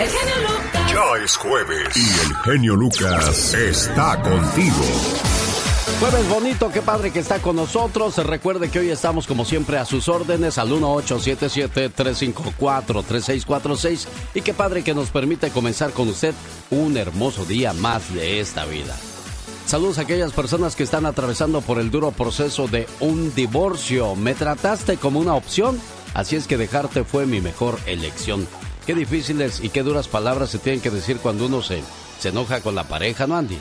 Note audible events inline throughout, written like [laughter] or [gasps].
El genio Lucas. Ya es jueves y el genio Lucas está contigo. Jueves bonito, qué padre que está con nosotros. Recuerde que hoy estamos como siempre a sus órdenes al 1877-354-3646 y qué padre que nos permite comenzar con usted un hermoso día más de esta vida. Saludos a aquellas personas que están atravesando por el duro proceso de un divorcio. Me trataste como una opción, así es que dejarte fue mi mejor elección. Qué difíciles y qué duras palabras se tienen que decir cuando uno se, se enoja con la pareja, ¿no, Andy?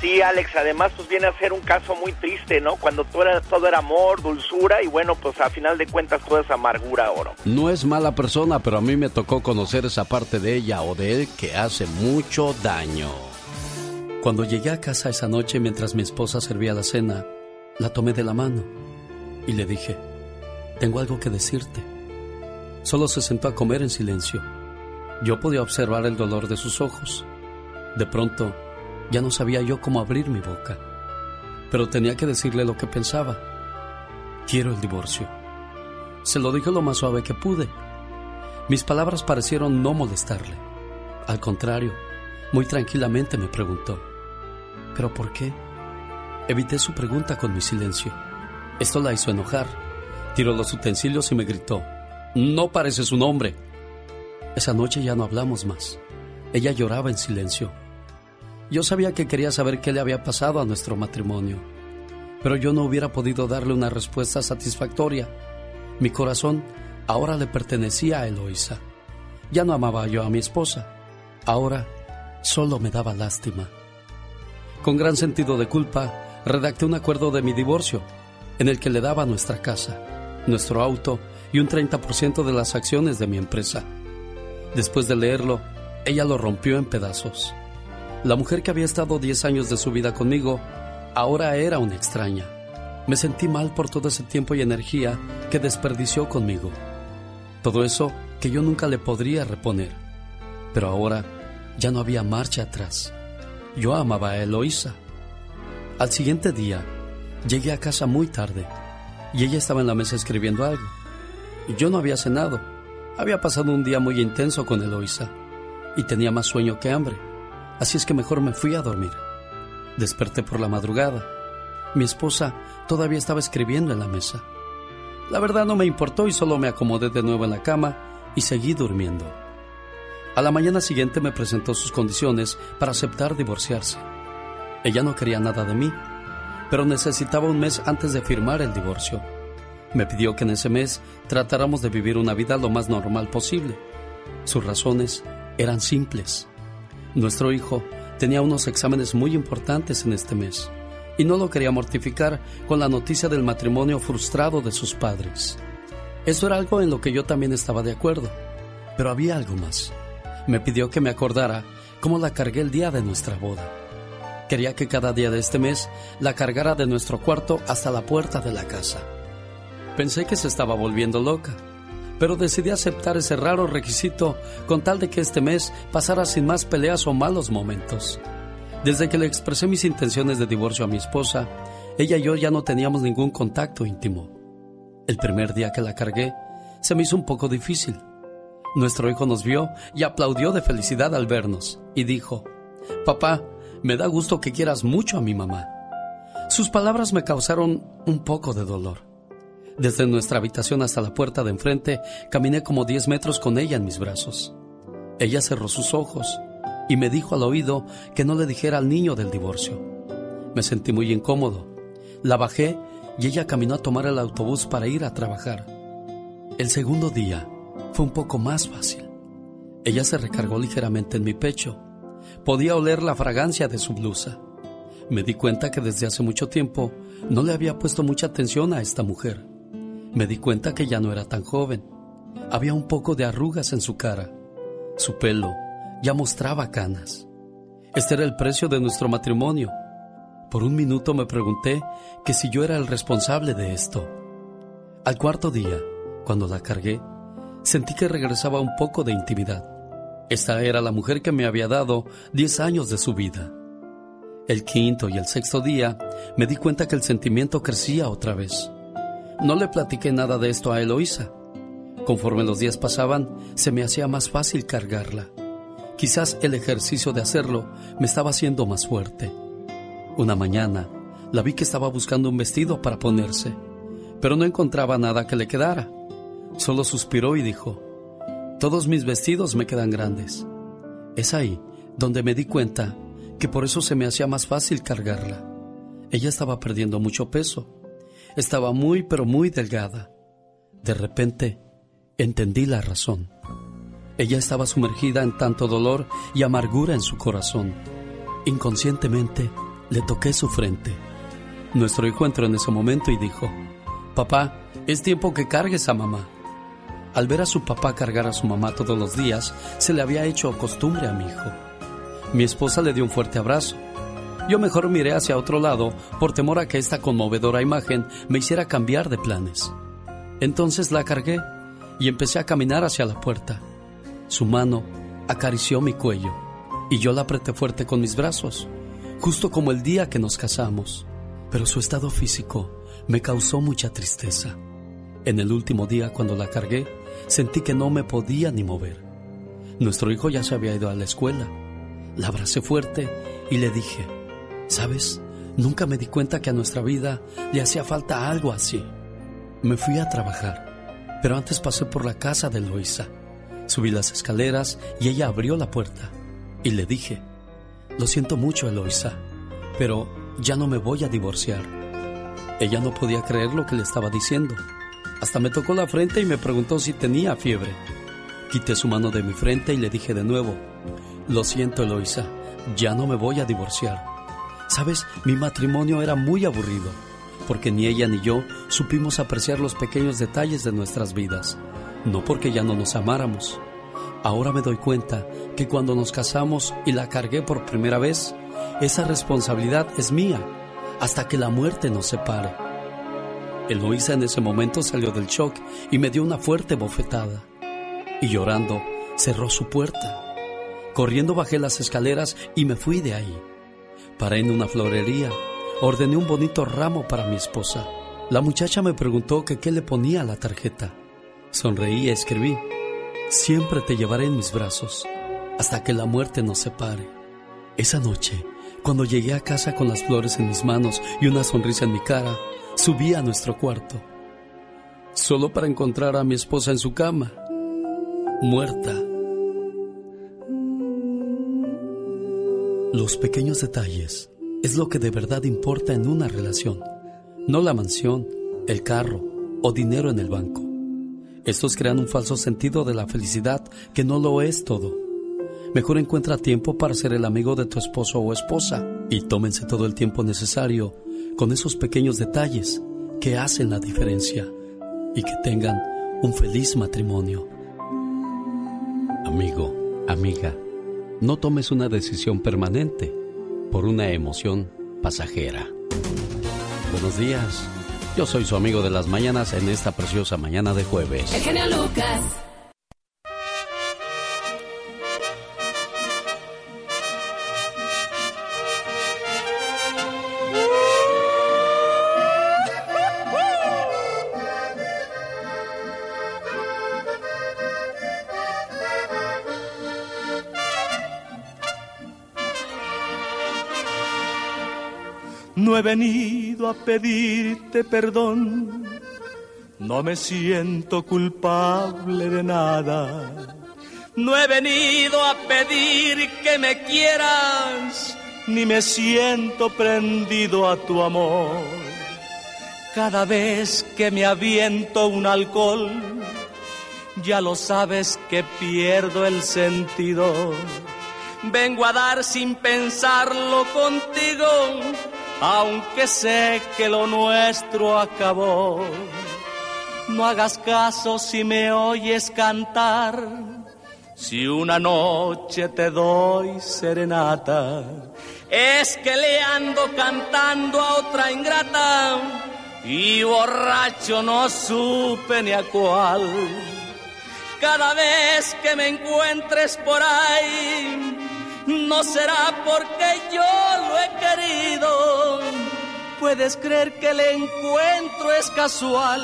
Sí, Alex, además pues viene a ser un caso muy triste, ¿no? Cuando todo era, todo era amor, dulzura y bueno, pues a final de cuentas toda esa amargura, oro. No es mala persona, pero a mí me tocó conocer esa parte de ella o de él que hace mucho daño. Cuando llegué a casa esa noche mientras mi esposa servía la cena, la tomé de la mano y le dije, tengo algo que decirte. Solo se sentó a comer en silencio. Yo podía observar el dolor de sus ojos. De pronto, ya no sabía yo cómo abrir mi boca, pero tenía que decirle lo que pensaba. Quiero el divorcio. Se lo dije lo más suave que pude. Mis palabras parecieron no molestarle. Al contrario, muy tranquilamente me preguntó, ¿pero por qué? Evité su pregunta con mi silencio. Esto la hizo enojar. Tiró los utensilios y me gritó, no pareces un hombre. Esa noche ya no hablamos más. Ella lloraba en silencio. Yo sabía que quería saber qué le había pasado a nuestro matrimonio, pero yo no hubiera podido darle una respuesta satisfactoria. Mi corazón ahora le pertenecía a Eloisa. Ya no amaba yo a mi esposa. Ahora solo me daba lástima. Con gran sentido de culpa, redacté un acuerdo de mi divorcio, en el que le daba nuestra casa, nuestro auto y un 30% de las acciones de mi empresa. Después de leerlo, ella lo rompió en pedazos. La mujer que había estado 10 años de su vida conmigo, ahora era una extraña. Me sentí mal por todo ese tiempo y energía que desperdició conmigo. Todo eso que yo nunca le podría reponer. Pero ahora ya no había marcha atrás. Yo amaba a Eloísa. Al siguiente día, llegué a casa muy tarde y ella estaba en la mesa escribiendo algo. Yo no había cenado. Había pasado un día muy intenso con Eloísa y tenía más sueño que hambre así es que mejor me fui a dormir. Desperté por la madrugada. Mi esposa todavía estaba escribiendo en la mesa. La verdad no me importó y solo me acomodé de nuevo en la cama y seguí durmiendo. A la mañana siguiente me presentó sus condiciones para aceptar divorciarse. Ella no quería nada de mí, pero necesitaba un mes antes de firmar el divorcio. Me pidió que en ese mes tratáramos de vivir una vida lo más normal posible. Sus razones eran simples. Nuestro hijo tenía unos exámenes muy importantes en este mes y no lo quería mortificar con la noticia del matrimonio frustrado de sus padres. Esto era algo en lo que yo también estaba de acuerdo, pero había algo más. Me pidió que me acordara cómo la cargué el día de nuestra boda. Quería que cada día de este mes la cargara de nuestro cuarto hasta la puerta de la casa. Pensé que se estaba volviendo loca pero decidí aceptar ese raro requisito con tal de que este mes pasara sin más peleas o malos momentos. Desde que le expresé mis intenciones de divorcio a mi esposa, ella y yo ya no teníamos ningún contacto íntimo. El primer día que la cargué, se me hizo un poco difícil. Nuestro hijo nos vio y aplaudió de felicidad al vernos y dijo, Papá, me da gusto que quieras mucho a mi mamá. Sus palabras me causaron un poco de dolor. Desde nuestra habitación hasta la puerta de enfrente, caminé como 10 metros con ella en mis brazos. Ella cerró sus ojos y me dijo al oído que no le dijera al niño del divorcio. Me sentí muy incómodo. La bajé y ella caminó a tomar el autobús para ir a trabajar. El segundo día fue un poco más fácil. Ella se recargó ligeramente en mi pecho. Podía oler la fragancia de su blusa. Me di cuenta que desde hace mucho tiempo no le había puesto mucha atención a esta mujer. Me di cuenta que ya no era tan joven. Había un poco de arrugas en su cara. Su pelo ya mostraba canas. Este era el precio de nuestro matrimonio. Por un minuto me pregunté que si yo era el responsable de esto. Al cuarto día, cuando la cargué, sentí que regresaba un poco de intimidad. Esta era la mujer que me había dado diez años de su vida. El quinto y el sexto día me di cuenta que el sentimiento crecía otra vez. No le platiqué nada de esto a Eloísa. Conforme los días pasaban, se me hacía más fácil cargarla. Quizás el ejercicio de hacerlo me estaba haciendo más fuerte. Una mañana la vi que estaba buscando un vestido para ponerse, pero no encontraba nada que le quedara. Solo suspiró y dijo, todos mis vestidos me quedan grandes. Es ahí donde me di cuenta que por eso se me hacía más fácil cargarla. Ella estaba perdiendo mucho peso. Estaba muy pero muy delgada. De repente, entendí la razón. Ella estaba sumergida en tanto dolor y amargura en su corazón. Inconscientemente le toqué su frente. Nuestro entró en ese momento y dijo, Papá, es tiempo que cargues a mamá. Al ver a su papá cargar a su mamá todos los días, se le había hecho costumbre a mi hijo. Mi esposa le dio un fuerte abrazo. Yo mejor miré hacia otro lado por temor a que esta conmovedora imagen me hiciera cambiar de planes. Entonces la cargué y empecé a caminar hacia la puerta. Su mano acarició mi cuello y yo la apreté fuerte con mis brazos, justo como el día que nos casamos. Pero su estado físico me causó mucha tristeza. En el último día cuando la cargué, sentí que no me podía ni mover. Nuestro hijo ya se había ido a la escuela. La abracé fuerte y le dije, ¿sabes? Nunca me di cuenta que a nuestra vida le hacía falta algo así. Me fui a trabajar, pero antes pasé por la casa de Luisa Subí las escaleras y ella abrió la puerta. Y le dije, lo siento mucho, Eloisa, pero ya no me voy a divorciar. Ella no podía creer lo que le estaba diciendo. Hasta me tocó la frente y me preguntó si tenía fiebre. Quité su mano de mi frente y le dije de nuevo, lo siento, Eloisa, ya no me voy a divorciar. Sabes, mi matrimonio era muy aburrido, porque ni ella ni yo supimos apreciar los pequeños detalles de nuestras vidas no porque ya no nos amáramos. Ahora me doy cuenta que cuando nos casamos y la cargué por primera vez, esa responsabilidad es mía hasta que la muerte nos separe. Eloísa en ese momento salió del shock y me dio una fuerte bofetada. Y llorando, cerró su puerta. Corriendo bajé las escaleras y me fui de ahí. Paré en una florería, ordené un bonito ramo para mi esposa. La muchacha me preguntó que qué le ponía a la tarjeta. Sonreí y escribí, siempre te llevaré en mis brazos hasta que la muerte nos separe. Esa noche, cuando llegué a casa con las flores en mis manos y una sonrisa en mi cara, subí a nuestro cuarto, solo para encontrar a mi esposa en su cama, muerta. Los pequeños detalles es lo que de verdad importa en una relación, no la mansión, el carro o dinero en el banco. Estos crean un falso sentido de la felicidad que no lo es todo. Mejor encuentra tiempo para ser el amigo de tu esposo o esposa y tómense todo el tiempo necesario con esos pequeños detalles que hacen la diferencia y que tengan un feliz matrimonio. Amigo, amiga, no tomes una decisión permanente por una emoción pasajera. Buenos días. Yo soy su amigo de las mañanas en esta preciosa mañana de jueves. El Lucas. He venido a pedirte perdón, no me siento culpable de nada. No he venido a pedir que me quieras, ni me siento prendido a tu amor. Cada vez que me aviento un alcohol, ya lo sabes que pierdo el sentido. Vengo a dar sin pensarlo contigo aunque sé que lo nuestro acabó. No hagas caso si me oyes cantar, si una noche te doy serenata, es que le ando cantando a otra ingrata y borracho no supe ni a cuál. Cada vez que me encuentres por ahí, no será porque yo lo he querido. Puedes creer que el encuentro es casual,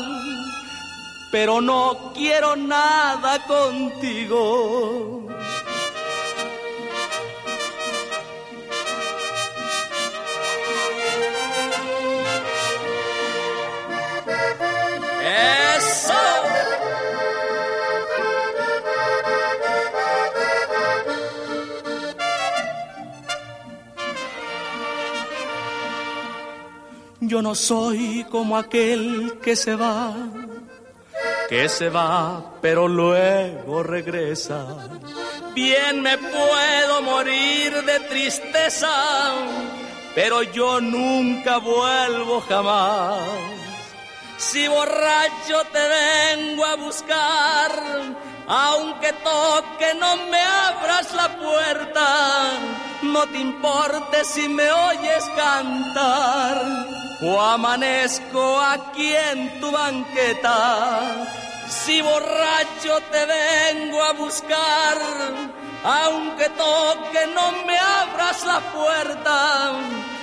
pero no quiero nada contigo. ¡Eso! Yo no soy como aquel que se va, que se va pero luego regresa. Bien me puedo morir de tristeza, pero yo nunca vuelvo jamás. Si borracho te vengo a buscar, aunque toque no me abras la puerta, no te importe si me oyes cantar. O amanezco aquí en tu banqueta. Si borracho te vengo a buscar, aunque toque no me abras la puerta,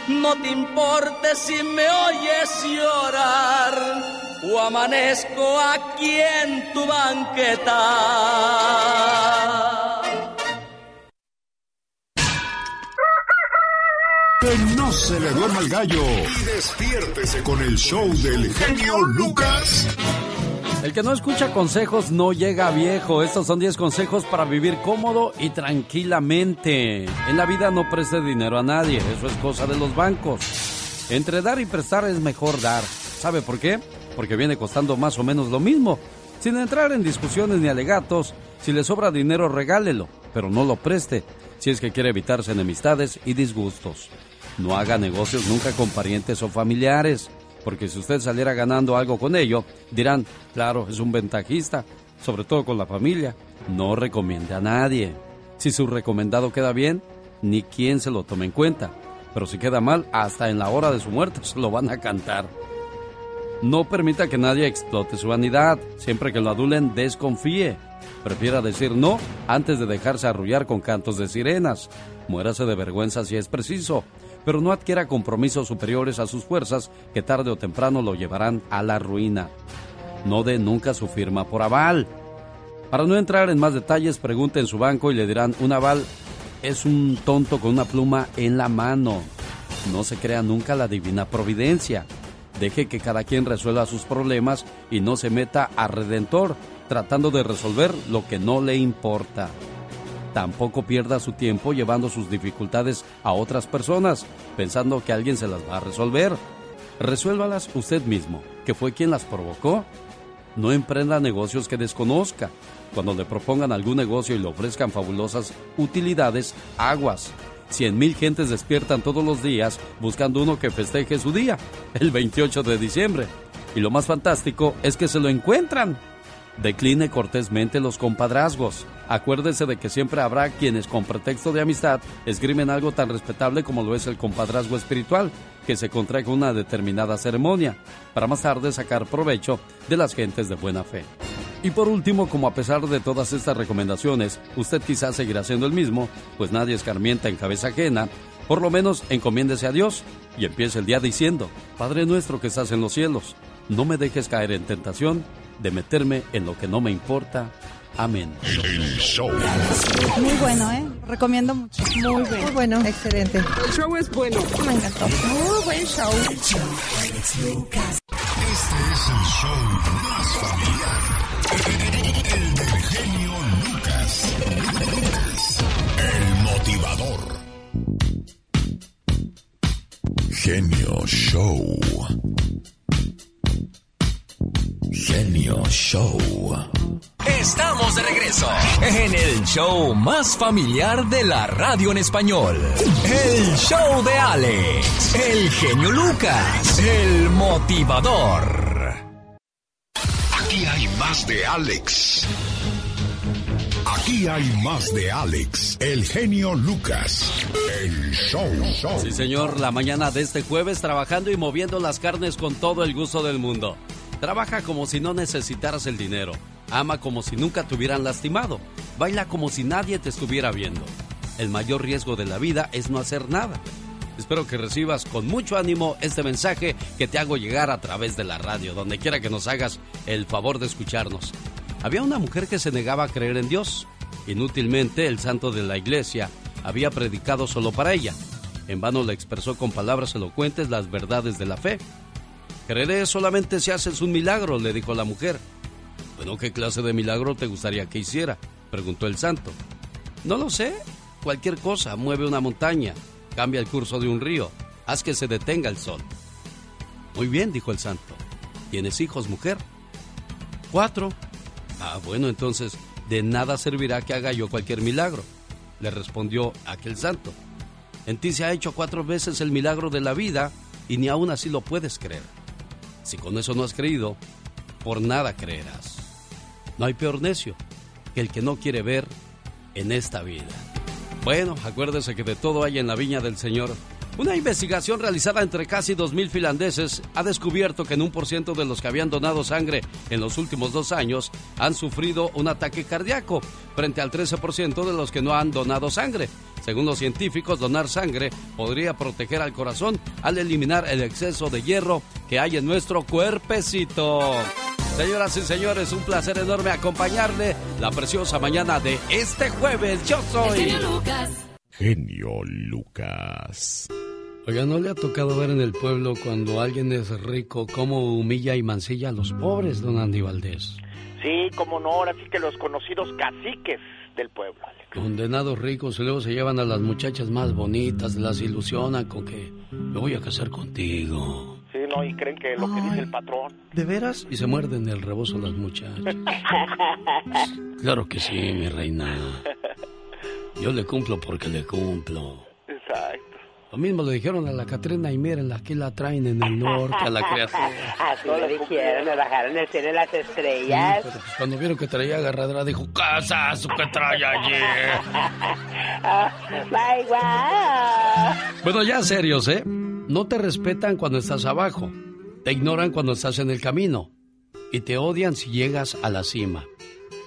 no te importe si me oyes llorar o amanezco aquí en tu banqueta. Que no se le duerma el gallo y despiértese con el show del genio Lucas. El que no escucha consejos no llega viejo. Estos son 10 consejos para vivir cómodo y tranquilamente. En la vida no preste dinero a nadie, eso es cosa de los bancos. Entre dar y prestar es mejor dar. ¿Sabe por qué? Porque viene costando más o menos lo mismo. Sin entrar en discusiones ni alegatos, si le sobra dinero regálelo, pero no lo preste, si es que quiere evitarse enemistades y disgustos. No haga negocios nunca con parientes o familiares, porque si usted saliera ganando algo con ello, dirán, claro, es un ventajista, sobre todo con la familia. No recomiende a nadie. Si su recomendado queda bien, ni quien se lo tome en cuenta. Pero si queda mal, hasta en la hora de su muerte [laughs] se lo van a cantar. No permita que nadie explote su vanidad. Siempre que lo adulen, desconfíe. Prefiera decir no antes de dejarse arrullar con cantos de sirenas. Muérase de vergüenza si es preciso, pero no adquiera compromisos superiores a sus fuerzas que tarde o temprano lo llevarán a la ruina. No dé nunca su firma por aval. Para no entrar en más detalles, pregunte en su banco y le dirán un aval es un tonto con una pluma en la mano. No se crea nunca la divina providencia. Deje que cada quien resuelva sus problemas y no se meta a redentor tratando de resolver lo que no le importa. Tampoco pierda su tiempo llevando sus dificultades a otras personas, pensando que alguien se las va a resolver. Resuélvalas usted mismo, que fue quien las provocó. No emprenda negocios que desconozca. Cuando le propongan algún negocio y le ofrezcan fabulosas utilidades, aguas Cien mil gentes despiertan todos los días buscando uno que festeje su día, el 28 de diciembre. Y lo más fantástico es que se lo encuentran. Decline cortésmente los compadrazgos. Acuérdese de que siempre habrá quienes con pretexto de amistad esgrimen algo tan respetable como lo es el compadrazgo espiritual, que se contrae con una determinada ceremonia, para más tarde sacar provecho de las gentes de buena fe. Y por último, como a pesar de todas estas recomendaciones, usted quizás seguirá siendo el mismo, pues nadie escarmienta en cabeza ajena, por lo menos encomiéndese a Dios y empiece el día diciendo, Padre nuestro que estás en los cielos, no me dejes caer en tentación de meterme en lo que no me importa. Amén. Muy bueno, ¿eh? Recomiendo mucho. Muy bueno. Muy bueno. Excelente. El show es bueno. Me encantó. Muy buen show. Este es el show más familiar el Lucas. El motivador. Genio Show. Genio Show. Estamos de regreso en el show más familiar de la radio en español. El show de Alex, el genio Lucas, el motivador. Aquí hay más de Alex. Aquí hay más de Alex, el genio Lucas, el show. Sí, señor, la mañana de este jueves trabajando y moviendo las carnes con todo el gusto del mundo. Trabaja como si no necesitaras el dinero. Ama como si nunca te hubieran lastimado. Baila como si nadie te estuviera viendo. El mayor riesgo de la vida es no hacer nada. Espero que recibas con mucho ánimo este mensaje que te hago llegar a través de la radio, donde quiera que nos hagas el favor de escucharnos. Había una mujer que se negaba a creer en Dios. Inútilmente el santo de la iglesia había predicado solo para ella. En vano le expresó con palabras elocuentes las verdades de la fe. Creeré solamente si haces un milagro, le dijo la mujer. Bueno, ¿qué clase de milagro te gustaría que hiciera? preguntó el santo. No lo sé. Cualquier cosa, mueve una montaña, cambia el curso de un río, haz que se detenga el sol. Muy bien, dijo el santo. ¿Tienes hijos, mujer? Cuatro. Ah, bueno, entonces, de nada servirá que haga yo cualquier milagro, le respondió aquel santo. En ti se ha hecho cuatro veces el milagro de la vida y ni aún así lo puedes creer. Si con eso no has creído, por nada creerás. No hay peor necio que el que no quiere ver en esta vida. Bueno, acuérdese que de todo hay en la viña del Señor. Una investigación realizada entre casi 2.000 finlandeses ha descubierto que en un por ciento de los que habían donado sangre en los últimos dos años han sufrido un ataque cardíaco, frente al 13% de los que no han donado sangre. Según los científicos, donar sangre podría proteger al corazón al eliminar el exceso de hierro que hay en nuestro cuerpecito. Señoras y señores, un placer enorme acompañarle la preciosa mañana de este jueves. Yo soy... Genio Lucas. Oiga, ¿no le ha tocado ver en el pueblo cuando alguien es rico cómo humilla y mancilla a los pobres, don Andy Valdés? Sí, como no, ahora sí que los conocidos caciques del pueblo. Condenados ricos y luego se llevan a las muchachas más bonitas, las ilusionan con que me voy a casar contigo. Sí, no, y creen que lo que dice el patrón. ¿De veras? Y se muerden el rebozo las muchachas. [laughs] claro que sí, mi reina. Yo le cumplo porque le cumplo. Exacto. Lo mismo le dijeron a la Catrina y miren, aquí la traen en el norte a la criatura. [laughs] Así me dijeron, me bajaron el cielo de las estrellas. pero pues cuando vieron que traía agarradera, dijo, casa, su que trae allí. [laughs] bueno, ya serios, ¿eh? No te respetan cuando estás abajo, te ignoran cuando estás en el camino y te odian si llegas a la cima.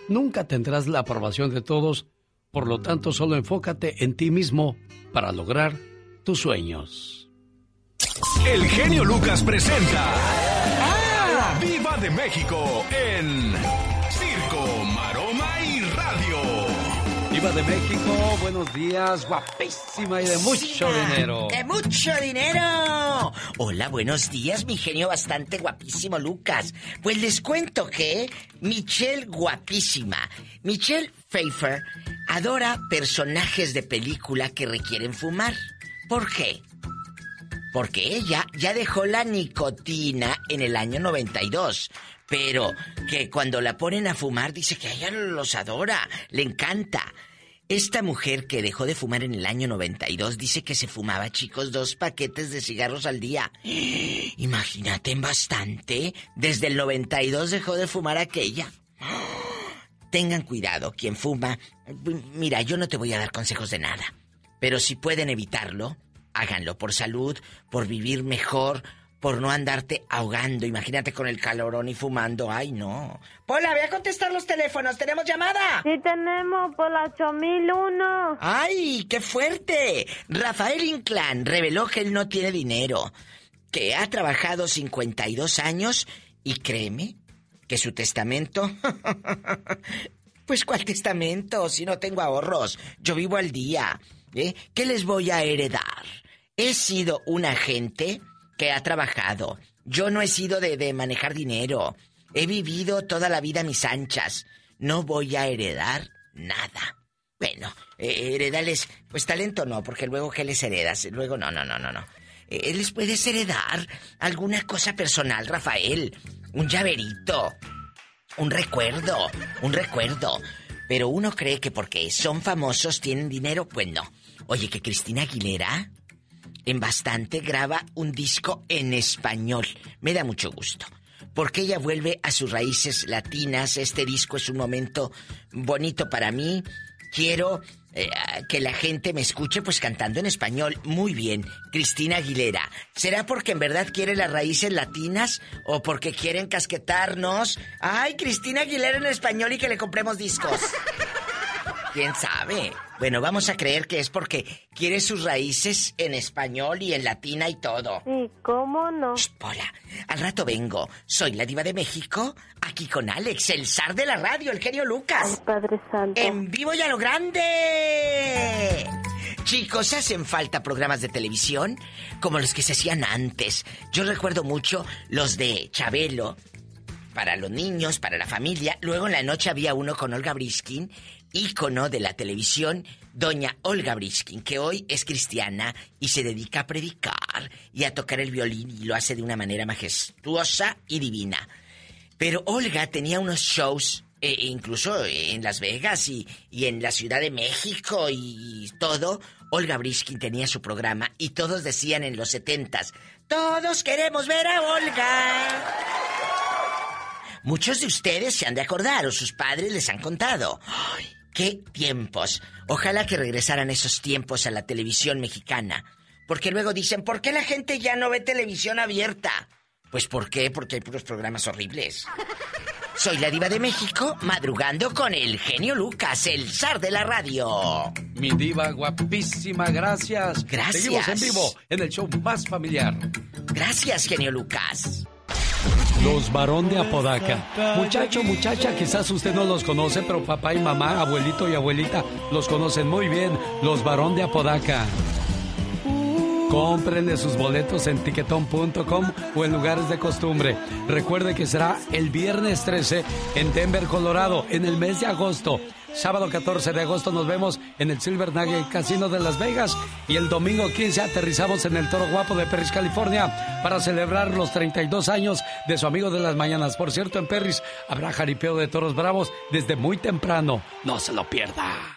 Nunca tendrás la aprobación de todos, por lo tanto solo enfócate en ti mismo para lograr tus sueños. El genio Lucas presenta a Viva de México en Circo, Maroma y Radio. Viva de México, buenos días, guapísima y de mucho dinero. ¡De mucho dinero! Hola, buenos días, mi genio bastante guapísimo Lucas. Pues les cuento que Michelle guapísima, Michelle Pfeiffer, adora personajes de película que requieren fumar. ¿Por qué? Porque ella ya dejó la nicotina en el año 92. Pero que cuando la ponen a fumar dice que ella los adora, le encanta. Esta mujer que dejó de fumar en el año 92 dice que se fumaba, chicos, dos paquetes de cigarros al día. Imagínate en bastante. Desde el 92 dejó de fumar aquella. Tengan cuidado, quien fuma. Mira, yo no te voy a dar consejos de nada. Pero si pueden evitarlo, háganlo por salud, por vivir mejor, por no andarte ahogando. Imagínate con el calorón y fumando. Ay, no. Pola, voy a contestar los teléfonos. ¿Tenemos llamada? Sí, tenemos por la 8001. ¡Ay, qué fuerte! Rafael Inclán reveló que él no tiene dinero, que ha trabajado 52 años y créeme que su testamento... [laughs] pues ¿cuál testamento? Si no tengo ahorros, yo vivo al día. ¿Eh? ¿Qué les voy a heredar? He sido un agente que ha trabajado. Yo no he sido de, manejar dinero. He vivido toda la vida a mis anchas. No voy a heredar nada. Bueno, eh, heredarles, pues talento no, porque luego ¿qué les heredas? Luego no, no, no, no, no. Eh, les puedes heredar alguna cosa personal, Rafael. Un llaverito. Un recuerdo. Un recuerdo. Pero uno cree que porque son famosos tienen dinero, pues no. Oye, que Cristina Aguilera en bastante graba un disco en español. Me da mucho gusto. Porque ella vuelve a sus raíces latinas. Este disco es un momento bonito para mí. Quiero eh, que la gente me escuche pues cantando en español. Muy bien, Cristina Aguilera. ¿Será porque en verdad quiere las raíces latinas o porque quieren casquetarnos? Ay, Cristina Aguilera en español y que le compremos discos. [laughs] ¿Quién sabe? Bueno, vamos a creer que es porque quiere sus raíces en español y en latina y todo. Sí, ¿cómo no? hola, al rato vengo. Soy la diva de México, aquí con Alex, el zar de la radio, el genio Lucas. Ay, Padre Santo. En vivo y a lo grande. Chicos, hacen falta programas de televisión como los que se hacían antes. Yo recuerdo mucho los de Chabelo, para los niños, para la familia. Luego en la noche había uno con Olga Briskin ícono de la televisión, doña Olga Briskin, que hoy es cristiana y se dedica a predicar y a tocar el violín y lo hace de una manera majestuosa y divina. Pero Olga tenía unos shows, eh, incluso en Las Vegas y, y en la Ciudad de México y todo. Olga Briskin tenía su programa y todos decían en los setentas, todos queremos ver a Olga. Muchos de ustedes se han de acordar o sus padres les han contado. ¡Ay, qué tiempos! Ojalá que regresaran esos tiempos a la televisión mexicana. Porque luego dicen, ¿por qué la gente ya no ve televisión abierta? Pues ¿por qué? Porque hay puros programas horribles. Soy la diva de México, madrugando con el genio Lucas, el zar de la radio. Mi diva guapísima, gracias. Gracias. Seguimos en vivo en el show más familiar. Gracias, genio Lucas. Los varón de Apodaca. Muchacho, muchacha, quizás usted no los conoce, pero papá y mamá, abuelito y abuelita los conocen muy bien. Los varón de Apodaca. Cómprenle sus boletos en tiquetón.com o en lugares de costumbre. Recuerde que será el viernes 13 en Denver, Colorado, en el mes de agosto. Sábado 14 de agosto nos vemos en el Silver Nugget Casino de Las Vegas y el domingo 15 aterrizamos en el Toro Guapo de Perris, California para celebrar los 32 años de su amigo de las mañanas. Por cierto, en Perris habrá jaripeo de toros bravos desde muy temprano. No se lo pierda.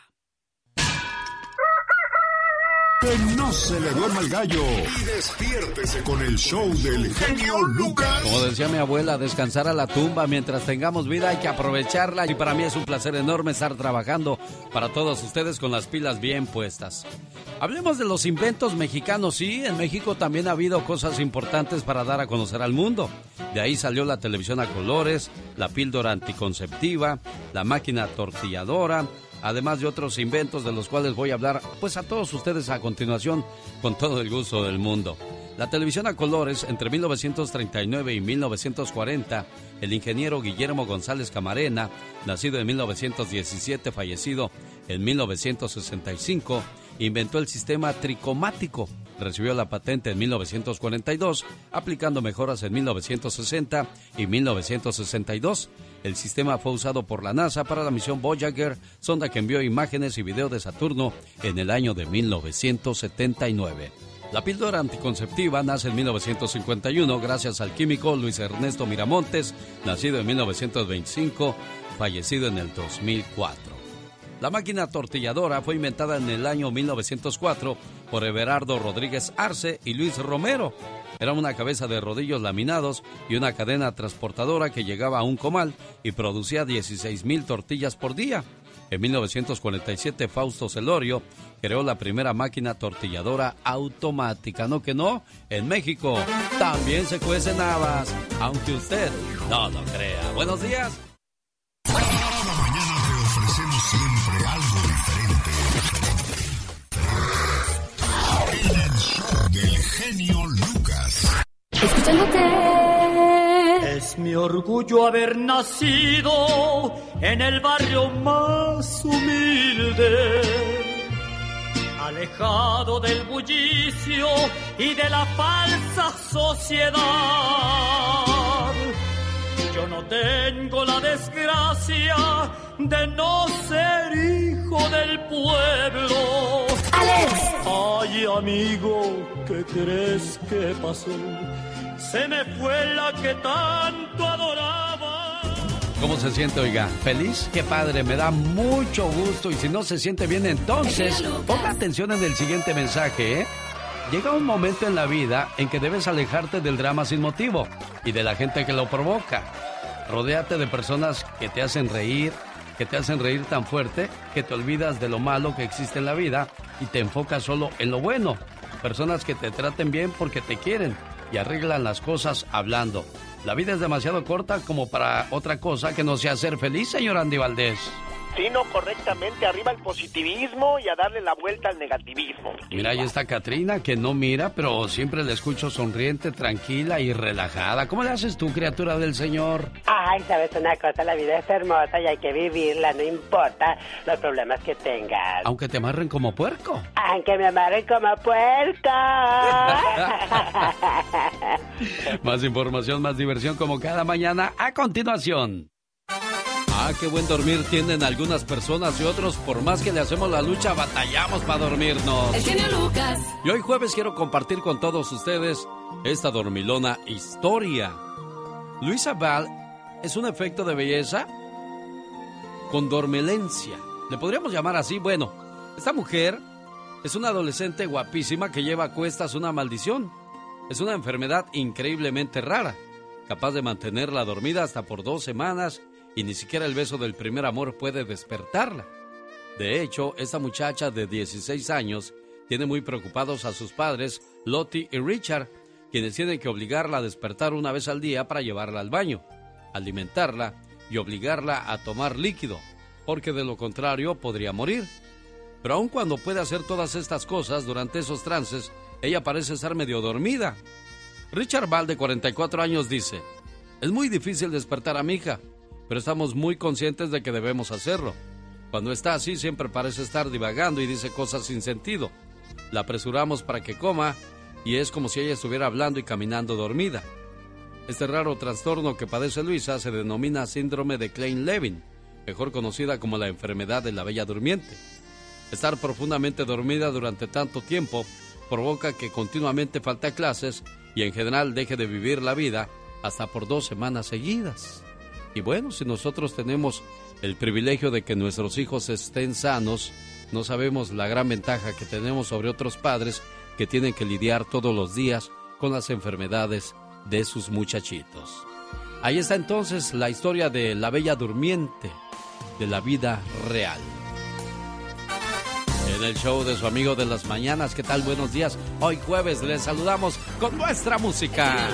Que no se le duerma el gallo y despiértese con el show del genio Lucas. Como decía mi abuela, descansar a la tumba mientras tengamos vida hay que aprovecharla y para mí es un placer enorme estar trabajando para todos ustedes con las pilas bien puestas. Hablemos de los inventos mexicanos. Sí, en México también ha habido cosas importantes para dar a conocer al mundo. De ahí salió la televisión a colores, la píldora anticonceptiva, la máquina tortilladora, además de otros inventos de los cuales voy a hablar pues a todos ustedes a continuación con todo el gusto del mundo. La televisión a colores entre 1939 y 1940, el ingeniero Guillermo González Camarena, nacido en 1917, fallecido en 1965, inventó el sistema tricomático. Recibió la patente en 1942, aplicando mejoras en 1960 y 1962. El sistema fue usado por la NASA para la misión Voyager, sonda que envió imágenes y video de Saturno en el año de 1979. La píldora anticonceptiva nace en 1951 gracias al químico Luis Ernesto Miramontes, nacido en 1925, fallecido en el 2004. La máquina tortilladora fue inventada en el año 1904 por Everardo Rodríguez Arce y Luis Romero. Era una cabeza de rodillos laminados y una cadena transportadora que llegaba a un comal y producía 16 mil tortillas por día. En 1947 Fausto Celorio creó la primera máquina tortilladora automática. No que no, en México también se cuecen habas, aunque usted no lo crea. Buenos días. Del genio Lucas. Es mi orgullo haber nacido en el barrio más humilde, alejado del bullicio y de la falsa sociedad. Yo no tengo la desgracia de no ser hijo del pueblo. ¡Alex! Ay, amigo, ¿qué crees que pasó? Se me fue la que tanto adoraba. ¿Cómo se siente, oiga? ¿Feliz? Qué padre, me da mucho gusto. Y si no se siente bien, entonces ponga atención en el siguiente mensaje, ¿eh? Llega un momento en la vida en que debes alejarte del drama sin motivo y de la gente que lo provoca. Rodéate de personas que te hacen reír, que te hacen reír tan fuerte que te olvidas de lo malo que existe en la vida y te enfocas solo en lo bueno. Personas que te traten bien porque te quieren y arreglan las cosas hablando. La vida es demasiado corta como para otra cosa que no sea ser feliz, señor Andy Valdés. Sí, no, correctamente. Arriba el positivismo y a darle la vuelta al negativismo. Mira, ahí está Katrina, que no mira, pero siempre la escucho sonriente, tranquila y relajada. ¿Cómo le haces tú, criatura del Señor? Ay, sabes una cosa, la vida es hermosa y hay que vivirla, no importa los problemas que tengas. Aunque te amarren como puerco. Aunque me amarren como puerco. [laughs] más información, más diversión como cada mañana a continuación. Ah, qué buen dormir tienen algunas personas y otros, por más que le hacemos la lucha, batallamos para dormirnos. El genio Lucas. Y hoy jueves quiero compartir con todos ustedes esta dormilona historia. Luisa Val es un efecto de belleza con dormilencia. Le podríamos llamar así. Bueno, esta mujer es una adolescente guapísima que lleva a cuestas una maldición. Es una enfermedad increíblemente rara, capaz de mantenerla dormida hasta por dos semanas y ni siquiera el beso del primer amor puede despertarla. De hecho, esta muchacha de 16 años tiene muy preocupados a sus padres, Lottie y Richard, quienes tienen que obligarla a despertar una vez al día para llevarla al baño, alimentarla y obligarla a tomar líquido, porque de lo contrario podría morir. Pero aun cuando puede hacer todas estas cosas durante esos trances, ella parece estar medio dormida. Richard Ball, de 44 años, dice, es muy difícil despertar a mi hija, pero estamos muy conscientes de que debemos hacerlo. Cuando está así siempre parece estar divagando y dice cosas sin sentido. La apresuramos para que coma y es como si ella estuviera hablando y caminando dormida. Este raro trastorno que padece Luisa se denomina síndrome de Klein-Levin, mejor conocida como la enfermedad de la bella durmiente. Estar profundamente dormida durante tanto tiempo provoca que continuamente falte clases y en general deje de vivir la vida hasta por dos semanas seguidas. Y bueno, si nosotros tenemos el privilegio de que nuestros hijos estén sanos, no sabemos la gran ventaja que tenemos sobre otros padres que tienen que lidiar todos los días con las enfermedades de sus muchachitos. Ahí está entonces la historia de la bella durmiente de la vida real. En el show de su amigo de las mañanas, ¿qué tal? Buenos días. Hoy jueves les saludamos con nuestra música.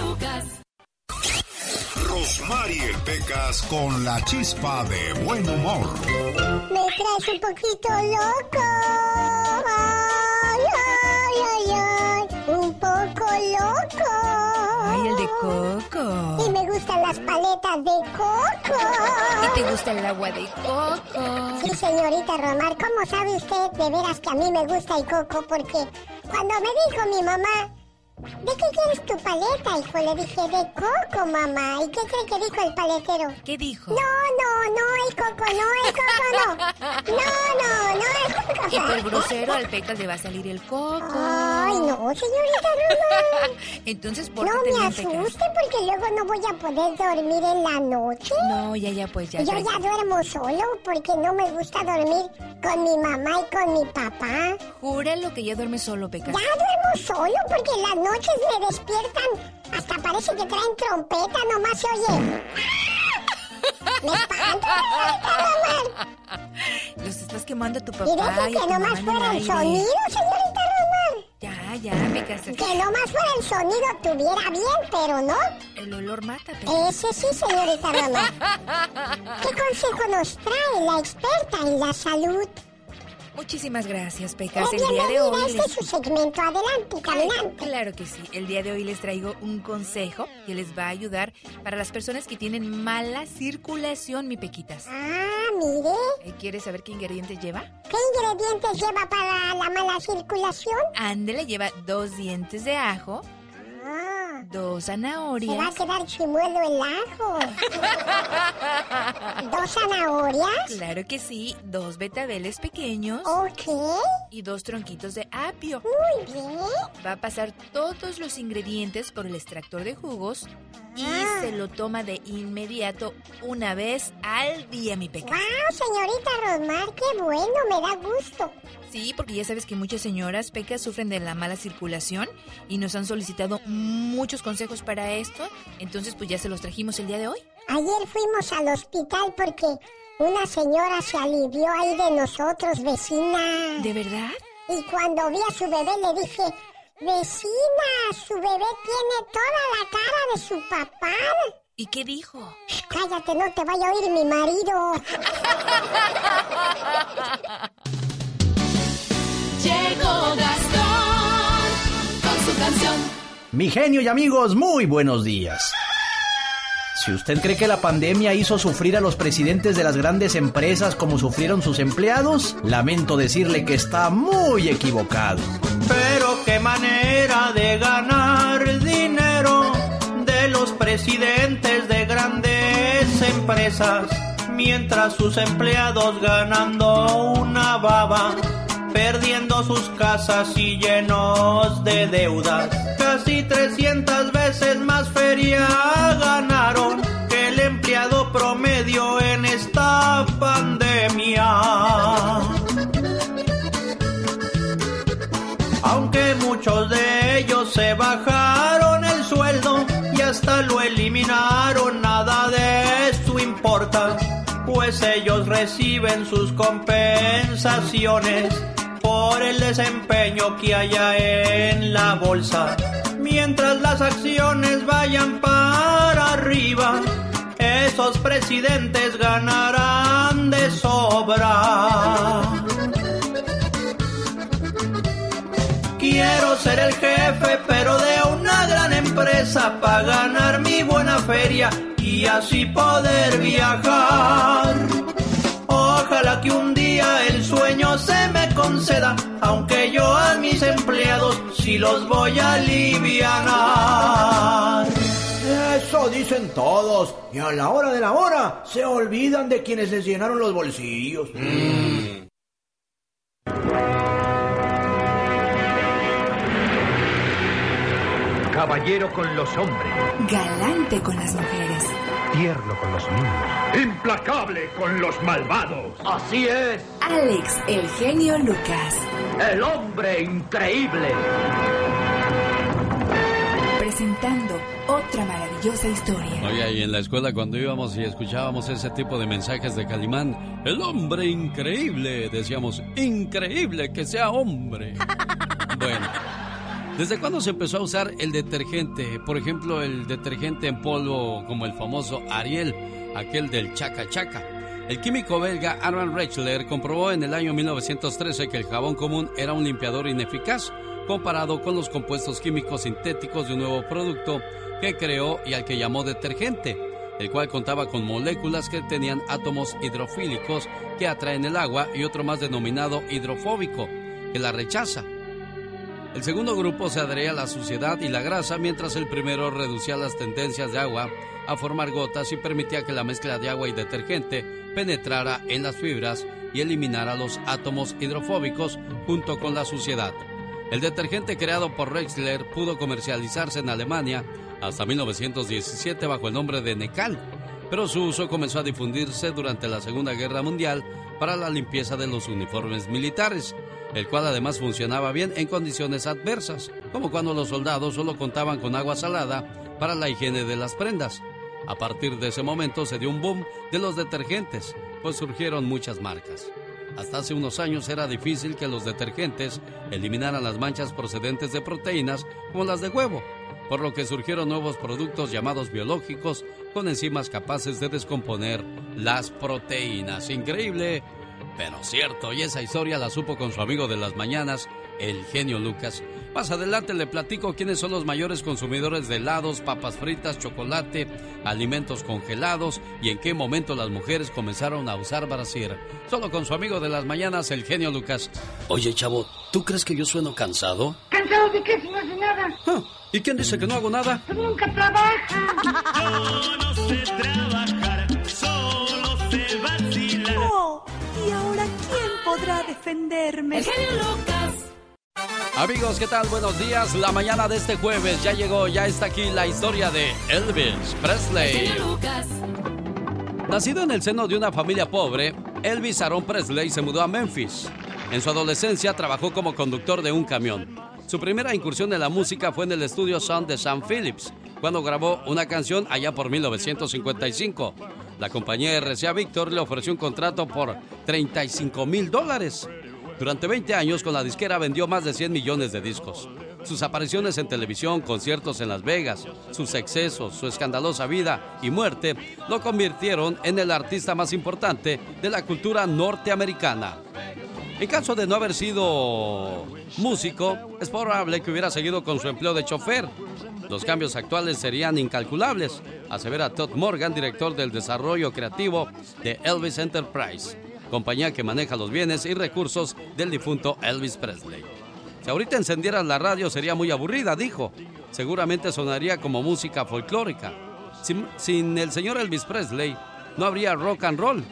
Rosmarie Pecas con la chispa de buen humor. Me traes un poquito loco. Ay, ay, ay, ay. Un poco loco. Ay, el de coco. Y me gustan las paletas de coco. ¿Y te gusta el agua de coco? Sí, señorita Romar, ¿cómo sabe usted de veras que a mí me gusta el coco? Porque cuando me dijo mi mamá, ¿De qué quieres tu paleta, hijo? Le dije, de coco, mamá. ¿Y qué cree que dijo el paletero? ¿Qué dijo? No, no, no, el coco no, el coco no. No, no, no, el coco [laughs] Y por grosero al Pecas le va a salir el coco. Ay, no, señorita Roma. [laughs] Entonces, ¿por No qué me te Pecas? asuste porque luego no voy a poder dormir en la noche. No, ya, ya, pues ya. Yo ya. duermo solo porque no me gusta dormir con mi mamá y con mi papá. Júralo que ya duermes solo, Pecas. Ya duermo solo porque en las noches me despiertan. Hasta parece que traen trompeta, nomás se oye. Me espanto, señorita Romar. Los estás quemando a tu Y papá deje y a que nomás fuera el sonido, señorita Romar. Ya, ya, Pecas. Que nomás fuera el sonido tuviera bien, pero no. El olor mata. Ese sí, señorita Romar. [laughs] ¿Qué consejo nos trae la experta en la salud? Muchísimas gracias, Pecas. El día de hoy. este les- es su segmento. Adelante, caminante. Claro que sí. El día de hoy les traigo un consejo que les va a ayudar para las personas que tienen mala circulación, mi Pequitas. Ah, mire. Eh, ¿Quieres saber qué ingredientes lleva? ¿Qué ingredientes lleva para la mala circulación? Ándele, lleva dos dientes de ajo, Dos se va a zanahorias. quedar chimuelo el ajo. [laughs] ¿Dos zanahorias? Claro que sí, dos betabeles pequeños Ok, y dos tronquitos de apio. muy bien. Va a pasar todos los ingredientes por el extractor de jugos y Ah. se lo toma de inmediato una vez al día, mi Pecas. Wow, señorita Rosmar, qué bueno, me da gusto. Sí, porque ya sabes que muchas señoras pecas sufren de la mala circulación y nos han solicitado muchos consejos para esto. Entonces, pues ya se los trajimos el día de hoy. Ayer fuimos al hospital porque una señora se alivió ahí de nosotros, vecina. ¿De verdad? Y cuando vi a su bebé le dije, vecina, su bebé tiene toda la cara de su papá. ¿Y qué dijo? Cállate, no te vaya a oír mi marido. [laughs] Llegó Mi genio y amigos, muy buenos días. Si usted cree que la pandemia hizo sufrir a los presidentes de las grandes empresas como sufrieron sus empleados, lamento decirle que está muy equivocado. Pero qué manera de ganar dinero de los presidentes de grandes empresas. mientras sus empleados ganando una baba, perdiendo sus casas y llenos de deudas. Casi 300 veces más feria ganaron que el empleado promedio en esta pandemia. Aunque muchos de ellos se bajaron el sueldo y hasta lo eliminaron, nada de esto importa, pues ellos reciben sus compensaciones por el desempeño que haya en la bolsa. Mientras las acciones vayan para arriba, esos presidentes ganarán de sobra. Quiero ser el jefe, pero de una gran empresa para ganar mi buena feria y así poder viajar. Ojalá que un día el sueño se me conceda, aunque yo a mis empleados sí los voy a aliviar. Eso dicen todos. Y a la hora de la hora se olvidan de quienes les llenaron los bolsillos. Caballero con los hombres, Galante con las mujeres. Tierno con los niños, implacable con los malvados. Así es, Alex, el genio Lucas. el hombre increíble. Presentando otra maravillosa historia. Oye, y en la escuela cuando íbamos y escuchábamos ese tipo de mensajes de Calimán, el hombre increíble, decíamos, increíble que sea hombre. [laughs] Bueno, ¿desde cuándo se empezó a usar el detergente? Por ejemplo, el detergente en polvo como el famoso Ariel, aquel del chaca chaca. El químico belga Armand Rechler comprobó en el año 1913 que el jabón común era un limpiador ineficaz comparado con los compuestos químicos sintéticos de un nuevo producto que creó y al que llamó detergente, el cual contaba con moléculas que tenían átomos hidrofílicos que atraen el agua y otro más denominado hidrofóbico, que la rechaza. El segundo grupo se adhería a la suciedad y la grasa, mientras el primero reducía las tendencias de agua a formar gotas y permitía que la mezcla de agua y detergente penetrara en las fibras y eliminara los átomos hidrofóbicos junto con la suciedad. El detergente creado por Rexler pudo comercializarse en Alemania hasta 1917 bajo el nombre de Necal, pero su uso comenzó a difundirse durante la Segunda Guerra Mundial para la limpieza de los uniformes militares, el cual además funcionaba bien en condiciones adversas, como cuando los soldados solo contaban con agua salada para la higiene de las prendas. A partir de ese momento se dio un boom de los detergentes, pues surgieron muchas marcas. Hasta hace unos años era difícil que los detergentes eliminaran las manchas procedentes de proteínas como las de huevo, por lo que surgieron nuevos productos llamados biológicos con enzimas capaces de descomponer las proteínas. Increíble, pero cierto, y esa historia la supo con su amigo de las mañanas, el genio Lucas. Más adelante le platico quiénes son los mayores consumidores de helados, papas fritas, chocolate, alimentos congelados y en qué momento las mujeres comenzaron a usar brasier. Solo con su amigo de las mañanas, el genio Lucas. Oye, chavo, ¿tú crees que yo sueno cansado? ¿Cansado de qué si no hace nada? Ah, ¿Y quién dice que no hago nada? Pues nunca trabaja. [laughs] no sé trabajar, podrá defenderme? El genio Lucas. Amigos, ¿qué tal? Buenos días. La mañana de este jueves ya llegó, ya está aquí la historia de Elvis Presley. Genio Lucas. Nacido en el seno de una familia pobre, Elvis Aaron Presley se mudó a Memphis. En su adolescencia trabajó como conductor de un camión. Su primera incursión en la música fue en el estudio Sound de Sam Phillips, cuando grabó una canción allá por 1955. La compañía RCA Victor le ofreció un contrato por 35 mil dólares. Durante 20 años con la disquera vendió más de 100 millones de discos. Sus apariciones en televisión, conciertos en Las Vegas, sus excesos, su escandalosa vida y muerte lo convirtieron en el artista más importante de la cultura norteamericana. En caso de no haber sido músico, es probable que hubiera seguido con su empleo de chofer. Los cambios actuales serían incalculables, asevera Todd Morgan, director del desarrollo creativo de Elvis Enterprise, compañía que maneja los bienes y recursos del difunto Elvis Presley. Si ahorita encendieras la radio sería muy aburrida, dijo. Seguramente sonaría como música folclórica. Sin, sin el señor Elvis Presley, no habría rock and roll.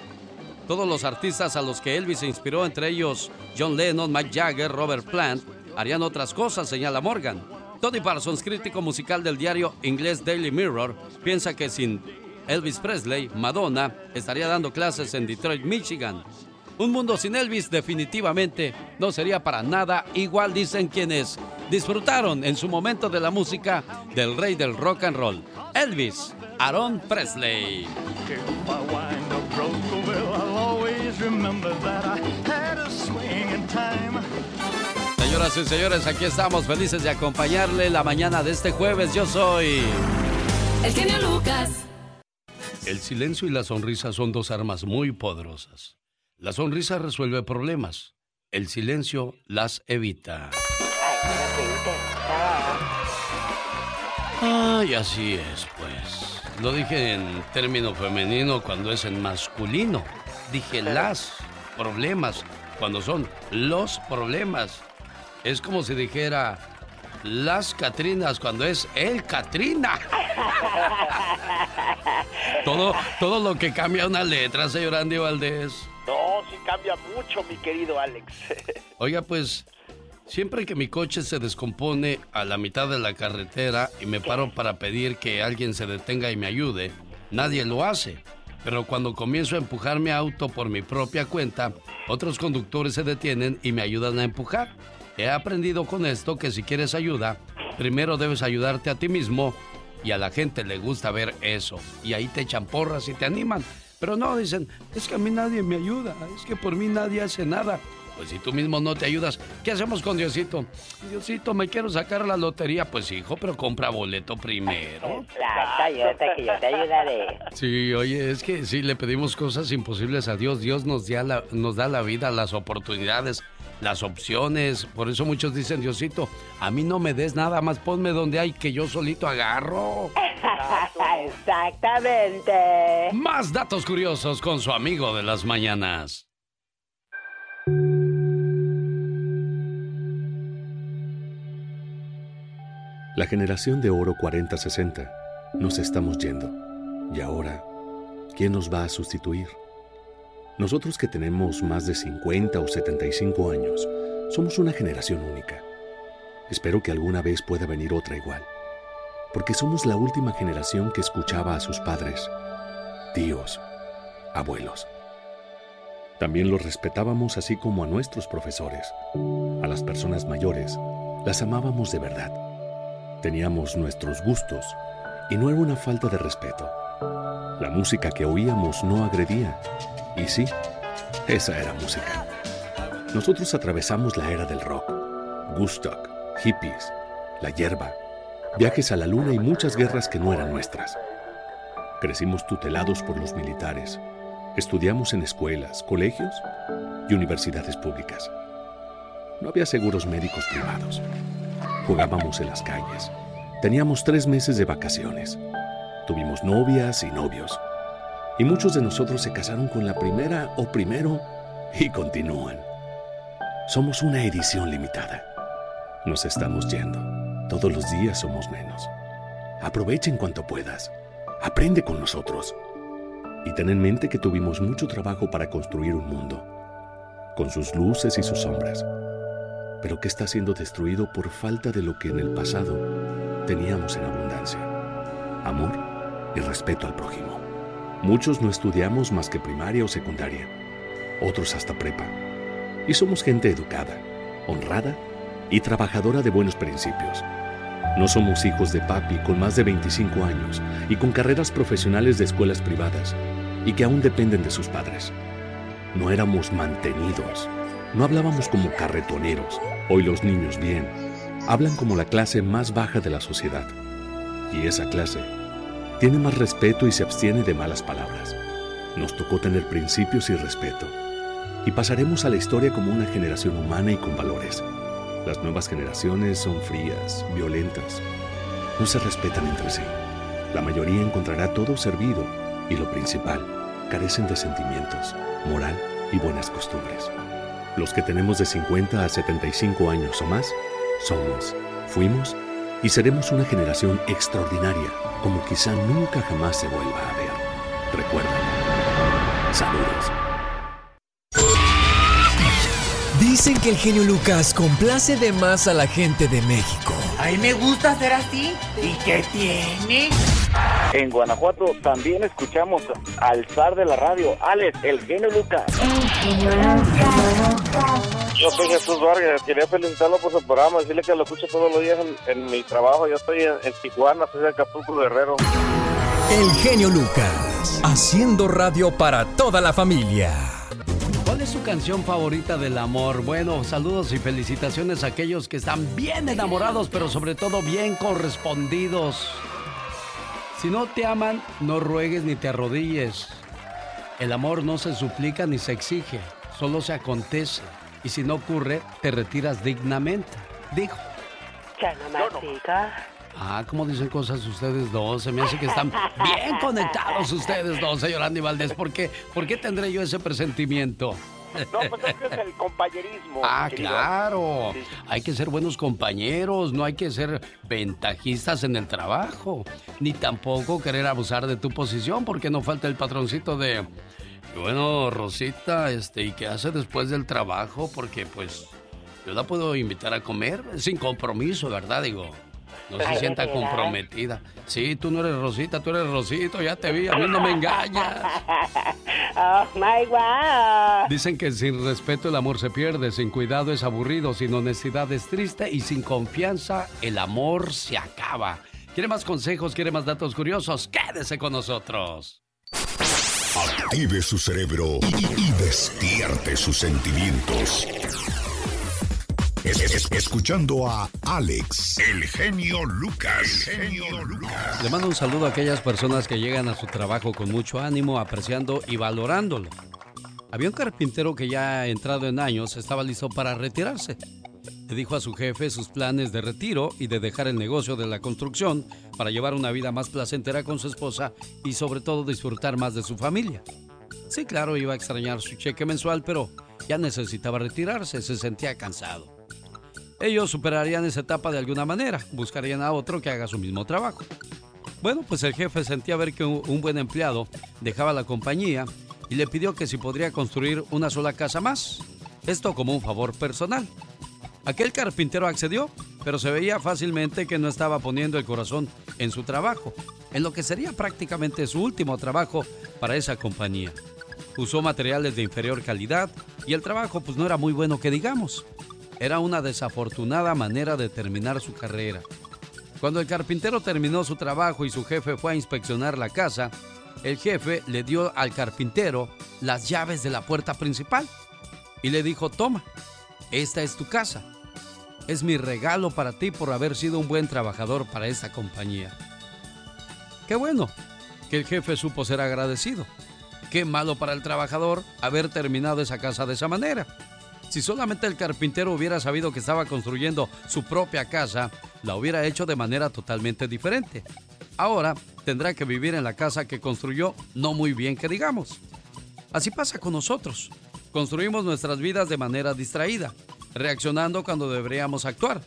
Todos los artistas a los que Elvis se inspiró, entre ellos John Lennon, Mike Jagger, Robert Plant, harían otras cosas, señala Morgan. Tony Parsons, crítico musical del diario inglés Daily Mirror, piensa que sin Elvis Presley, Madonna estaría dando clases en Detroit, Michigan. Un mundo sin Elvis definitivamente no sería para nada igual, dicen quienes disfrutaron en su momento de la música del rey del rock and roll, Elvis Aaron Presley. Señoras y señores, aquí estamos felices de acompañarle la mañana de este jueves. Yo soy... El genio Lucas. El silencio y la sonrisa son dos armas muy poderosas. La sonrisa resuelve problemas. El silencio las evita. Ay, así es, pues. Lo dije en término femenino cuando es en masculino. Dije las problemas cuando son los problemas. Es como si dijera las Catrinas cuando es el Catrina. [laughs] todo, todo lo que cambia una letra, señor Andy Valdés. No, sí cambia mucho, mi querido Alex. [laughs] Oiga, pues, siempre que mi coche se descompone a la mitad de la carretera y me paro para pedir que alguien se detenga y me ayude, nadie lo hace. Pero cuando comienzo a empujar mi auto por mi propia cuenta, otros conductores se detienen y me ayudan a empujar. He aprendido con esto que si quieres ayuda, primero debes ayudarte a ti mismo y a la gente le gusta ver eso. Y ahí te echan porras y te animan. Pero no, dicen, es que a mí nadie me ayuda, es que por mí nadie hace nada. Pues si tú mismo no te ayudas, ¿qué hacemos con Diosito? Diosito, me quiero sacar la lotería. Pues hijo, pero compra boleto primero. Exacto, ayúdate que yo te ayudaré. Sí, oye, es que si le pedimos cosas imposibles a Dios, Dios nos da la, nos da la vida, las oportunidades, las opciones. Por eso muchos dicen, Diosito, a mí no me des nada más, ponme donde hay que yo solito agarro. [laughs] Exactamente. Más datos curiosos con su amigo de las mañanas. La generación de oro 40-60 nos estamos yendo. Y ahora, ¿quién nos va a sustituir? Nosotros que tenemos más de 50 o 75 años, somos una generación única. Espero que alguna vez pueda venir otra igual, porque somos la última generación que escuchaba a sus padres, tíos, abuelos. También los respetábamos así como a nuestros profesores. A las personas mayores las amábamos de verdad. Teníamos nuestros gustos y no era una falta de respeto. La música que oíamos no agredía. Y sí, esa era música. Nosotros atravesamos la era del rock, Woodstock, hippies, la hierba, viajes a la luna y muchas guerras que no eran nuestras. Crecimos tutelados por los militares. Estudiamos en escuelas, colegios y universidades públicas. No había seguros médicos privados. Jugábamos en las calles. Teníamos tres meses de vacaciones. Tuvimos novias y novios. Y muchos de nosotros se casaron con la primera o primero y continúan. Somos una edición limitada. Nos estamos yendo. Todos los días somos menos. Aprovechen cuanto puedas. Aprende con nosotros. Y ten en mente que tuvimos mucho trabajo para construir un mundo, con sus luces y sus sombras, pero que está siendo destruido por falta de lo que en el pasado teníamos en abundancia. Amor y respeto al prójimo. Muchos no estudiamos más que primaria o secundaria, otros hasta prepa. Y somos gente educada, honrada y trabajadora de buenos principios. No somos hijos de papi con más de 25 años y con carreras profesionales de escuelas privadas y que aún dependen de sus padres. No éramos mantenidos. No hablábamos como carretoneros. Hoy los niños bien. Hablan como la clase más baja de la sociedad. Y esa clase tiene más respeto y se abstiene de malas palabras. Nos tocó tener principios y respeto. Y pasaremos a la historia como una generación humana y con valores. Las nuevas generaciones son frías, violentas. No se respetan entre sí. La mayoría encontrará todo servido y lo principal, carecen de sentimientos, moral y buenas costumbres. Los que tenemos de 50 a 75 años o más, somos, fuimos y seremos una generación extraordinaria como quizá nunca jamás se vuelva a ver. Recuerda, Saludos. Dicen que el genio Lucas complace de más a la gente de México. A mí me gusta ser así. ¿Y qué tiene? En Guanajuato también escuchamos al zar de la radio, Alex, el genio Lucas. Yo soy Jesús Vargas, quería felicitarlo por su programa, decirle que lo escucho todos los días en, en mi trabajo. Yo estoy en, en Tijuana, soy de Acapulco Guerrero. El genio Lucas, haciendo radio para toda la familia. ¿Cuál es su canción favorita del amor? Bueno, saludos y felicitaciones a aquellos que están bien enamorados, pero sobre todo bien correspondidos. Si no te aman, no ruegues ni te arrodilles. El amor no se suplica ni se exige, solo se acontece. Y si no ocurre, te retiras dignamente. Dijo. Ya no mastica. Ah, ¿cómo dicen cosas ustedes dos? Se me hace que están [laughs] bien conectados ustedes dos, señor Andy Valdés. ¿Por qué, ¿Por qué tendré yo ese presentimiento? No, pues es que es el compañerismo. Ah, querido. claro. Hay que ser buenos compañeros, no hay que ser ventajistas en el trabajo, ni tampoco querer abusar de tu posición, porque no falta el patroncito de, bueno, Rosita, este, ¿y qué hace después del trabajo? Porque pues yo la puedo invitar a comer sin compromiso, ¿verdad? Digo, no se sienta comprometida. Sí, tú no eres Rosita, tú eres Rosito, ya te vi, a mí no me engañas. [laughs] Oh my wow. Dicen que sin respeto el amor se pierde, sin cuidado es aburrido, sin honestidad es triste y sin confianza el amor se acaba. ¿Quiere más consejos? ¿Quiere más datos curiosos? Quédese con nosotros. Active su cerebro y, y despierte sus sentimientos. Es- es- escuchando a Alex, el genio Lucas. El genio Lucas. Le mando un saludo a aquellas personas que llegan a su trabajo con mucho ánimo, apreciando y valorándolo. Había un carpintero que ya entrado en años estaba listo para retirarse. Le dijo a su jefe sus planes de retiro y de dejar el negocio de la construcción para llevar una vida más placentera con su esposa y sobre todo disfrutar más de su familia. Sí, claro, iba a extrañar su cheque mensual, pero ya necesitaba retirarse, se sentía cansado. Ellos superarían esa etapa de alguna manera, buscarían a otro que haga su mismo trabajo. Bueno, pues el jefe sentía ver que un buen empleado dejaba la compañía y le pidió que si podría construir una sola casa más. Esto como un favor personal. Aquel carpintero accedió, pero se veía fácilmente que no estaba poniendo el corazón en su trabajo, en lo que sería prácticamente su último trabajo para esa compañía. Usó materiales de inferior calidad y el trabajo pues no era muy bueno que digamos. Era una desafortunada manera de terminar su carrera. Cuando el carpintero terminó su trabajo y su jefe fue a inspeccionar la casa, el jefe le dio al carpintero las llaves de la puerta principal y le dijo, toma, esta es tu casa. Es mi regalo para ti por haber sido un buen trabajador para esta compañía. Qué bueno que el jefe supo ser agradecido. Qué malo para el trabajador haber terminado esa casa de esa manera. Si solamente el carpintero hubiera sabido que estaba construyendo su propia casa, la hubiera hecho de manera totalmente diferente. Ahora tendrá que vivir en la casa que construyó no muy bien que digamos. Así pasa con nosotros. Construimos nuestras vidas de manera distraída, reaccionando cuando deberíamos actuar.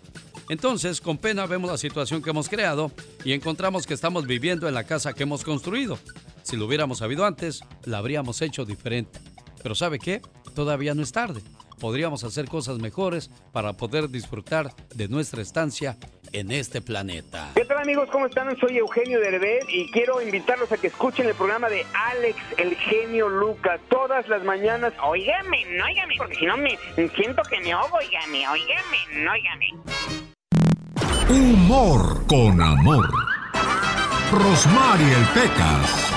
Entonces, con pena vemos la situación que hemos creado y encontramos que estamos viviendo en la casa que hemos construido. Si lo hubiéramos sabido antes, la habríamos hecho diferente. Pero ¿sabe qué? Todavía no es tarde. Podríamos hacer cosas mejores para poder disfrutar de nuestra estancia en este planeta. ¿Qué tal amigos? ¿Cómo están? Soy Eugenio Derbez y quiero invitarlos a que escuchen el programa de Alex, el genio Lucas, todas las mañanas. Óigame, no, óigame, porque si no me siento que me ahogo, óigame, óigame, no, óigame. Humor con amor. Rosmarie el Pecas.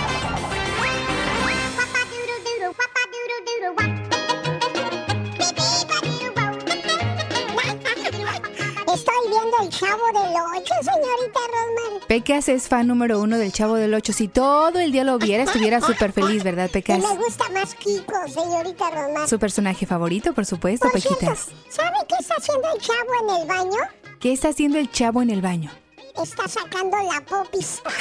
Estoy viendo el chavo del 8, señorita Rosmar. Pecas es fan número uno del Chavo del Ocho. Si todo el día lo viera, estuviera súper feliz, ¿verdad, Y Pecas? me gusta más Kiko, señorita Rosmar. Su personaje favorito, por supuesto, Por cierto, Pequitas. ¿sabe qué está haciendo el chavo en el baño? ¿Qué está haciendo el chavo en el baño? Está sacando la popis. [laughs]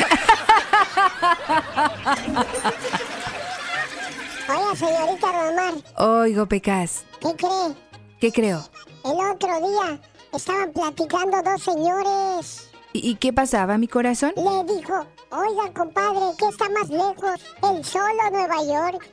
Oiga, señorita Rosmar, Oigo, Pecas. ¿qué cree? ¿Qué creo? El otro día estaban platicando dos señores. ¿Y, qué pasaba, mi corazón? Le dijo, oiga, compadre, ¿qué está más lejos? ¿El sol o Nueva York?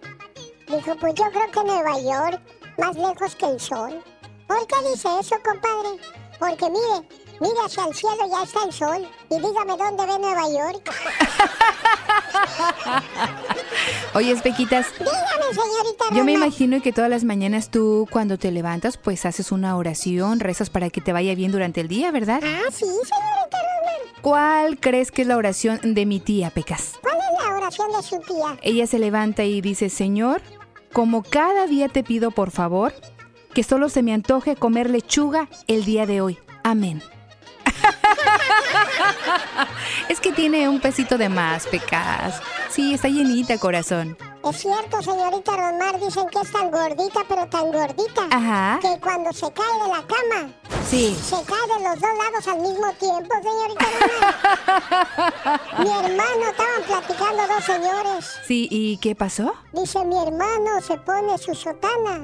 Dijo, pues yo creo que Nueva York, más lejos que el sol. ¿Por qué dice eso, compadre? Porque mire, mire hacia el cielo, ya está el sol. Y dígame dónde ve Nueva York. [laughs] Oye, Espequitas. Dígame, señorita. Yo me imagino que todas las mañanas tú, cuando te levantas, pues haces una oración, rezas para que te vaya bien durante el día, ¿verdad? Ah, sí, señorita Roma. ¿Cuál crees que es la oración de mi tía, Pecas? ¿Cuál es la oración de su tía? Ella se levanta y dice, Señor, como cada día te pido por favor, que solo se me antoje comer lechuga el día de hoy. Amén. [laughs] es que tiene un pesito de más, Pecas. Sí, está llenita, corazón. Es cierto, señorita Rosmar, dicen que es tan gordita, pero tan gordita. Ajá. Que cuando se cae de la cama, Sí. se cae de los dos lados al mismo tiempo, señorita Rosmar. [laughs] mi hermano, estaban platicando dos señores. Sí, ¿y qué pasó? Dice, mi hermano se pone su sotana,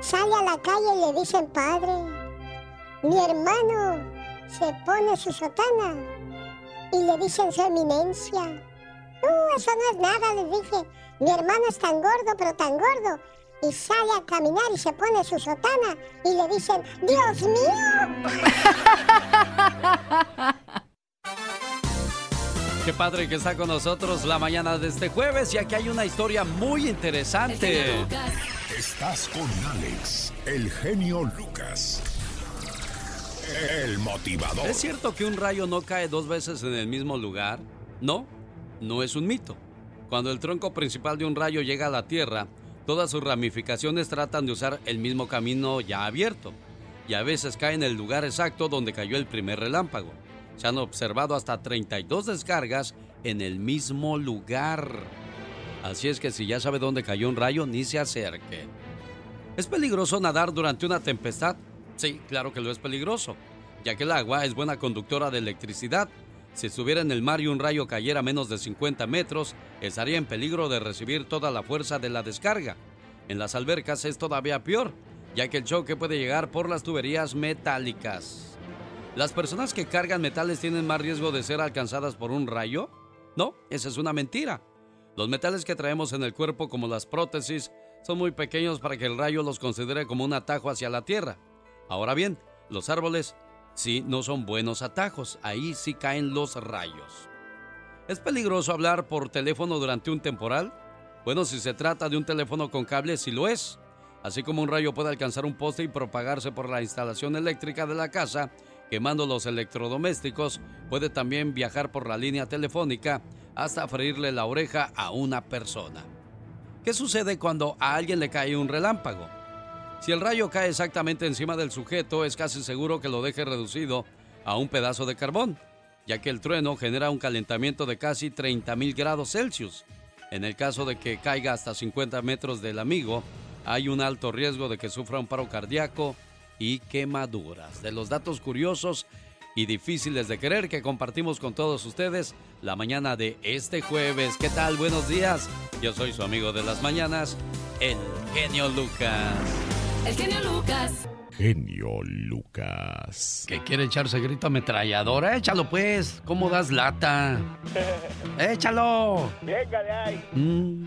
sale a la calle y le dicen, padre, mi hermano se pone su sotana y le dicen su eminencia. No, eso no es nada, les dije. Mi hermano es tan gordo, pero tan gordo. Y sale a caminar y se pone su sotana y le dicen, Dios mío. [laughs] Qué padre que está con nosotros la mañana de este jueves y aquí hay una historia muy interesante. Estás con Alex, el genio Lucas. El motivador. ¿Es cierto que un rayo no cae dos veces en el mismo lugar? No, no es un mito. Cuando el tronco principal de un rayo llega a la Tierra, todas sus ramificaciones tratan de usar el mismo camino ya abierto, y a veces cae en el lugar exacto donde cayó el primer relámpago. Se han observado hasta 32 descargas en el mismo lugar. Así es que si ya sabe dónde cayó un rayo, ni se acerque. ¿Es peligroso nadar durante una tempestad? Sí, claro que lo es peligroso, ya que el agua es buena conductora de electricidad. Si estuviera en el mar y un rayo cayera a menos de 50 metros, estaría en peligro de recibir toda la fuerza de la descarga. En las albercas es todavía peor, ya que el choque puede llegar por las tuberías metálicas. ¿Las personas que cargan metales tienen más riesgo de ser alcanzadas por un rayo? No, esa es una mentira. Los metales que traemos en el cuerpo, como las prótesis, son muy pequeños para que el rayo los considere como un atajo hacia la Tierra. Ahora bien, los árboles sí no son buenos atajos, ahí sí caen los rayos. ¿Es peligroso hablar por teléfono durante un temporal? Bueno, si se trata de un teléfono con cable, sí lo es. Así como un rayo puede alcanzar un poste y propagarse por la instalación eléctrica de la casa, quemando los electrodomésticos, puede también viajar por la línea telefónica hasta freírle la oreja a una persona. ¿Qué sucede cuando a alguien le cae un relámpago? Si el rayo cae exactamente encima del sujeto, es casi seguro que lo deje reducido a un pedazo de carbón, ya que el trueno genera un calentamiento de casi 30.000 grados Celsius. En el caso de que caiga hasta 50 metros del amigo, hay un alto riesgo de que sufra un paro cardíaco y quemaduras. De los datos curiosos y difíciles de creer que compartimos con todos ustedes la mañana de este jueves. ¿Qué tal? Buenos días. Yo soy su amigo de las mañanas, el genio Lucas. El genio Lucas. Genio Lucas. ¿Que quiere echarse grito ametralladora? Échalo pues. ¿Cómo das lata? [laughs] Échalo. Véngale ahí. Mm,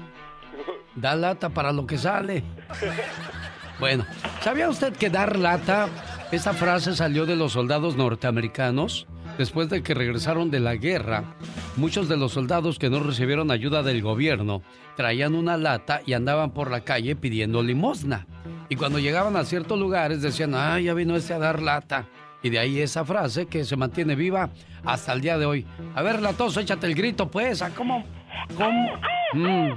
da lata para lo que sale. [laughs] Bueno, ¿sabía usted que dar lata, esta frase salió de los soldados norteamericanos? Después de que regresaron de la guerra, muchos de los soldados que no recibieron ayuda del gobierno traían una lata y andaban por la calle pidiendo limosna. Y cuando llegaban a ciertos lugares decían, ah, ya vino este a dar lata. Y de ahí esa frase que se mantiene viva hasta el día de hoy. A ver, latoso, échate el grito, pues. ¿a ¿Cómo? ¿Cómo? Mm.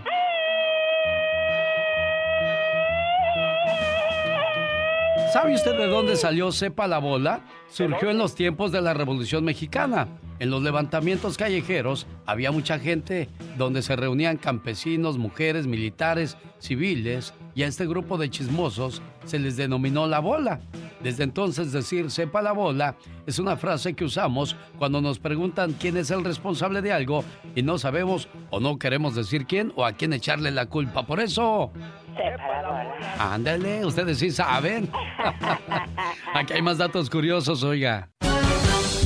¿Sabe usted de dónde salió Sepa la Bola? Surgió en los tiempos de la Revolución Mexicana. En los levantamientos callejeros había mucha gente donde se reunían campesinos, mujeres, militares, civiles y a este grupo de chismosos se les denominó la bola. Desde entonces decir sepa la bola es una frase que usamos cuando nos preguntan quién es el responsable de algo y no sabemos o no queremos decir quién o a quién echarle la culpa. Por eso... Ándale, ustedes sí saben. [laughs] Aquí hay más datos curiosos, oiga.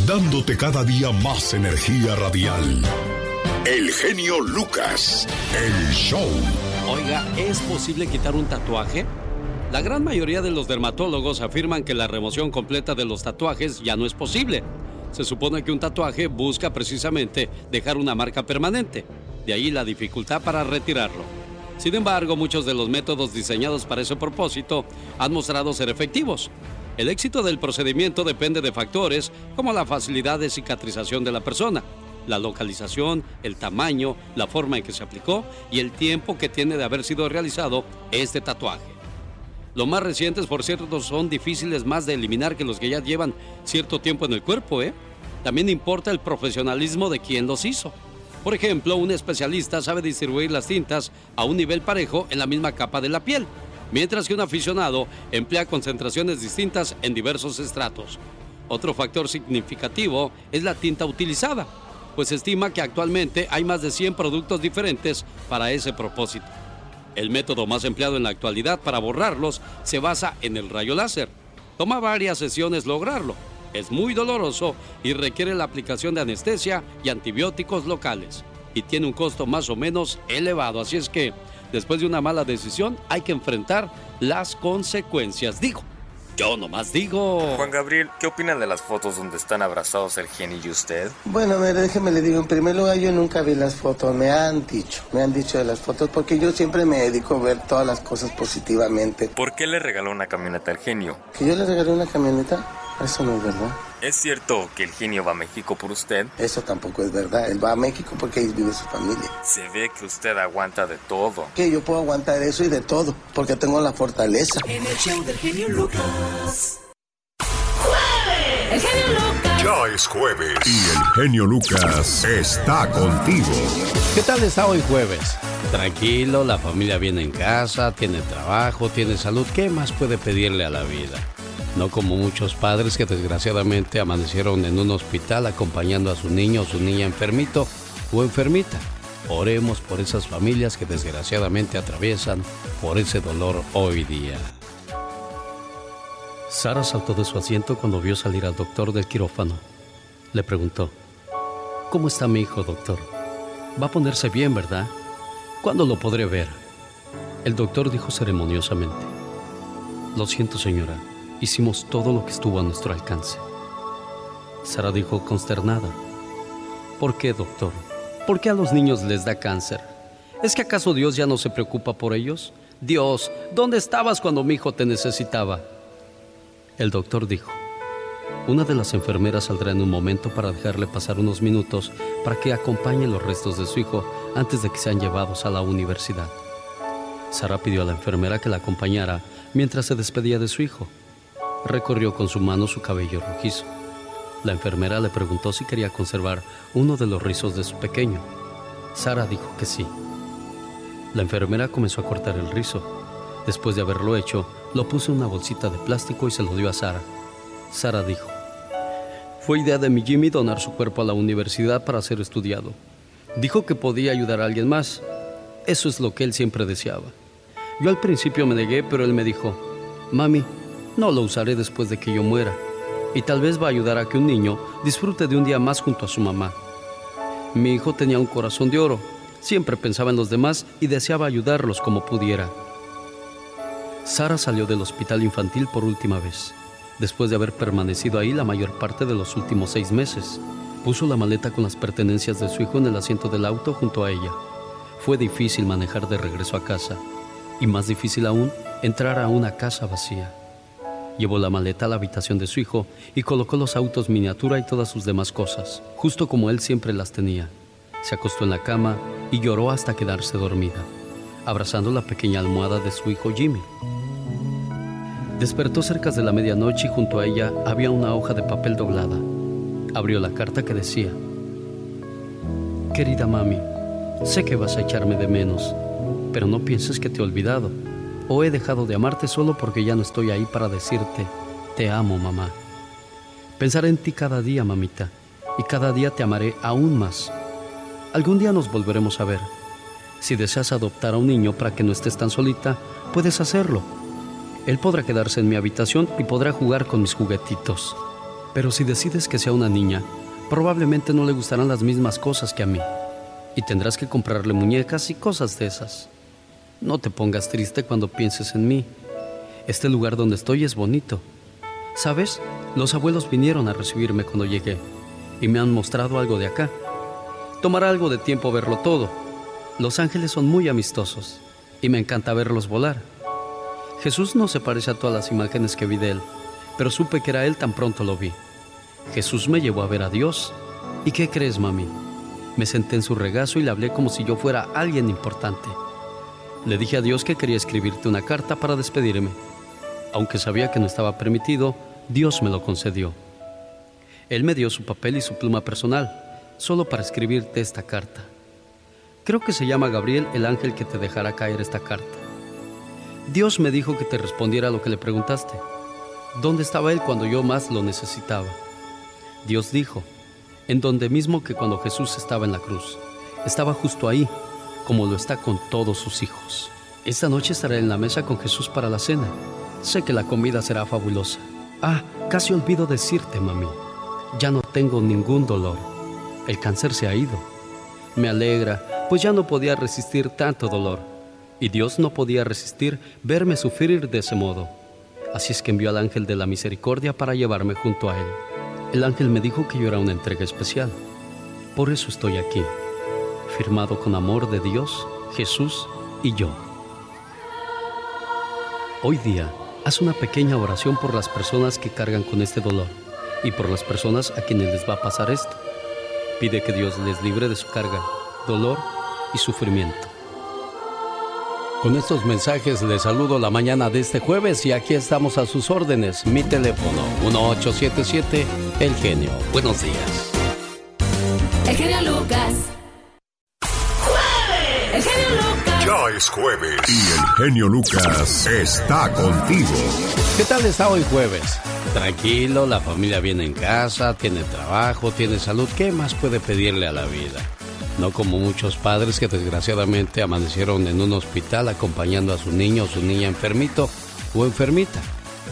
Dándote cada día más energía radial. El genio Lucas. El show. Oiga, ¿es posible quitar un tatuaje? La gran mayoría de los dermatólogos afirman que la remoción completa de los tatuajes ya no es posible. Se supone que un tatuaje busca precisamente dejar una marca permanente, de ahí la dificultad para retirarlo. Sin embargo, muchos de los métodos diseñados para ese propósito han mostrado ser efectivos. El éxito del procedimiento depende de factores como la facilidad de cicatrización de la persona, la localización, el tamaño, la forma en que se aplicó y el tiempo que tiene de haber sido realizado este tatuaje. Los más recientes, por cierto, son difíciles más de eliminar que los que ya llevan cierto tiempo en el cuerpo, ¿eh? También importa el profesionalismo de quien los hizo. Por ejemplo, un especialista sabe distribuir las tintas a un nivel parejo en la misma capa de la piel, mientras que un aficionado emplea concentraciones distintas en diversos estratos. Otro factor significativo es la tinta utilizada, pues se estima que actualmente hay más de 100 productos diferentes para ese propósito. El método más empleado en la actualidad para borrarlos se basa en el rayo láser. Toma varias sesiones lograrlo. Es muy doloroso y requiere la aplicación de anestesia y antibióticos locales. Y tiene un costo más o menos elevado. Así es que, después de una mala decisión, hay que enfrentar las consecuencias. Digo, yo nomás digo. Juan Gabriel, ¿qué opinan de las fotos donde están abrazados el genio y usted? Bueno, a ver, déjeme le digo, en primer lugar yo nunca vi las fotos, me han dicho, me han dicho de las fotos, porque yo siempre me dedico a ver todas las cosas positivamente. ¿Por qué le regaló una camioneta al genio? ¿Que yo le regalé una camioneta? Eso no es verdad. ¿Es cierto que el genio va a México por usted? Eso tampoco es verdad. Él va a México porque ahí vive su familia. Se ve que usted aguanta de todo. Que yo puedo aguantar eso y de todo, porque tengo la fortaleza. En el show del genio Lucas. El genio Lucas. Ya es jueves y el genio Lucas está contigo. ¿Qué tal está hoy jueves? Tranquilo, la familia viene en casa, tiene trabajo, tiene salud. ¿Qué más puede pedirle a la vida? No como muchos padres que desgraciadamente amanecieron en un hospital acompañando a su niño o su niña enfermito o enfermita. Oremos por esas familias que desgraciadamente atraviesan por ese dolor hoy día. Sara saltó de su asiento cuando vio salir al doctor del quirófano. Le preguntó, ¿Cómo está mi hijo, doctor? Va a ponerse bien, ¿verdad? ¿Cuándo lo podré ver? El doctor dijo ceremoniosamente, Lo siento, señora, hicimos todo lo que estuvo a nuestro alcance. Sara dijo consternada, ¿Por qué, doctor? ¿Por qué a los niños les da cáncer? ¿Es que acaso Dios ya no se preocupa por ellos? Dios, ¿dónde estabas cuando mi hijo te necesitaba? El doctor dijo, una de las enfermeras saldrá en un momento para dejarle pasar unos minutos para que acompañe los restos de su hijo antes de que sean llevados a la universidad. Sara pidió a la enfermera que la acompañara mientras se despedía de su hijo. Recorrió con su mano su cabello rojizo. La enfermera le preguntó si quería conservar uno de los rizos de su pequeño. Sara dijo que sí. La enfermera comenzó a cortar el rizo. Después de haberlo hecho, lo puso en una bolsita de plástico y se lo dio a Sara. Sara dijo, fue idea de mi Jimmy donar su cuerpo a la universidad para ser estudiado. Dijo que podía ayudar a alguien más. Eso es lo que él siempre deseaba. Yo al principio me negué, pero él me dijo, Mami, no lo usaré después de que yo muera. Y tal vez va a ayudar a que un niño disfrute de un día más junto a su mamá. Mi hijo tenía un corazón de oro. Siempre pensaba en los demás y deseaba ayudarlos como pudiera. Sara salió del hospital infantil por última vez, después de haber permanecido ahí la mayor parte de los últimos seis meses. Puso la maleta con las pertenencias de su hijo en el asiento del auto junto a ella. Fue difícil manejar de regreso a casa y más difícil aún entrar a una casa vacía. Llevó la maleta a la habitación de su hijo y colocó los autos miniatura y todas sus demás cosas, justo como él siempre las tenía. Se acostó en la cama y lloró hasta quedarse dormida, abrazando la pequeña almohada de su hijo Jimmy. Despertó cerca de la medianoche y junto a ella había una hoja de papel doblada. Abrió la carta que decía, Querida mami, sé que vas a echarme de menos, pero no pienses que te he olvidado o he dejado de amarte solo porque ya no estoy ahí para decirte, te amo mamá. Pensaré en ti cada día, mamita, y cada día te amaré aún más. Algún día nos volveremos a ver. Si deseas adoptar a un niño para que no estés tan solita, puedes hacerlo. Él podrá quedarse en mi habitación y podrá jugar con mis juguetitos. Pero si decides que sea una niña, probablemente no le gustarán las mismas cosas que a mí. Y tendrás que comprarle muñecas y cosas de esas. No te pongas triste cuando pienses en mí. Este lugar donde estoy es bonito. ¿Sabes? Los abuelos vinieron a recibirme cuando llegué y me han mostrado algo de acá. Tomará algo de tiempo verlo todo. Los ángeles son muy amistosos y me encanta verlos volar. Jesús no se parece a todas las imágenes que vi de él, pero supe que era él tan pronto lo vi. Jesús me llevó a ver a Dios. ¿Y qué crees, mami? Me senté en su regazo y le hablé como si yo fuera alguien importante. Le dije a Dios que quería escribirte una carta para despedirme. Aunque sabía que no estaba permitido, Dios me lo concedió. Él me dio su papel y su pluma personal, solo para escribirte esta carta. Creo que se llama Gabriel el ángel que te dejará caer esta carta. Dios me dijo que te respondiera a lo que le preguntaste. ¿Dónde estaba Él cuando yo más lo necesitaba? Dios dijo, en donde mismo que cuando Jesús estaba en la cruz. Estaba justo ahí, como lo está con todos sus hijos. Esta noche estaré en la mesa con Jesús para la cena. Sé que la comida será fabulosa. Ah, casi olvido decirte, mami. Ya no tengo ningún dolor. El cáncer se ha ido. Me alegra, pues ya no podía resistir tanto dolor. Y Dios no podía resistir verme sufrir de ese modo. Así es que envió al ángel de la misericordia para llevarme junto a él. El ángel me dijo que yo era una entrega especial. Por eso estoy aquí, firmado con amor de Dios, Jesús y yo. Hoy día, haz una pequeña oración por las personas que cargan con este dolor y por las personas a quienes les va a pasar esto. Pide que Dios les libre de su carga, dolor y sufrimiento. Con estos mensajes les saludo la mañana de este jueves y aquí estamos a sus órdenes. Mi teléfono 1877 El Genio. Buenos días. El genio Lucas. Ya es jueves y el genio Lucas está contigo. ¿Qué tal está hoy jueves? Tranquilo, la familia viene en casa, tiene trabajo, tiene salud. ¿Qué más puede pedirle a la vida? No como muchos padres que desgraciadamente amanecieron en un hospital acompañando a su niño o su niña enfermito o enfermita.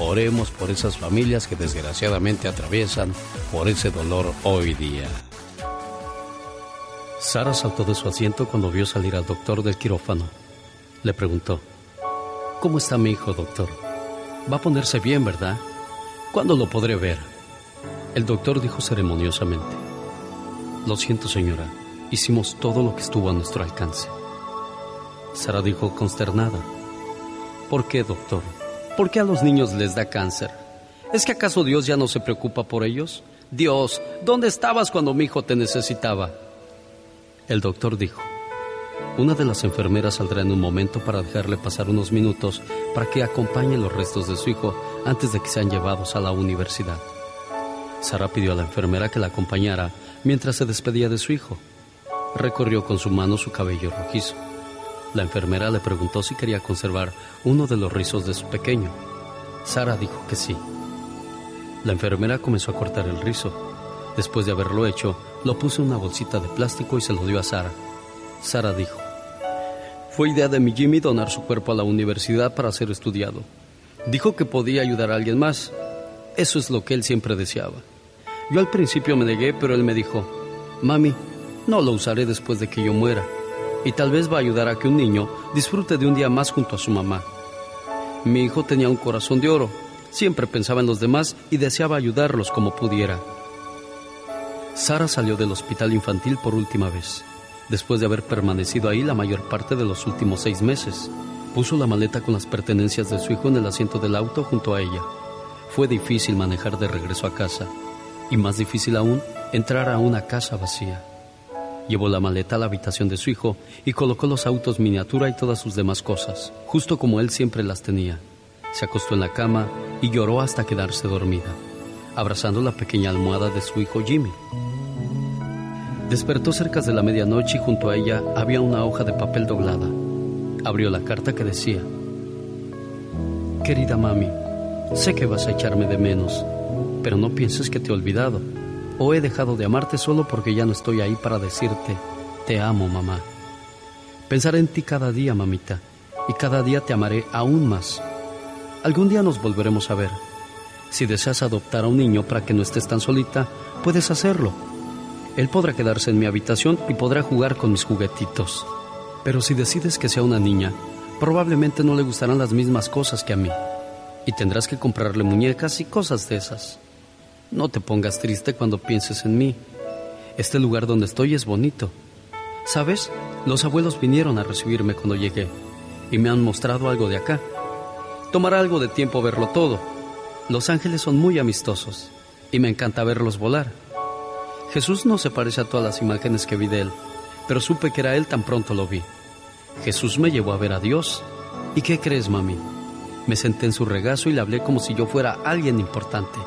Oremos por esas familias que desgraciadamente atraviesan por ese dolor hoy día. Sara saltó de su asiento cuando vio salir al doctor del quirófano. Le preguntó, ¿Cómo está mi hijo, doctor? Va a ponerse bien, ¿verdad? ¿Cuándo lo podré ver? El doctor dijo ceremoniosamente, Lo siento, señora, hicimos todo lo que estuvo a nuestro alcance. Sara dijo consternada, ¿Por qué, doctor? ¿Por qué a los niños les da cáncer? ¿Es que acaso Dios ya no se preocupa por ellos? Dios, ¿dónde estabas cuando mi hijo te necesitaba? El doctor dijo, una de las enfermeras saldrá en un momento para dejarle pasar unos minutos para que acompañe los restos de su hijo antes de que sean llevados a la universidad. Sara pidió a la enfermera que la acompañara mientras se despedía de su hijo. Recorrió con su mano su cabello rojizo. La enfermera le preguntó si quería conservar uno de los rizos de su pequeño. Sara dijo que sí. La enfermera comenzó a cortar el rizo. Después de haberlo hecho, lo puso en una bolsita de plástico y se lo dio a Sara. Sara dijo, fue idea de mi Jimmy donar su cuerpo a la universidad para ser estudiado. Dijo que podía ayudar a alguien más. Eso es lo que él siempre deseaba. Yo al principio me negué, pero él me dijo, Mami, no lo usaré después de que yo muera. Y tal vez va a ayudar a que un niño disfrute de un día más junto a su mamá. Mi hijo tenía un corazón de oro. Siempre pensaba en los demás y deseaba ayudarlos como pudiera. Sara salió del hospital infantil por última vez, después de haber permanecido ahí la mayor parte de los últimos seis meses. Puso la maleta con las pertenencias de su hijo en el asiento del auto junto a ella. Fue difícil manejar de regreso a casa y más difícil aún entrar a una casa vacía. Llevó la maleta a la habitación de su hijo y colocó los autos miniatura y todas sus demás cosas, justo como él siempre las tenía. Se acostó en la cama y lloró hasta quedarse dormida, abrazando la pequeña almohada de su hijo Jimmy. Despertó cerca de la medianoche y junto a ella había una hoja de papel doblada. Abrió la carta que decía, Querida mami, sé que vas a echarme de menos, pero no pienses que te he olvidado o he dejado de amarte solo porque ya no estoy ahí para decirte, te amo mamá. Pensaré en ti cada día, mamita, y cada día te amaré aún más. Algún día nos volveremos a ver. Si deseas adoptar a un niño para que no estés tan solita, puedes hacerlo. Él podrá quedarse en mi habitación y podrá jugar con mis juguetitos. Pero si decides que sea una niña, Probablemente no le gustarán las mismas cosas que a mí. Y tendrás que comprarle muñecas y cosas de esas. No te pongas triste cuando pienses en mí. Este lugar donde estoy es bonito. ¿Sabes? Los abuelos vinieron a recibirme cuando llegué y me han mostrado algo de acá. Tomará algo de tiempo verlo todo. Los ángeles son muy amistosos y me encanta verlos volar. Jesús no se parece a todas las imágenes que vi de él, pero supe que era él tan pronto lo vi. Jesús me llevó a ver a Dios. ¿Y qué crees, mami? Me senté en su regazo y le hablé como si yo fuera alguien importante.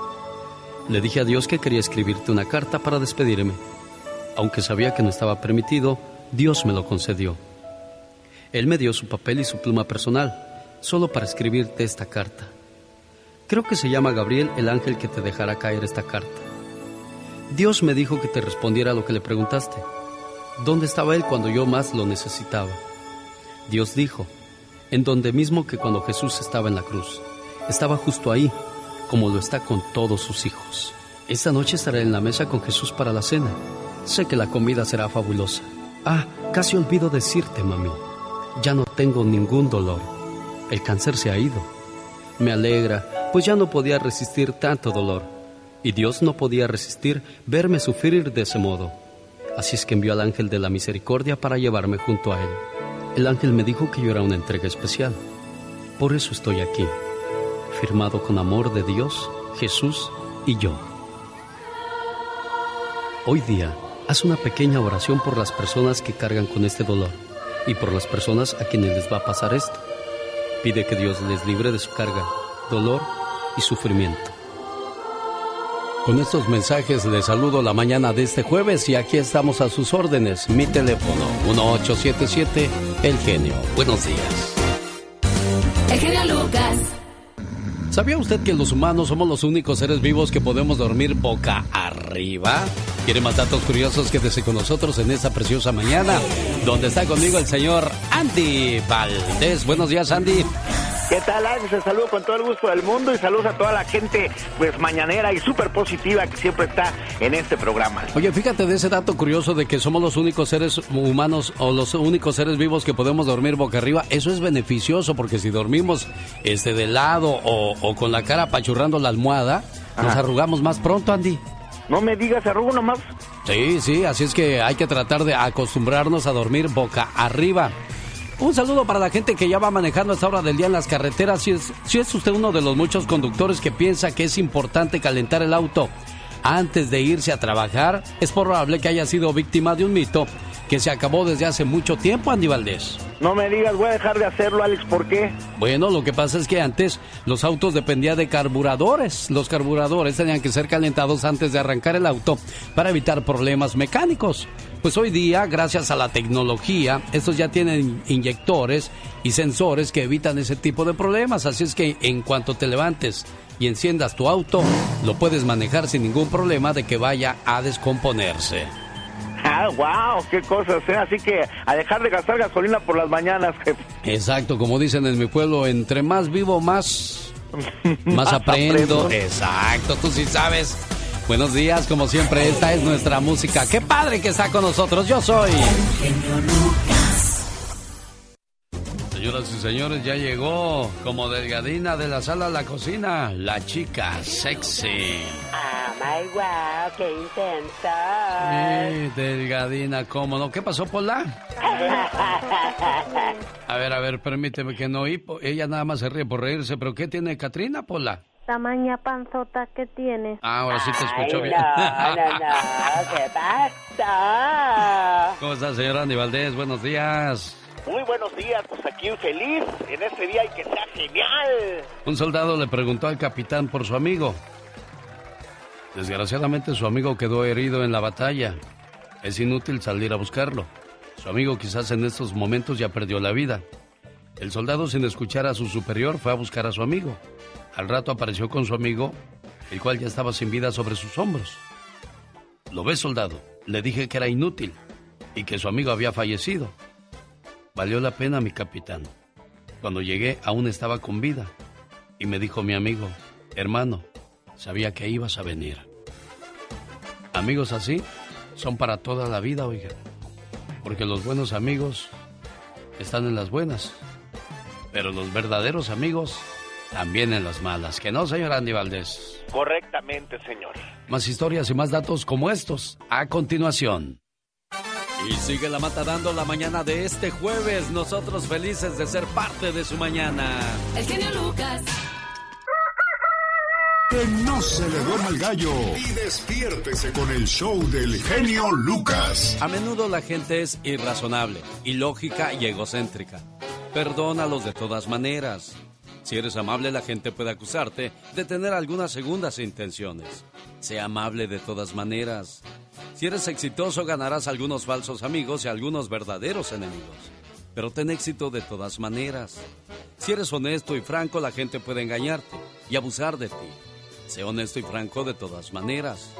Le dije a Dios que quería escribirte una carta para despedirme. Aunque sabía que no estaba permitido, Dios me lo concedió. Él me dio su papel y su pluma personal, solo para escribirte esta carta. Creo que se llama Gabriel el ángel que te dejará caer esta carta. Dios me dijo que te respondiera a lo que le preguntaste. ¿Dónde estaba Él cuando yo más lo necesitaba? Dios dijo, en donde mismo que cuando Jesús estaba en la cruz. Estaba justo ahí, como lo está con todos sus hijos. Esta noche estaré en la mesa con Jesús para la cena. Sé que la comida será fabulosa. Ah, casi olvido decirte, mami. Ya no tengo ningún dolor. El cáncer se ha ido. Me alegra, pues ya no podía resistir tanto dolor. Y Dios no podía resistir verme sufrir de ese modo. Así es que envió al ángel de la misericordia para llevarme junto a él. El ángel me dijo que yo era una entrega especial. Por eso estoy aquí, firmado con amor de Dios, Jesús y yo. Hoy día, haz una pequeña oración por las personas que cargan con este dolor y por las personas a quienes les va a pasar esto. Pide que Dios les libre de su carga, dolor y sufrimiento. Con estos mensajes les saludo la mañana de este jueves y aquí estamos a sus órdenes. Mi teléfono 1877 El Genio. Buenos días. El genio Lucas. ¿Sabía usted que los humanos somos los únicos seres vivos que podemos dormir boca arriba? ¿Quiere más datos curiosos? Quédese con nosotros en esta preciosa mañana, donde está conmigo el señor Andy Valdés. Buenos días, Andy. ¿Qué tal, Alex? Te saludo con todo el gusto del mundo y saludos a toda la gente, pues, mañanera y súper positiva que siempre está en este programa. Oye, fíjate de ese dato curioso de que somos los únicos seres humanos o los únicos seres vivos que podemos dormir boca arriba. Eso es beneficioso porque si dormimos este de lado o, o con la cara apachurrando la almohada, nos arrugamos más pronto, Andy. No me digas, arrugo nomás. Sí, sí, así es que hay que tratar de acostumbrarnos a dormir boca arriba. Un saludo para la gente que ya va manejando a esta hora del día en las carreteras. Si es, si es usted uno de los muchos conductores que piensa que es importante calentar el auto antes de irse a trabajar, es probable que haya sido víctima de un mito que se acabó desde hace mucho tiempo, Andy Valdés. No me digas, voy a dejar de hacerlo, Alex, ¿por qué? Bueno, lo que pasa es que antes los autos dependían de carburadores. Los carburadores tenían que ser calentados antes de arrancar el auto para evitar problemas mecánicos. Pues hoy día, gracias a la tecnología, estos ya tienen inyectores y sensores que evitan ese tipo de problemas. Así es que en cuanto te levantes y enciendas tu auto, lo puedes manejar sin ningún problema de que vaya a descomponerse. Ah, wow, qué cosas, ¿eh? Así que a dejar de gastar gasolina por las mañanas, [laughs] jefe. Exacto, como dicen en mi pueblo, entre más vivo, más, [laughs] más aprendo. Exacto, tú sí sabes. Buenos días, como siempre, esta es nuestra música. Qué padre que está con nosotros. Yo soy. Señoras y señores, ya llegó como delgadina de la sala a la cocina, la chica sexy. Ah, my wow, qué intenso. Sí, delgadina, ¿cómo no? ¿Qué pasó, Pola? [laughs] A ver, a ver, permíteme que no oí. Ella nada más se ríe por reírse, pero ¿qué tiene Katrina, Pola? Tamaña panzota que tiene. Ah, ahora sí te escucho Ay, bien. no, no, no, ¿qué pasa? ¿Cómo está, señora Andy Valdés? Buenos días. Muy buenos días, pues aquí feliz en este día y que sea genial. Un soldado le preguntó al capitán por su amigo. Desgraciadamente su amigo quedó herido en la batalla. Es inútil salir a buscarlo. Su amigo quizás en estos momentos ya perdió la vida. El soldado sin escuchar a su superior fue a buscar a su amigo. Al rato apareció con su amigo, el cual ya estaba sin vida sobre sus hombros. ¿Lo ves, soldado? Le dije que era inútil y que su amigo había fallecido. Valió la pena, mi capitán. Cuando llegué aún estaba con vida. Y me dijo mi amigo, hermano, sabía que ibas a venir. Amigos así son para toda la vida, oiga. Porque los buenos amigos están en las buenas pero los verdaderos amigos también en las malas. ¿Que no, señor Andy Valdés? Correctamente, señor. Más historias y más datos como estos a continuación. Y sigue la mata dando la mañana de este jueves. Nosotros felices de ser parte de su mañana. El genio Lucas. Que no se le duerma el gallo. Y despiértese con el show del genio Lucas. A menudo la gente es irrazonable, ilógica y egocéntrica. Perdónalos de todas maneras. Si eres amable, la gente puede acusarte de tener algunas segundas intenciones. Sea amable de todas maneras. Si eres exitoso, ganarás algunos falsos amigos y algunos verdaderos enemigos. Pero ten éxito de todas maneras. Si eres honesto y franco, la gente puede engañarte y abusar de ti. Sé honesto y franco de todas maneras.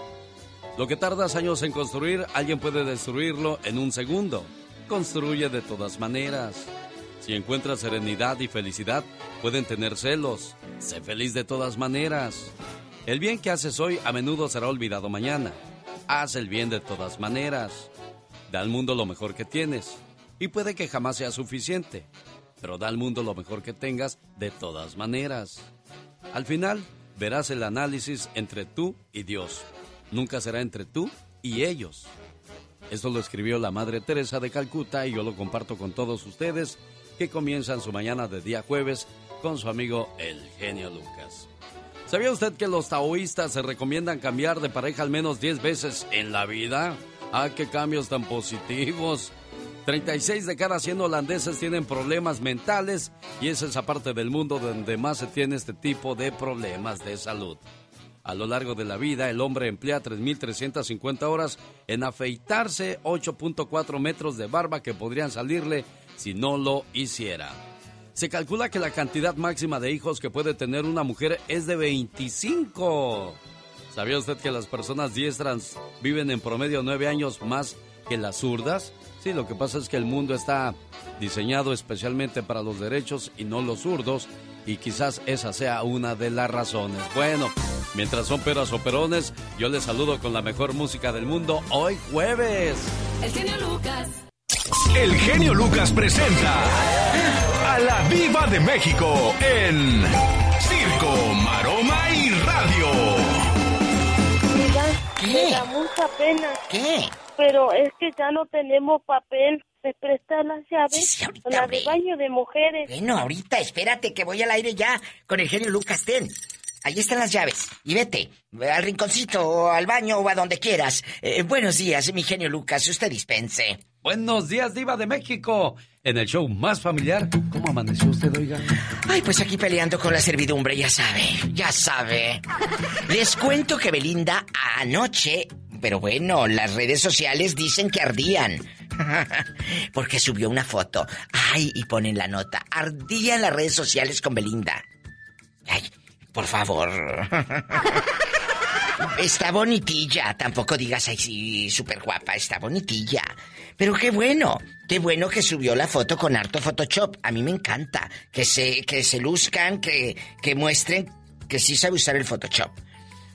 Lo que tardas años en construir, alguien puede destruirlo en un segundo. Construye de todas maneras. Si encuentras serenidad y felicidad, pueden tener celos. Sé feliz de todas maneras. El bien que haces hoy a menudo será olvidado mañana. Haz el bien de todas maneras. Da al mundo lo mejor que tienes. Y puede que jamás sea suficiente. Pero da al mundo lo mejor que tengas de todas maneras. Al final, verás el análisis entre tú y Dios. Nunca será entre tú y ellos. Esto lo escribió la Madre Teresa de Calcuta y yo lo comparto con todos ustedes que comienzan su mañana de día jueves con su amigo el genio Lucas. ¿Sabía usted que los taoístas se recomiendan cambiar de pareja al menos 10 veces en la vida? Ah, qué cambios tan positivos. 36 de cada 100 holandeses tienen problemas mentales y es esa parte del mundo donde más se tiene este tipo de problemas de salud. A lo largo de la vida, el hombre emplea 3.350 horas en afeitarse 8.4 metros de barba que podrían salirle si no lo hiciera. Se calcula que la cantidad máxima de hijos que puede tener una mujer es de 25. ¿Sabía usted que las personas diestras viven en promedio 9 años más que las zurdas? Sí, lo que pasa es que el mundo está diseñado especialmente para los derechos y no los zurdos, y quizás esa sea una de las razones. Bueno, mientras son peras o perones, yo les saludo con la mejor música del mundo hoy jueves. El genio Lucas. El genio Lucas presenta a la Viva de México en Circo, Maroma y Radio. Me da mucha pena. ¿Qué? Pero es que ya no tenemos papel. ¿Me prestan las llaves? Sí, ahorita, la de baño de mujeres. Bueno, ahorita, espérate que voy al aire ya con el genio Lucas Ten. Ahí están las llaves. Y vete, al rinconcito, o al baño, o a donde quieras. Eh, buenos días, mi genio Lucas. Usted dispense. Buenos días, Diva de México. En el show más familiar, ¿cómo amaneció usted, oiga? Ay, pues aquí peleando con la servidumbre, ya sabe, ya sabe. Les cuento que Belinda anoche, pero bueno, las redes sociales dicen que ardían. [laughs] Porque subió una foto. Ay, y ponen la nota. Ardían las redes sociales con Belinda. Ay, por favor. [laughs] Está bonitilla, tampoco digas ay sí, súper guapa, está bonitilla. Pero qué bueno, qué bueno que subió la foto con harto Photoshop. A mí me encanta que se, que se luzcan, que, que muestren que sí sabe usar el Photoshop.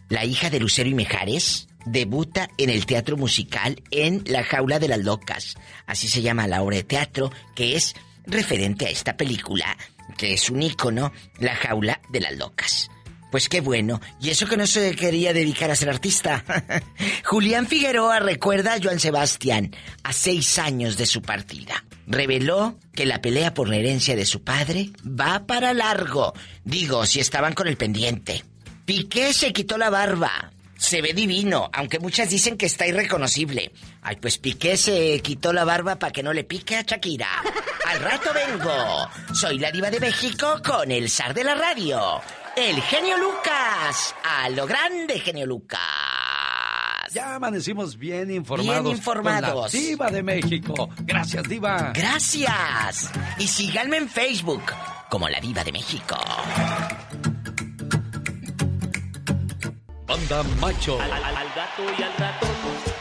La hija de Lucero y Mejares debuta en el teatro musical en La Jaula de las Locas. Así se llama la obra de teatro, que es referente a esta película, que es un ícono, La Jaula de las Locas. Pues qué bueno. Y eso que no se quería dedicar a ser artista. [laughs] Julián Figueroa recuerda a Joan Sebastián a seis años de su partida. Reveló que la pelea por la herencia de su padre va para largo. Digo, si estaban con el pendiente. Piqué se quitó la barba. Se ve divino, aunque muchas dicen que está irreconocible. Ay, pues Piqué se quitó la barba para que no le pique a Shakira. Al rato vengo. Soy la diva de México con el zar de la radio. El genio Lucas. A lo grande, genio Lucas. Ya amanecimos bien informados. Bien informados. Con la Diva de México. Gracias, Diva. Gracias. Y síganme en Facebook como la diva de México. Banda Macho. Al, al- al gato y al ratón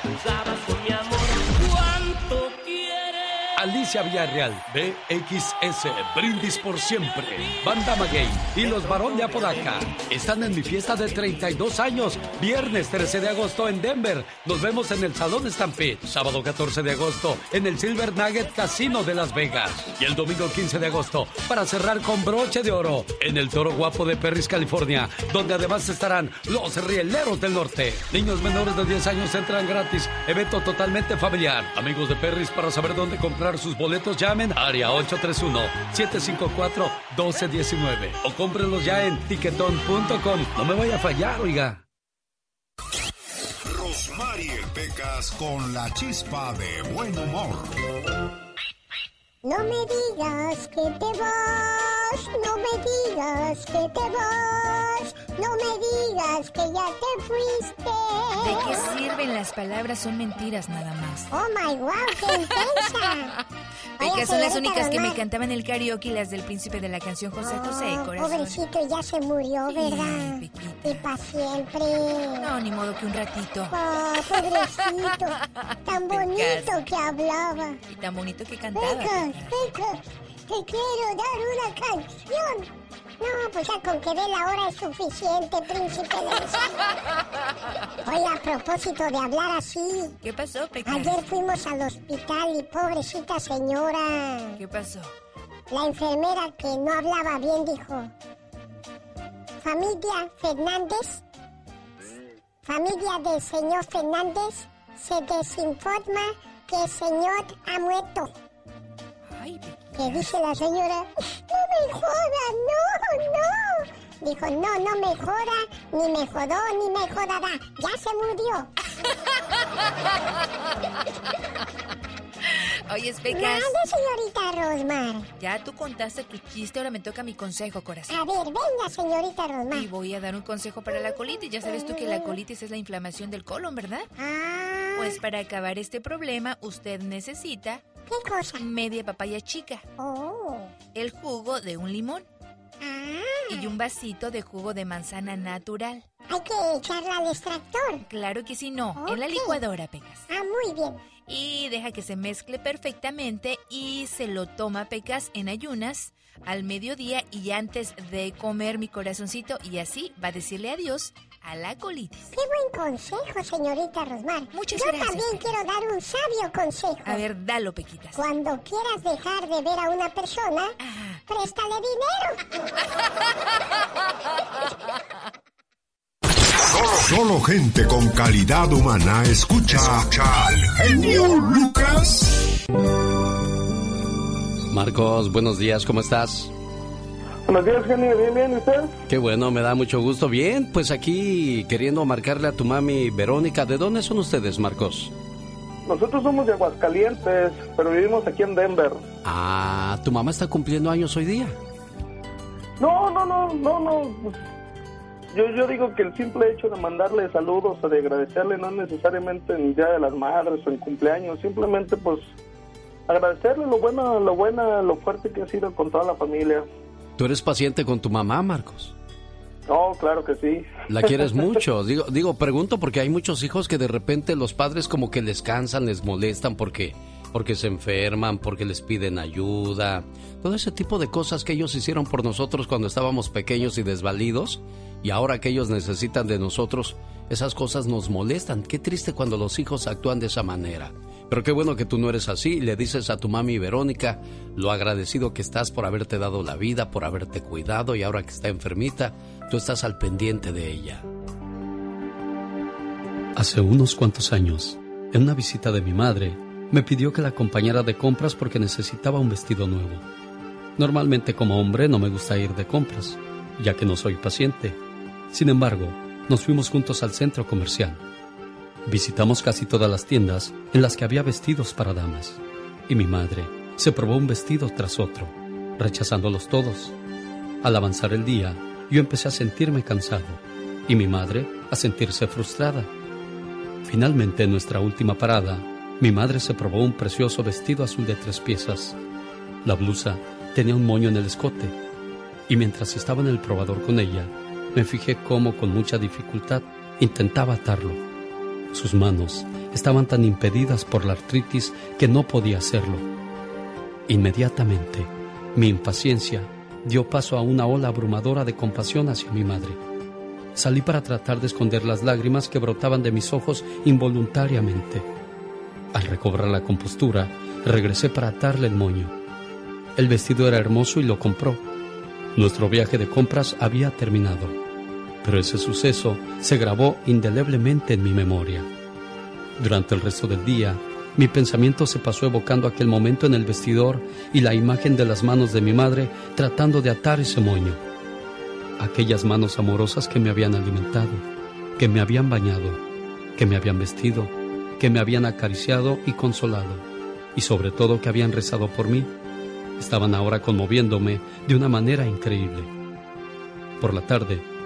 Villarreal, BXS, Brindis por Siempre, Banda Maguey y los Barón de Apodaca están en mi fiesta de 32 años, viernes 13 de agosto en Denver. Nos vemos en el Salón Stampede, sábado 14 de agosto en el Silver Nugget Casino de Las Vegas y el domingo 15 de agosto para cerrar con broche de oro en el Toro Guapo de Perris, California, donde además estarán los Rieleros del Norte. Niños menores de 10 años entran gratis, evento totalmente familiar. Amigos de Perris, para saber dónde comprar sus boletos, llamen a área 831-754-1219 o cómprenlos ya en tiquetón.com. No me vaya a fallar, oiga. Rosmarie Pecas con la chispa de buen humor. No me digas que te vas, no me digas que te vas, no me digas que ya te fuiste. ¿De qué sirven las palabras? Son mentiras nada más. Oh my wow, qué intensa. [laughs] Pecas son las únicas que me cantaban el karaoke las del príncipe de la canción José José, Oh, corazón. pobrecito, ya se murió, ¿verdad? Y para siempre. No, ni modo que un ratito. Oh, pobrecito. [laughs] Tan bonito que hablaba. Y tan bonito que cantaba. Te quiero dar una canción. No, pues ya con que dé la hora es suficiente, príncipe de. Oye, a propósito de hablar así. ¿Qué pasó, Pecas? Ayer fuimos al hospital y pobrecita señora. ¿Qué pasó? La enfermera que no hablaba bien dijo, familia Fernández, familia del señor Fernández, se desinforma que el señor ha muerto. Que dice la señora, no me joda, no, no. Dijo, no, no me joda, ni me jodó, ni me jodará. Ya se murió. [laughs] Oye, Pecas. Nada, señorita Rosmar. Ya tú contaste tu chiste, ahora me toca mi consejo, corazón. A ver, venga, señorita Rosmar. Y voy a dar un consejo para la colitis. Ya sabes tú que la colitis es la inflamación del colon, ¿verdad? Ah. Pues para acabar este problema, usted necesita... ¿Qué cosa? Media papaya chica. Oh. El jugo de un limón. Ah. Y un vasito de jugo de manzana natural. Hay que echarla al extractor. Claro que sí, no. En la licuadora, Pecas. Ah, muy bien. Y deja que se mezcle perfectamente y se lo toma Pecas en ayunas al mediodía y antes de comer mi corazoncito y así va a decirle adiós a la colitis. Qué buen consejo, señorita Rosmar. Muchas Yo gracias, también Peca. quiero dar un sabio consejo. A ver, dalo, Pequitas. Cuando quieras dejar de ver a una persona, préstale dinero. Solo gente con calidad humana escucha, escucha al genio Lucas. Marcos, buenos días, ¿cómo estás? Buenos días, genio. Bien, bien, ¿y usted? Qué bueno, me da mucho gusto. Bien, pues aquí queriendo marcarle a tu mami Verónica. ¿De dónde son ustedes, Marcos? Nosotros somos de Aguascalientes, pero vivimos aquí en Denver. Ah, tu mamá está cumpliendo años hoy día. No, no, no, no, no. pues, Yo, yo digo que el simple hecho de mandarle saludos o de agradecerle no necesariamente en Día de las Madres o en cumpleaños, simplemente pues agradecerle lo bueno, lo buena, lo fuerte que ha sido con toda la familia. ¿Tú eres paciente con tu mamá, Marcos? No, claro que sí. La quieres [laughs] mucho. Digo, digo, pregunto porque hay muchos hijos que de repente los padres como que les cansan, les molestan porque porque se enferman, porque les piden ayuda, todo ese tipo de cosas que ellos hicieron por nosotros cuando estábamos pequeños y desvalidos y ahora que ellos necesitan de nosotros, esas cosas nos molestan. Qué triste cuando los hijos actúan de esa manera. Pero qué bueno que tú no eres así. Le dices a tu mami Verónica lo agradecido que estás por haberte dado la vida, por haberte cuidado y ahora que está enfermita, tú estás al pendiente de ella. Hace unos cuantos años, en una visita de mi madre, me pidió que la acompañara de compras porque necesitaba un vestido nuevo. Normalmente como hombre no me gusta ir de compras, ya que no soy paciente. Sin embargo, nos fuimos juntos al centro comercial. Visitamos casi todas las tiendas en las que había vestidos para damas, y mi madre se probó un vestido tras otro, rechazándolos todos. Al avanzar el día, yo empecé a sentirme cansado, y mi madre a sentirse frustrada. Finalmente, en nuestra última parada, mi madre se probó un precioso vestido azul de tres piezas. La blusa tenía un moño en el escote, y mientras estaba en el probador con ella, me fijé cómo con mucha dificultad intentaba atarlo. Sus manos estaban tan impedidas por la artritis que no podía hacerlo. Inmediatamente, mi impaciencia dio paso a una ola abrumadora de compasión hacia mi madre. Salí para tratar de esconder las lágrimas que brotaban de mis ojos involuntariamente. Al recobrar la compostura, regresé para atarle el moño. El vestido era hermoso y lo compró. Nuestro viaje de compras había terminado, pero ese suceso se grabó indeleblemente en mi memoria. Durante el resto del día, mi pensamiento se pasó evocando aquel momento en el vestidor y la imagen de las manos de mi madre tratando de atar ese moño. Aquellas manos amorosas que me habían alimentado, que me habían bañado, que me habían vestido, que me habían acariciado y consolado, y sobre todo que habían rezado por mí, estaban ahora conmoviéndome de una manera increíble. Por la tarde,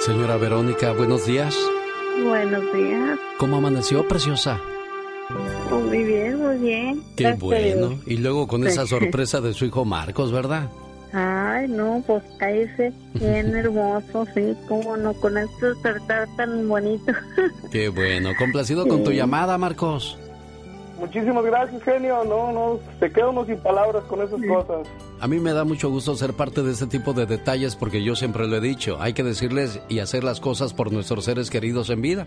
Señora Verónica, buenos días. Buenos días. ¿Cómo amaneció, preciosa? Muy bien, muy bien. Qué Gracias bueno. Y luego con esa Sí. [laughs] sorpresa de su hijo Marcos, ¿verdad? Ay, no, pues cállese. Bien [laughs] hermoso, sí, cómo no, con este despertar tan bonito. [laughs] Qué bueno. Complacido con tu Sí. llamada, Marcos. Muchísimas gracias, genio. No, no, te quedo uno sin palabras con esas cosas. A mí me da mucho gusto ser parte de este tipo de detalles porque yo siempre lo he dicho, hay que decirles y hacer las cosas por nuestros seres queridos en vida,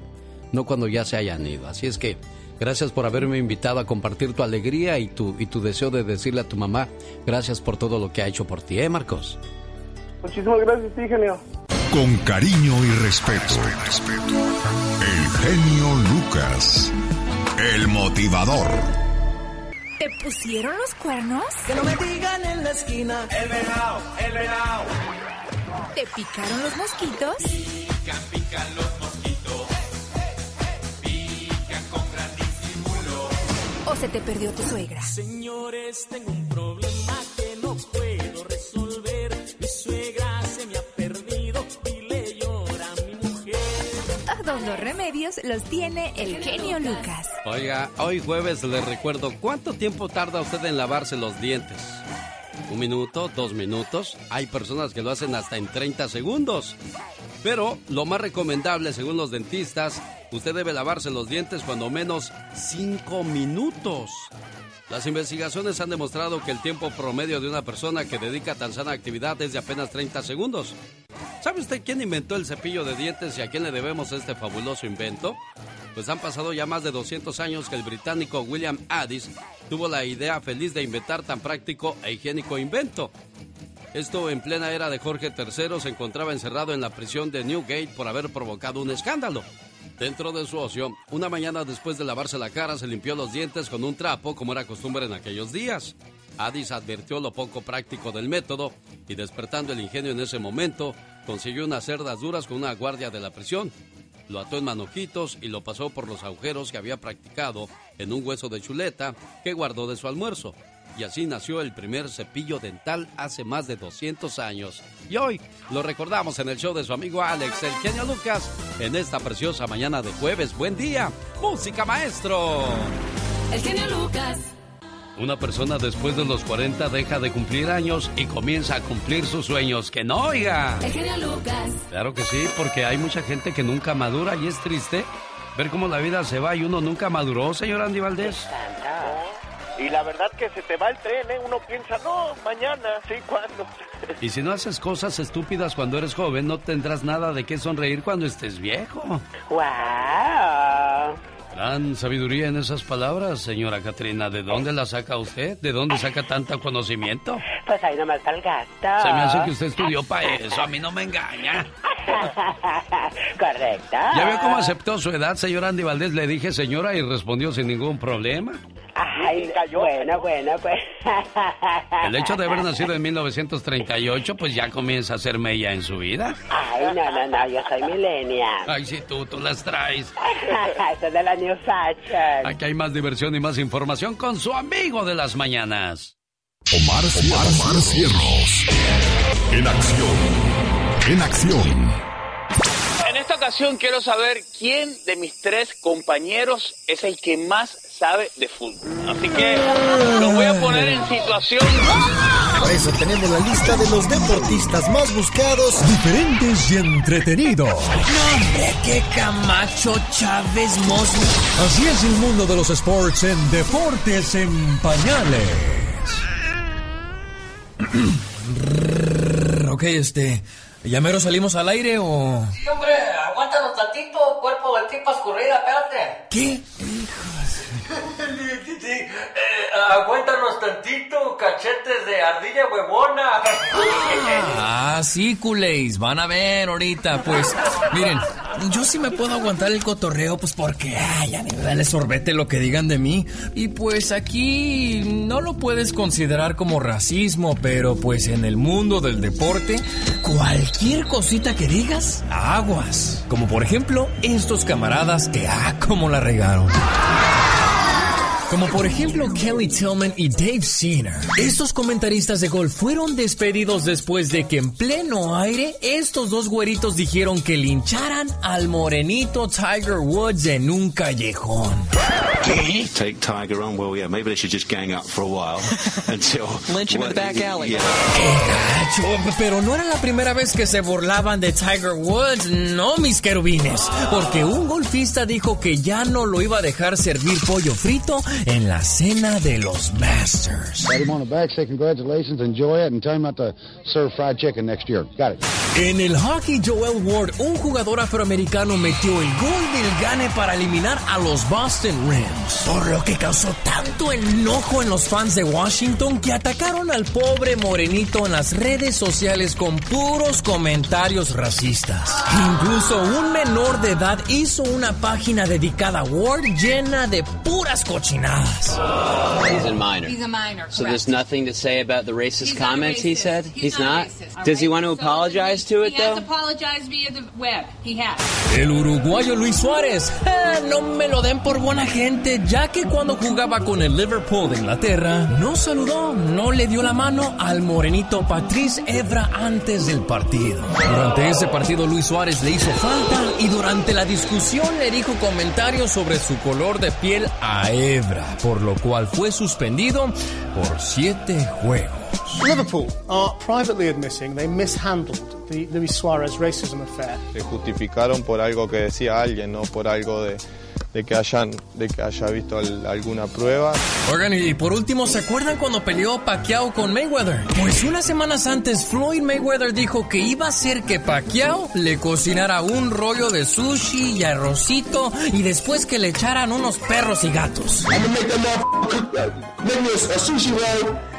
no cuando ya se hayan ido. Así es que gracias por haberme invitado a compartir tu alegría y tu, y tu deseo de decirle a tu mamá, gracias por todo lo que ha hecho por ti, ¿eh, Marcos? Muchísimas gracias, sí, genio. Con cariño y respeto. El genio Lucas. El motivador. ¿Te pusieron los cuernos? Que no me digan en la esquina. El venado, el venado. ¿Te picaron los mosquitos? Pican, pican los mosquitos. Pican con gran disimulo. ¿O se te perdió tu suegra? Señores, tengo un problema Todos los remedios los tiene el genio Lucas. Oiga, hoy jueves les recuerdo cuánto tiempo tarda usted en lavarse los dientes. Un minuto, dos minutos. Hay personas que lo hacen hasta en 30 segundos. Pero lo más recomendable, según los dentistas, usted debe lavarse los dientes cuando menos 5 minutos. Las investigaciones han demostrado que el tiempo promedio de una persona que dedica tan sana actividad es de apenas 30 segundos. ¿Sabe usted quién inventó el cepillo de dientes y a quién le debemos este fabuloso invento? Pues han pasado ya más de 200 años que el británico William Addis tuvo la idea feliz de inventar tan práctico e higiénico invento. Esto en plena era de Jorge III se encontraba encerrado en la prisión de Newgate por haber provocado un escándalo. Dentro de su ocio, una mañana después de lavarse la cara se limpió los dientes con un trapo como era costumbre en aquellos días. Addis advirtió lo poco práctico del método y despertando el ingenio en ese momento, consiguió unas cerdas duras con una guardia de la prisión. Lo ató en manojitos y lo pasó por los agujeros que había practicado en un hueso de chuleta que guardó de su almuerzo. Y así nació el primer cepillo dental hace más de 200 años. Y hoy lo recordamos en el show de su amigo Alex, el genio Lucas, en esta preciosa mañana de jueves. Buen día, música maestro. El genio Lucas. Una persona después de los 40 deja de cumplir años y comienza a cumplir sus sueños. Que no oiga. El genio Lucas. Claro que sí, porque hay mucha gente que nunca madura y es triste ver cómo la vida se va y uno nunca maduró, señor Andy Valdés. Y la verdad que se te va el tren, ¿eh? Uno piensa, no, mañana, sí, ¿cuándo? [laughs] Y si no haces cosas estúpidas cuando eres joven, no tendrás nada de qué sonreír cuando estés viejo. ¡Wow! Gran sabiduría en esas palabras, señora Catrina. ¿De dónde la saca usted? ¿De dónde saca tanto conocimiento? Pues ahí nomás está el gasto. Se me hace que usted estudió para eso. A mí no me engaña. [laughs] Correcto. ¿Ya vio cómo aceptó su edad, señor Andy Valdés? Le dije señora y respondió sin ningún problema. Ay, bueno, bueno, pues. [laughs] El hecho de haber nacido en [laughs] 1938, pues ya comienza a ser mella en su vida. Ay, no, no, no, yo soy millennial. Ay, sí, tú, tú las traes. [laughs] Eso de la New Fashion. Aquí hay más diversión y más información con su amigo de las mañanas. Omar, Omar, Omar Cierros. En acción. En acción. En esta ocasión quiero saber quién de mis tres compañeros es el que más sabe de fútbol. Así que lo voy a poner en situación. Por eso tenemos la lista de los deportistas más buscados. Diferentes y entretenidos. No, hombre, qué Camacho, Chávez, Mosli. Así es el mundo de los sports en Deportes en Pañales. [clears throat] ok, este. ¿Ya mero salimos al aire o.? Sí, hombre, aguántanos tantito, cuerpo de tipo escurrida, espérate. ¿Qué? Aguántanos tantito, cachetes de ardilla huevona. Ah, sí, culéis. Van a ver ahorita. Pues, miren, yo sí me puedo aguantar el cotorreo, pues porque, ay, a mí me vale sorbete lo que digan de mí. Y pues aquí no lo puedes considerar como racismo, pero pues en el mundo del deporte, cualquier cosita que digas, aguas. Como por ejemplo, estos camaradas que, ah, cómo la regaron. Como por ejemplo Kelly Tillman y Dave Senior. Estos comentaristas de golf fueron despedidos después de que en pleno aire estos dos güeritos dijeron que lincharan al morenito Tiger Woods en un callejón. ¿Qué? Take Tiger on. Well, yeah, maybe they should just gang up for a while [laughs] until lynch him in the back alley. Yeah. Qué gacho, pero no era la primera vez que se burlaban de Tiger Woods, no mis querubines, porque un golfista dijo que ya no lo iba a dejar servir pollo frito en la cena de los Masters. Pat him on the back, say congratulations, enjoy it, and tell him not to serve fried chicken next year. Got it. En el hockey, Joel Ward, un jugador afroamericano, metió el gol del gane para eliminar a los Boston Rams, por lo que causó tanto enojo en los fans de Washington que atacaron al pobre morenito en las redes sociales con puros comentarios racistas. Incluso un menor de edad hizo una página dedicada a Ward llena de puras cochinadas. He's a minor. He's a minor. So there's nothing to say about the racist He's not comments he said? He's not? not racist, all Does he want to So apologize to it He has though? apologized via the web. He has. El uruguayo Luis Suárez, eh, no me lo den por buena gente, ya que cuando jugaba con el Liverpool de Inglaterra, no saludó, no le dio la mano al morenito Patrice Evra antes del partido. Durante ese partido Luis Suárez le hizo falta y durante la discusión le dijo comentarios sobre su color de piel a Evra, por lo cual fue suspendido por siete juegos. Liverpool are privately admitting they mishandled the Luis Suarez racism affair. se justificaron por algo que decía alguien, no por algo de, de que hayan de que haya visto al- alguna prueba. Oigan, y por último, ¿se acuerdan cuando peleó Pacquiao con Mayweather? Pues unas semanas antes, Floyd Mayweather dijo que iba a hacer que Pacquiao le cocinara un rollo de sushi y arrocito y después que le echaran unos perros y gatos.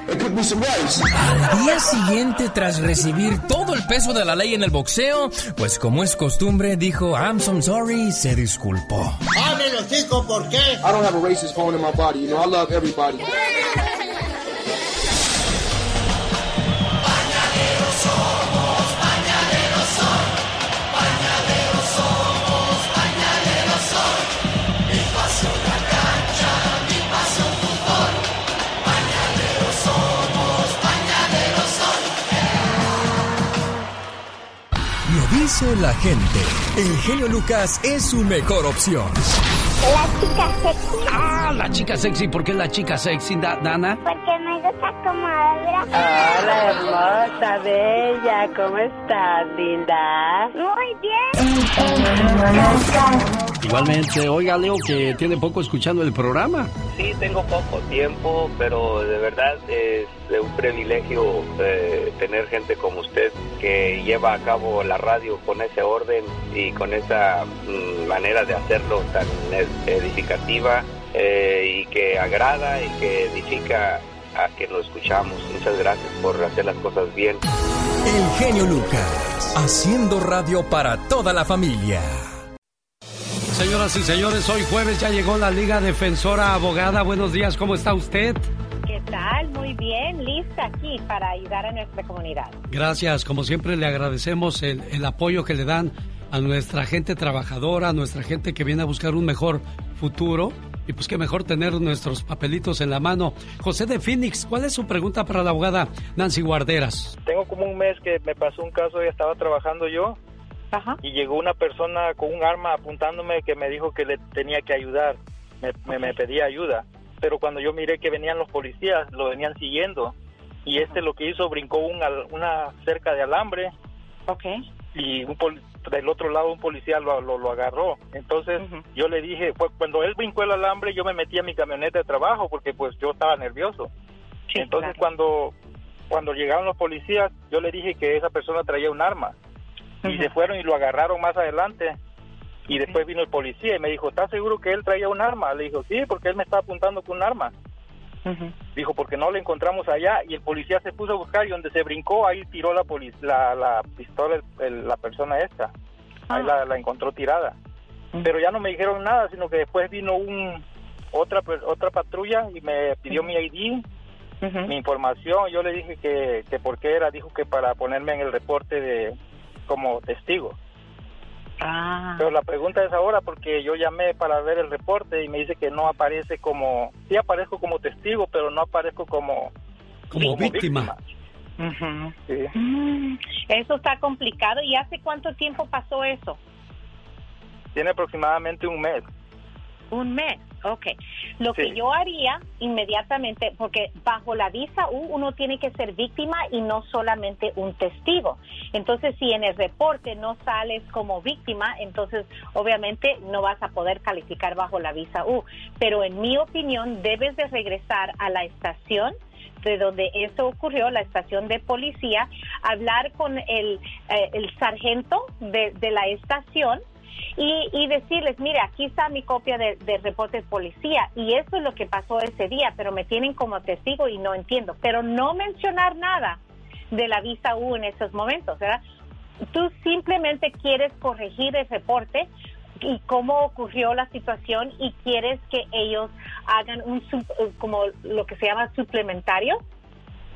Al día siguiente, tras recibir todo el peso de la ley en el boxeo, pues como es costumbre, dijo I'm so sorry y se disculpó. Ábrelo, chico, ¿por qué? I don't have a racist bone in my body. You know, I love everybody. Dice la gente. El genio Lucas es su mejor opción. La chica sexy. Ah, la chica sexy. ¿Por qué la chica sexy, Da- Dana? Porque me gusta como habla. Hola, hermosa, bella. ¿Cómo estás, linda? Muy bien. Igualmente, oiga, Leo, que tiene poco escuchando el programa. Sí, tengo poco tiempo, pero de verdad es un privilegio eh, tener gente como usted que lleva a cabo la radio con ese orden y con esa mm, manera de hacerlo tan edificativa eh, y que agrada y que edifica a quien lo escuchamos. Muchas gracias por hacer las cosas bien. El genio Lucas, haciendo radio para toda la familia. Señoras y señores, hoy jueves ya llegó la Liga Defensora Abogada. Buenos días, ¿cómo está usted? ¿Qué tal? Muy bien, lista aquí para ayudar a nuestra comunidad. Gracias, como siempre le agradecemos el, el apoyo que le dan a nuestra gente trabajadora, a nuestra gente que viene a buscar un mejor futuro. Y pues qué mejor tener nuestros papelitos en la mano. José de Phoenix, ¿cuál es su pregunta para la abogada Nancy Guarderas? Tengo como un mes que me pasó un caso y estaba trabajando yo. Y llegó una persona con un arma apuntándome que me dijo que le tenía que ayudar. Me, me, pedía ayuda. Pero cuando yo miré que venían los policías, lo venían siguiendo. Y este lo que hizo, brincó una cerca de alambre. Ok. Y un del otro lado un policía lo, lo, agarró. Entonces yo le dije, pues cuando él brincó el alambre yo me metí a mi camioneta de trabajo porque pues yo estaba nervioso. Entonces cuando cuando llegaron los policías yo le dije que esa persona traía un arma y se fueron y lo agarraron más adelante y después vino el policía y me dijo, ¿estás seguro que él traía un arma? Le dijo, sí, porque él me estaba apuntando con un arma. Dijo, porque no le encontramos allá y el policía se puso a buscar y donde se brincó, ahí tiró la, la, la pistola la persona esta. Ahí ah. la, encontró tirada. Pero ya no me dijeron nada, sino que después vino un otra otra patrulla y me pidió mi ID, mi información. Yo le dije que, que por qué era, dijo que para ponerme en el reporte de como testigo. Ah. Pero la pregunta es ahora porque yo llamé para ver el reporte y me dice que no aparece como, sí aparezco como testigo, pero no aparezco como, como, víctima. Mm, eso está complicado. ¿Y hace cuánto tiempo pasó eso? Tiene aproximadamente un mes. Un mes, ok. Lo que yo haría inmediatamente, porque bajo la visa U uno tiene que ser víctima y no solamente un testigo. Entonces, si en el reporte no sales como víctima, entonces obviamente no vas a poder calificar bajo la visa U. Pero en mi opinión, debes de regresar a la estación de donde esto ocurrió, la estación de policía, hablar con el, eh, el sargento de, de la estación y, decirles, mire, aquí está mi copia de, reporte de policía y eso es lo que pasó ese día, pero me tienen como testigo y no entiendo. Pero no mencionar nada de la visa U en esos momentos, ¿verdad? Tú simplemente quieres corregir el reporte y cómo ocurrió la situación y quieres que ellos hagan un como lo que se llama suplementario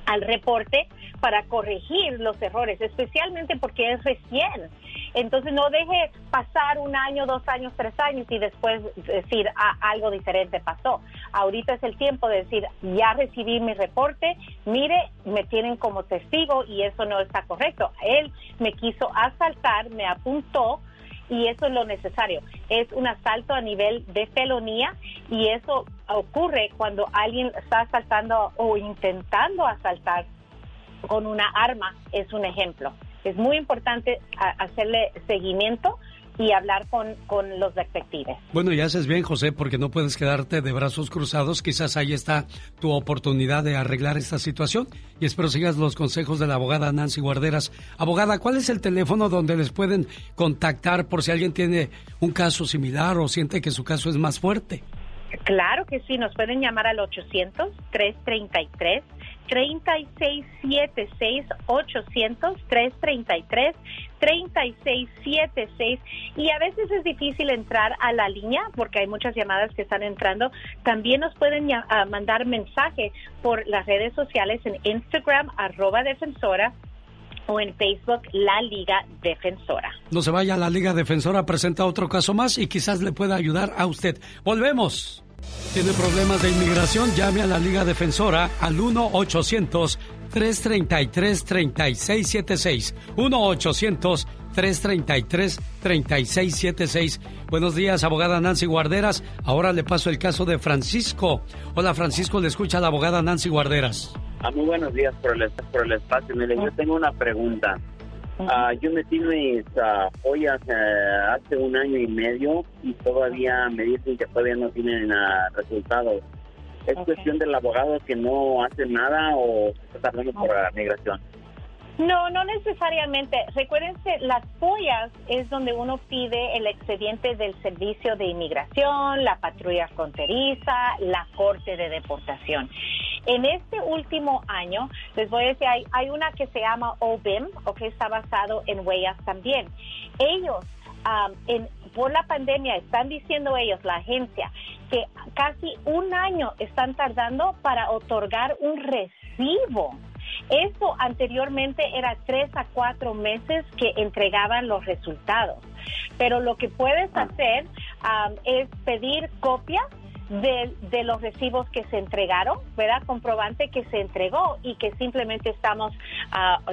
al reporte para corregir los errores, especialmente porque es recién. Entonces no deje pasar un año, dos años, tres años y después decir ah, algo diferente pasó. Ahorita es el tiempo de decir, ya recibí mi reporte, mire, me tienen como testigo y eso no está correcto. Él me quiso asaltar, me apuntó, y eso es lo necesario. Es un asalto a nivel de felonía y eso ocurre cuando alguien está asaltando o intentando asaltar con una arma, es un ejemplo. Es muy importante hacerle seguimiento y hablar con, con, los detectives. Bueno, ya haces bien, José, porque no puedes quedarte de brazos cruzados. Quizás ahí está tu oportunidad de arreglar esta situación. Y espero sigas los consejos de la abogada Nancy Guarderas. Abogada, ¿cuál es el teléfono donde les pueden contactar por si alguien tiene un caso similar o siente que su caso es más fuerte? Claro que sí, nos pueden llamar al 800-333. 3676 800 333 3676 y a veces es difícil entrar a la línea porque hay muchas llamadas que están entrando. También nos pueden ah, mandar mensaje por las redes sociales en Instagram arroba defensora o en Facebook La Liga Defensora. No se vaya, La Liga Defensora presenta otro caso más y quizás le pueda ayudar a usted. Volvemos. ¿Tiene problemas de inmigración? Llame a la Liga Defensora al 1-800-333-3676. 1-800-333-3676. Buenos días, abogada Nancy Guarderas. Ahora le paso el caso de Francisco. Hola, Francisco, le escucha la abogada Nancy Guarderas. Ah, muy buenos días por el, por el espacio. Mire, yo tengo una pregunta. Uh, yo metí mis uh, ollas uh, hace un año y medio y todavía me dicen que todavía no tienen uh, resultados. ¿Es cuestión del abogado que no hace nada o está tardando por la migración? No, no necesariamente. Recuérdense, las pollas es donde uno pide el expediente del servicio de inmigración, la patrulla fronteriza, la corte de deportación. En este último año, les voy a decir, hay, una que se llama OBIM, o que está basado en huellas también. Ellos, por la pandemia, están diciendo ellos, la agencia, que casi un año están tardando para otorgar un recibo eso anteriormente era tres a cuatro meses que entregaban los resultados. Pero lo que puedes ah. hacer es pedir copias de, de, los recibos que se entregaron, ¿verdad? Comprobante que se entregó y que simplemente estamos, uh,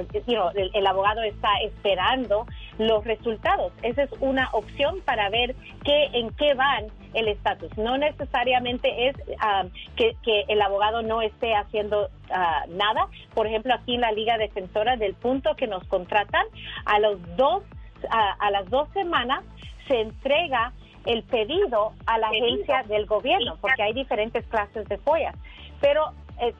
el, abogado está esperando los resultados. Esa es una opción para ver qué, en qué van el estatus. No necesariamente es um, que, el abogado no esté haciendo uh, nada. Por ejemplo, aquí en la Liga Defensora, del punto que nos contratan, a los dos, a las dos semanas se entrega el pedido a la agencia del gobierno, porque hay diferentes clases de follas. Pero eh,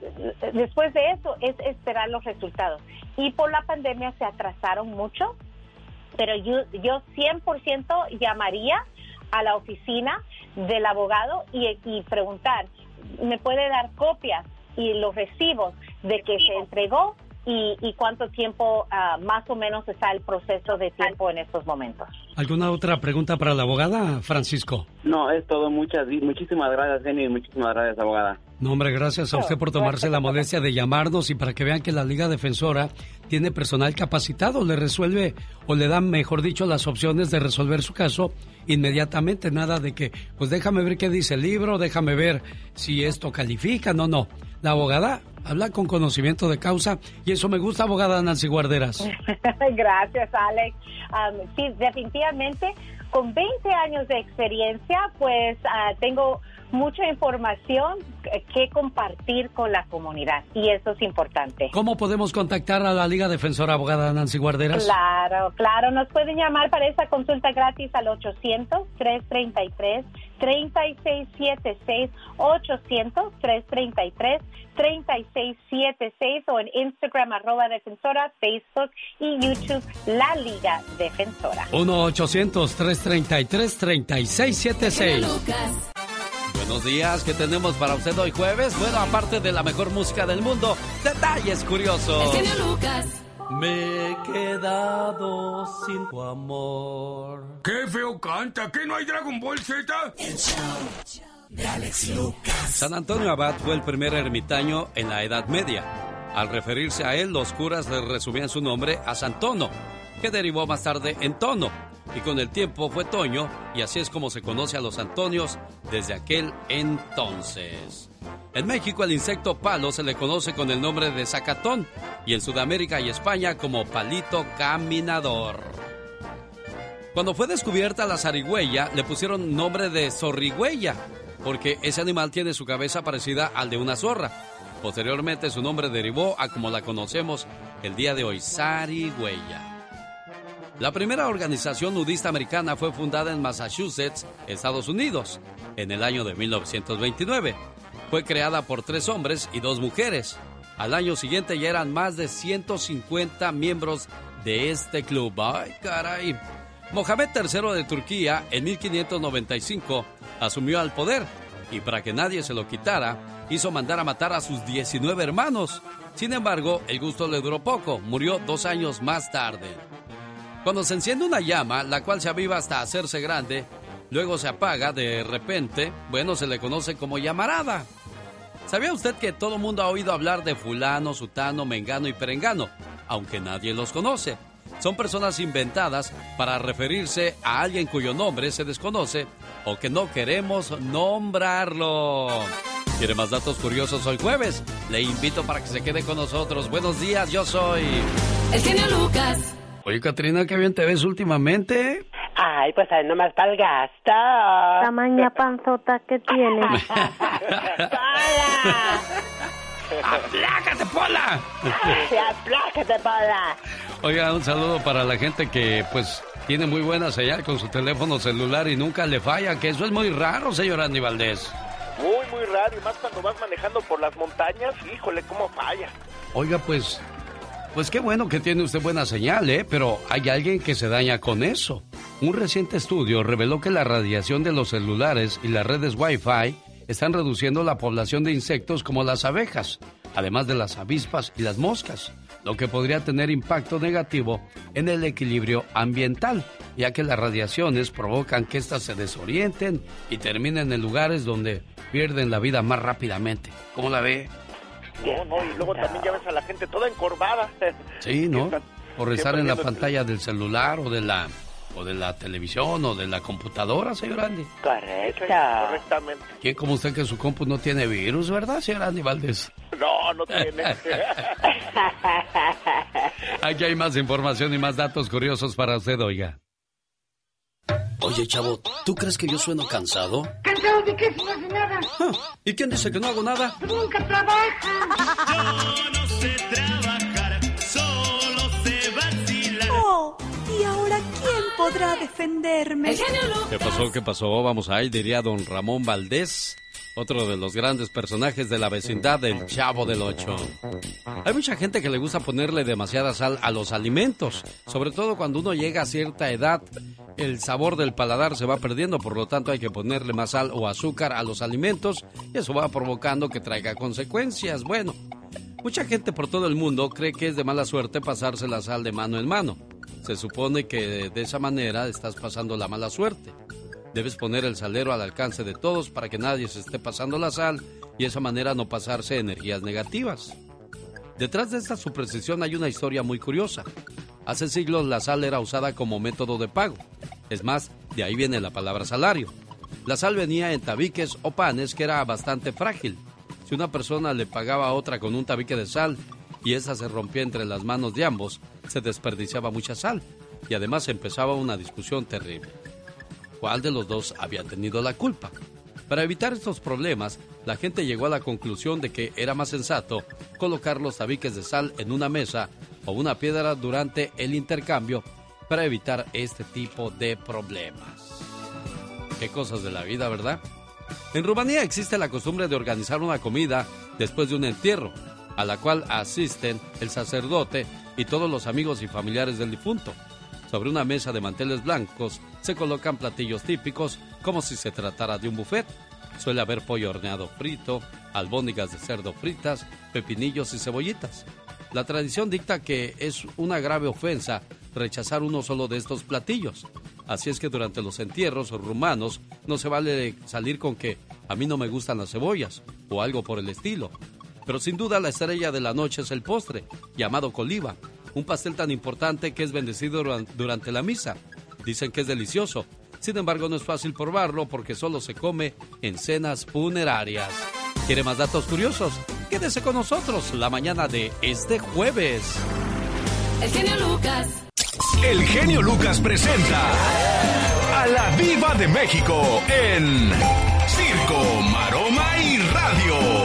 después de eso es esperar los resultados. Y por la pandemia se atrasaron mucho, pero yo, yo 100% llamaría a la oficina del abogado y, y preguntar, ¿me puede dar copias y los recibos de que se entregó y, cuánto tiempo uh, más o menos está el proceso de tiempo en estos momentos. ¿Alguna otra pregunta para la abogada, Francisco? No, es todo. Muchas, muchísimas gracias, Jenny, muchísimas gracias, abogada. No, hombre, gracias a usted por tomarse la molestia de llamarnos y para que vean que la Liga Defensora tiene personal capacitado, le resuelve o le dan, mejor dicho, las opciones de resolver su caso inmediatamente. Nada de que, pues déjame ver qué dice el libro, déjame ver si esto califica. No, no. La abogada habla con conocimiento de causa y eso me gusta, abogada Nancy Guarderas. [laughs] Gracias, Alex. Um, sí, definitivamente, con 20 años de experiencia, pues uh, tengo mucha información que compartir con la comunidad y eso es importante. ¿Cómo podemos contactar a la Liga Defensora Abogada Nancy Guarderas? Claro, claro, nos pueden llamar para esa consulta gratis al 800-333-3676, 800-333-3676 o en Instagram arroba defensora, Facebook y YouTube La Liga Defensora. 1-800-333-3676. Buenos días, ¿qué tenemos para usted hoy jueves? Bueno, aparte de la mejor música del mundo, detalles curiosos. Lucas. Me he quedado sin tu amor. ¡Qué feo canta! ¿Qué no hay Dragon Ball Z? El show de Alex Lucas. San Antonio Abad fue el primer ermitaño en la Edad Media. Al referirse a él, los curas le resumían su nombre a Santono, que derivó más tarde en Tono y con el tiempo fue Toño y así es como se conoce a los Antonios desde aquel entonces. En México el insecto palo se le conoce con el nombre de zacatón y en Sudamérica y España como palito caminador. Cuando fue descubierta la zarigüeya le pusieron nombre de zorrigüeya porque ese animal tiene su cabeza parecida al de una zorra. Posteriormente su nombre derivó a como la conocemos el día de hoy, zarigüeya. La primera organización nudista americana fue fundada en Massachusetts, Estados Unidos, en el año de 1929. Fue creada por tres hombres y dos mujeres. Al año siguiente ya eran más de 150 miembros de este club. ¡Ay, caray! Mohamed III de Turquía, en 1595, asumió al poder y para que nadie se lo quitara, hizo mandar a matar a sus 19 hermanos. Sin embargo, el gusto le duró poco, murió dos años más tarde. Cuando se enciende una llama, la cual se aviva hasta hacerse grande, luego se apaga de repente, bueno, se le conoce como llamarada. ¿Sabía usted que todo mundo ha oído hablar de fulano, sutano, mengano y perengano, aunque nadie los conoce? Son personas inventadas para referirse a alguien cuyo nombre se desconoce o que no queremos nombrarlo. ¿Quiere más datos curiosos hoy jueves? Le invito para que se quede con nosotros. Buenos días, yo soy... El genio Lucas. Oye, Katrina, qué bien te ves últimamente. Ay, pues ahí nomás para el gasto. Tamaña panzota que tienes. ¡Pola! [laughs] ¡Aplácate, Pola! ¡Aplácate, Pola! Oiga, un saludo para la gente que, pues, tiene muy buena señal con su teléfono celular y nunca le falla, que eso es muy raro, señor Andy Valdés. Muy, muy raro, y más cuando vas manejando por las montañas, híjole, cómo falla. Oiga, pues, pues qué bueno que tiene usted buena señal, ¿eh? Pero hay alguien que se daña con eso. Un reciente estudio reveló que la radiación de los celulares y las redes Wi-Fi están reduciendo la población de insectos como las abejas, además de las avispas y las moscas, lo que podría tener impacto negativo en el equilibrio ambiental, ya que las radiaciones provocan que éstas se desorienten y terminen en lugares donde pierden la vida más rápidamente. ¿Cómo la ve? No, no, y luego también ya ves a la gente toda encorvada. Sí, [laughs] ¿no? Por estar en la pantalla del celular o de la o de la televisión o de la computadora, señor Andy. Correcto. Correctamente. ¿Quién como usted que su compu no tiene virus, verdad, señor Andy Valdés? [laughs] No, no tiene. [laughs] Aquí hay más información y más datos curiosos para usted, oiga. Oye, chavo, ¿tú crees que yo sueno cansado? ¿Cansado de qué si no hace nada? Ah, ¿Y quién dice que no hago nada? Nunca trabaja. Yo no sé trabajar, solo sé vacilar. Oh, ¿y ahora quién podrá defenderme? ¿Qué pasó? ¿Qué pasó? Vamos ahí, diría don Ramón Valdés, otro de los grandes personajes de la vecindad del Chavo del Ocho. Hay mucha gente que le gusta ponerle demasiada sal a los alimentos, sobre todo cuando uno llega a cierta edad, el sabor del paladar se va perdiendo, por lo tanto hay que ponerle más sal o azúcar a los alimentos y eso va provocando que traiga consecuencias. Bueno, mucha gente por todo el mundo cree que es de mala suerte pasarse la sal de mano en mano. Se supone que de esa manera estás pasando la mala suerte. Debes poner el salero al alcance de todos para que nadie se esté pasando la sal y esa manera no pasarse energías negativas. Detrás de esta superstición hay una historia muy curiosa. Hace siglos la sal era usada como método de pago. Es más, de ahí viene la palabra salario. La sal venía en tabiques o panes que era bastante frágil. Si una persona le pagaba a otra con un tabique de sal y esa se rompía entre las manos de ambos, se desperdiciaba mucha sal y además empezaba una discusión terrible cuál de los dos había tenido la culpa. Para evitar estos problemas, la gente llegó a la conclusión de que era más sensato colocar los tabiques de sal en una mesa o una piedra durante el intercambio para evitar este tipo de problemas. Qué cosas de la vida, ¿verdad? En Rumanía existe la costumbre de organizar una comida después de un entierro, a la cual asisten el sacerdote y todos los amigos y familiares del difunto. Sobre una mesa de manteles blancos se colocan platillos típicos como si se tratara de un buffet. Suele haber pollo horneado frito, albóndigas de cerdo fritas, pepinillos y cebollitas. La tradición dicta que es una grave ofensa rechazar uno solo de estos platillos. Así es que durante los entierros rumanos no se vale salir con que a mí no me gustan las cebollas o algo por el estilo. Pero sin duda la estrella de la noche es el postre, llamado coliba, un pastel tan importante que es bendecido durante la misa. Dicen que es delicioso. Sin embargo, no es fácil probarlo porque solo se come en cenas funerarias. ¿Quiere más datos curiosos? Quédese con nosotros la mañana de este jueves. El genio Lucas. El genio Lucas presenta a la Viva de México en Circo, Maroma y Radio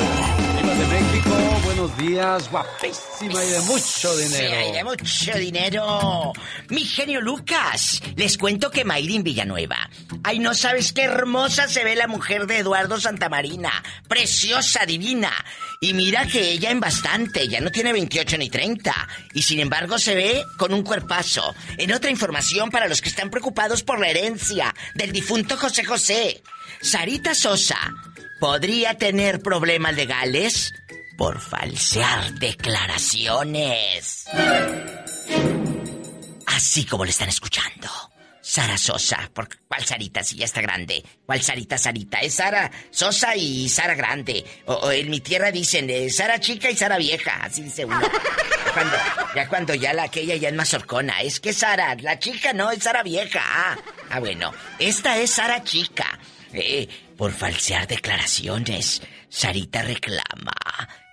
buenos días, guapísima y de mucho dinero. Sí, y de mucho dinero. Mi genio Lucas, les cuento que Mayrin Villanueva. Ay, no sabes qué hermosa se ve la mujer de Eduardo Santamarina. Preciosa, divina. Y mira que ella en bastante, ya no tiene 28 ni 30. Y sin embargo se ve con un cuerpazo. En otra información para los que están preocupados por la herencia del difunto José José. Sarita Sosa podría tener problemas legales por falsear declaraciones. Así como le están escuchando. Sara Sosa, ¿por cuál Sarita si ya está grande? ¿Cuál Sarita Sarita? Es Sara Sosa y Sara grande. O, en mi tierra dicen eh, Sara chica y Sara vieja, así dice uno. Ya cuando, ya la aquella ya es más. Es que Sara, la chica no, es Sara vieja. Ah, ah bueno, esta es Sara chica. Eh, por falsear declaraciones, Sarita reclama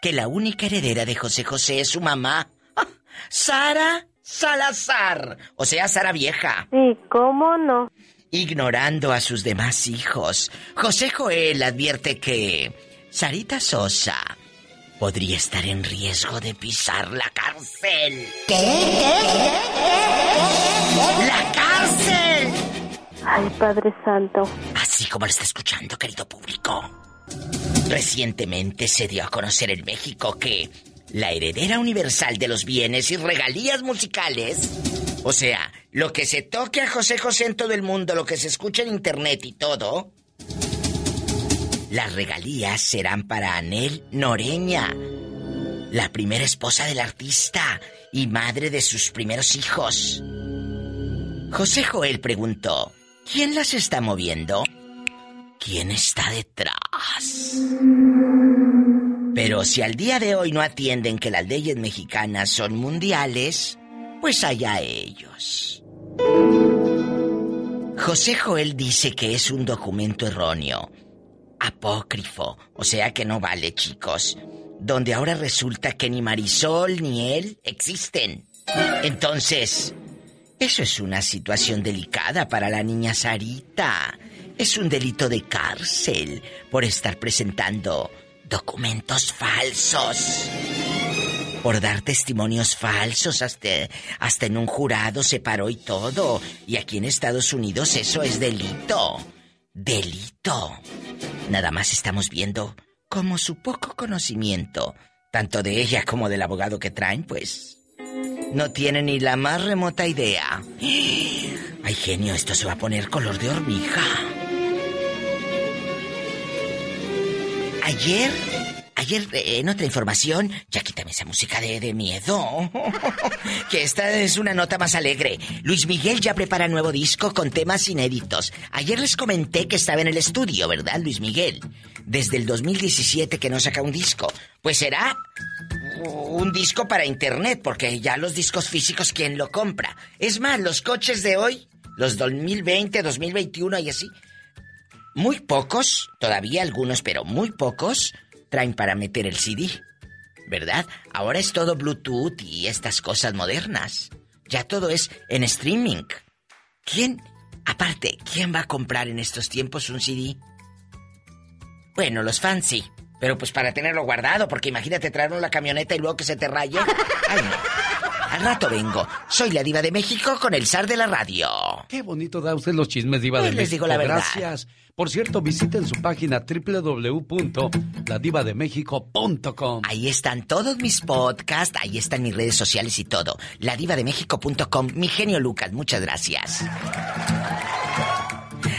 que la única heredera de José José es su mamá, ¡Ah! Sara Salazar, o sea, Sara vieja. Sí, ¿cómo no? Ignorando a sus demás hijos, José Joel advierte que Sarita Sosa podría estar en riesgo de pisar la cárcel. ¿Qué? ¡La cárcel! Ay, Padre Santo. Así como lo está escuchando, querido público. Recientemente se dio a conocer en México que la heredera universal de los bienes y regalías musicales, o sea, lo que se toque a José José en todo el mundo, lo que se escucha en internet y todo, las regalías serán para Anel Noreña, la primera esposa del artista y madre de sus primeros hijos. José Joel preguntó, ¿quién las está moviendo? ¿Quién está detrás? Pero si al día de hoy no atienden que las leyes mexicanas son mundiales, pues allá ellos. José Joel dice que es un documento erróneo, apócrifo, o sea que no vale, chicos, donde ahora resulta que ni Marisol ni él existen. Entonces, eso es una situación delicada para la niña Sarita. Es un delito de cárcel por estar presentando documentos falsos. Por dar testimonios falsos hasta, hasta en un jurado se paró y todo. Y aquí en Estados Unidos eso es delito. Delito. Nada más estamos viendo cómo su poco conocimiento, tanto de ella como del abogado que traen, pues, no tiene ni la más remota idea. Ay, genio, esto se va a poner color de hormiga. Ayer, ayer eh, en otra información, ya quítame esa música de, de miedo. [laughs] que esta es una nota más alegre. Luis Miguel ya prepara nuevo disco con temas inéditos. Ayer les comenté que estaba en el estudio, ¿verdad, Luis Miguel? Desde el 2017 que no saca un disco. Pues será un disco para internet, porque ya los discos físicos, ¿quién lo compra? Es más, los coches de hoy, los 2020, 2021 y así, muy pocos, todavía algunos, pero muy pocos, traen para meter el CD. ¿Verdad? Ahora es todo Bluetooth y estas cosas modernas. Ya todo es en streaming. ¿Quién, aparte, quién va a comprar en estos tiempos un CD? Bueno, los fans sí. Pero pues para tenerlo guardado, porque imagínate traerlo la camioneta y luego que se te raye. Ay, no. Al rato vengo. Soy la diva de México con el zar de la radio. Qué bonito da usted los chismes, diva Pues de les México. digo la verdad. Gracias. Por cierto, visiten su página www.ladivademexico.com. Ahí están todos mis podcasts, ahí están mis redes sociales y todo. Ladivademexico.com. Mi genio Lucas, muchas gracias.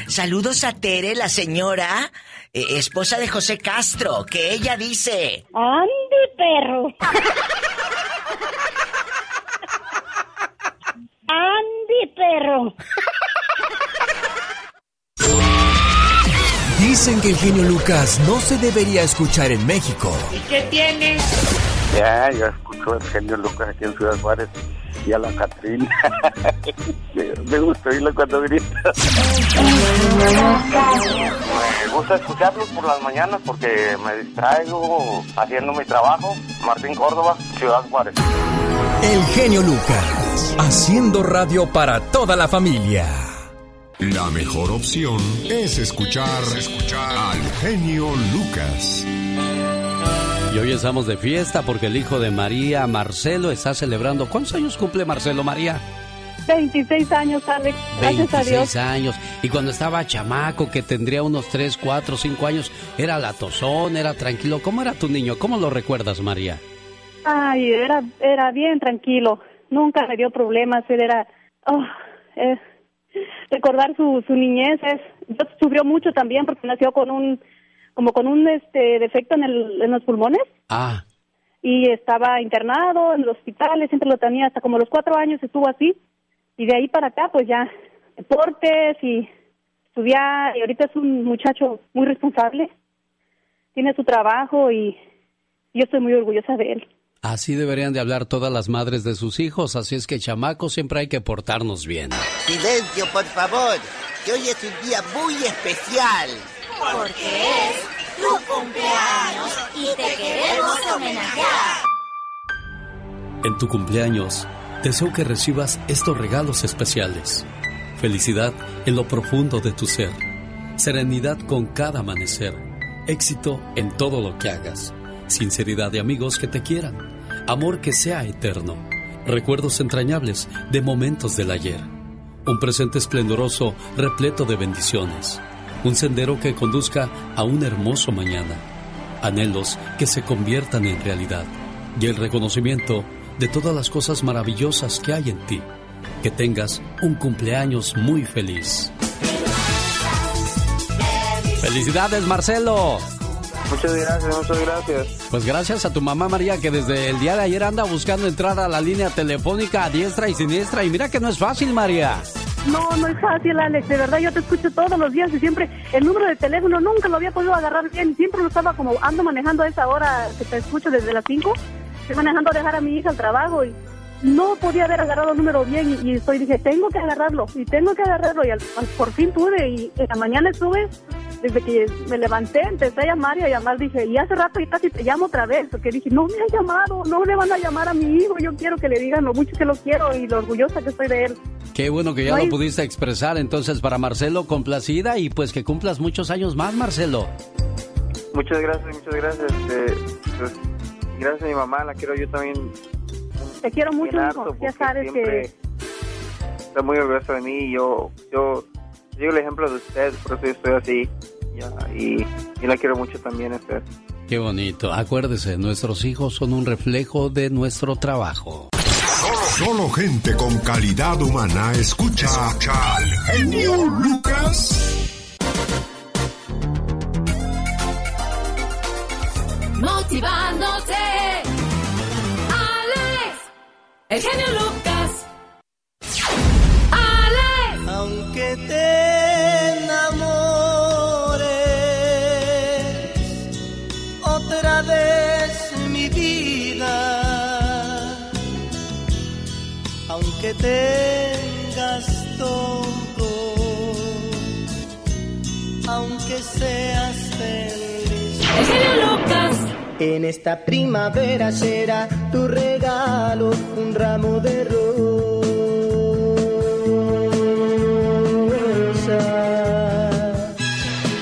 Saludos a Tere, la señora, eh, esposa de José Castro, que ella dice... ¡Ande, perro! [laughs] ¡Ande, perro! Dicen que el genio Lucas no se debería escuchar en México. ¿Y qué tiene? Ya, yo escucho el genio Lucas aquí en Ciudad Juárez y a la Catrina. [laughs] me, gusta oírlo cuando grita. me gusta escucharlos por las mañanas porque me distraigo haciendo mi trabajo. Martín Córdoba, Ciudad Juárez. El genio Lucas, haciendo radio para toda la familia. La mejor opción es escuchar, escuchar al genio Lucas. Y hoy estamos de fiesta porque el hijo de María, Marcelo, está celebrando. ¿Cuántos años cumple Marcelo María? 26 años, Alex. Gracias a 26 Dios. años. Y cuando estaba chamaco, que tendría unos 3, 4, 5 años, era latosón, era tranquilo. ¿Cómo era tu niño? ¿Cómo lo recuerdas, María? Ay, era, era bien tranquilo. Nunca me dio problemas. Él era. oh, eh, recordar su, su niñez es. Yo sufrió mucho también porque nació con un. Como con un este defecto en, el, en los pulmones. Ah. Y estaba internado en los hospitales. Siempre lo tenía hasta como los cuatro años estuvo así. Y de ahí para acá, pues ya. Deportes y estudiar. Y ahorita es un muchacho muy responsable. Tiene su trabajo y yo estoy muy orgullosa de él. Así deberían de hablar todas las madres de sus hijos, así es que chamacos siempre hay que portarnos bien. Silencio, por favor, que hoy es un día muy especial. Porque es tu cumpleaños y te queremos homenajear. En tu cumpleaños, deseo que recibas estos regalos especiales. Felicidad en lo profundo de tu ser. Serenidad con cada amanecer. Éxito en todo lo que hagas. Sinceridad de amigos que te quieran. Amor que sea eterno. Recuerdos entrañables de momentos del ayer. Un presente esplendoroso repleto de bendiciones. Un sendero que conduzca a un hermoso mañana. Anhelos que se conviertan en realidad. Y el reconocimiento de todas las cosas maravillosas que hay en ti. Que tengas un cumpleaños muy feliz. ¡Felicidades, Marcelo! Muchas gracias, muchas gracias. Pues gracias a tu mamá María que desde el día de ayer anda buscando entrar a la línea telefónica a diestra y siniestra. Y mira que no es fácil, María. No, no es fácil, Alex. De verdad, yo te escucho todos los días y siempre el número de teléfono nunca lo había podido agarrar bien. Siempre lo estaba como ando manejando a esa hora que te escucho desde las 5. Estoy manejando a dejar a mi hija al trabajo y no podía haber agarrado el número bien y, estoy dije, tengo que agarrarlo y tengo que agarrarlo y al, por fin pude y en la mañana estuve, desde que me levanté, empecé a llamar y a llamar, dije, y hace rato y casi te llamo otra vez, porque dije, no me han llamado, no le van a llamar a mi hijo, yo quiero que le digan lo mucho que lo quiero y lo orgullosa que estoy de él. Qué bueno que ya lo pudiste expresar entonces para Marcelo, complacida y pues que cumplas muchos años más, Marcelo. Muchas gracias, muchas gracias. Eh, pues, gracias a mi mamá, la quiero yo también te quiero mucho, hijo. Ya sabes que... Está muy orgulloso de mí. Yo, yo, yo el ejemplo de usted, por eso yo estoy así. y, y la quiero mucho también usted. Qué bonito. Acuérdese, nuestros hijos son un reflejo de nuestro trabajo. Solo, gente con calidad humana escucha, escucha al genio Lucas. Motivándote el genio Lucas. Alex. Aunque te En esta primavera será tu regalo un ramo de rosa.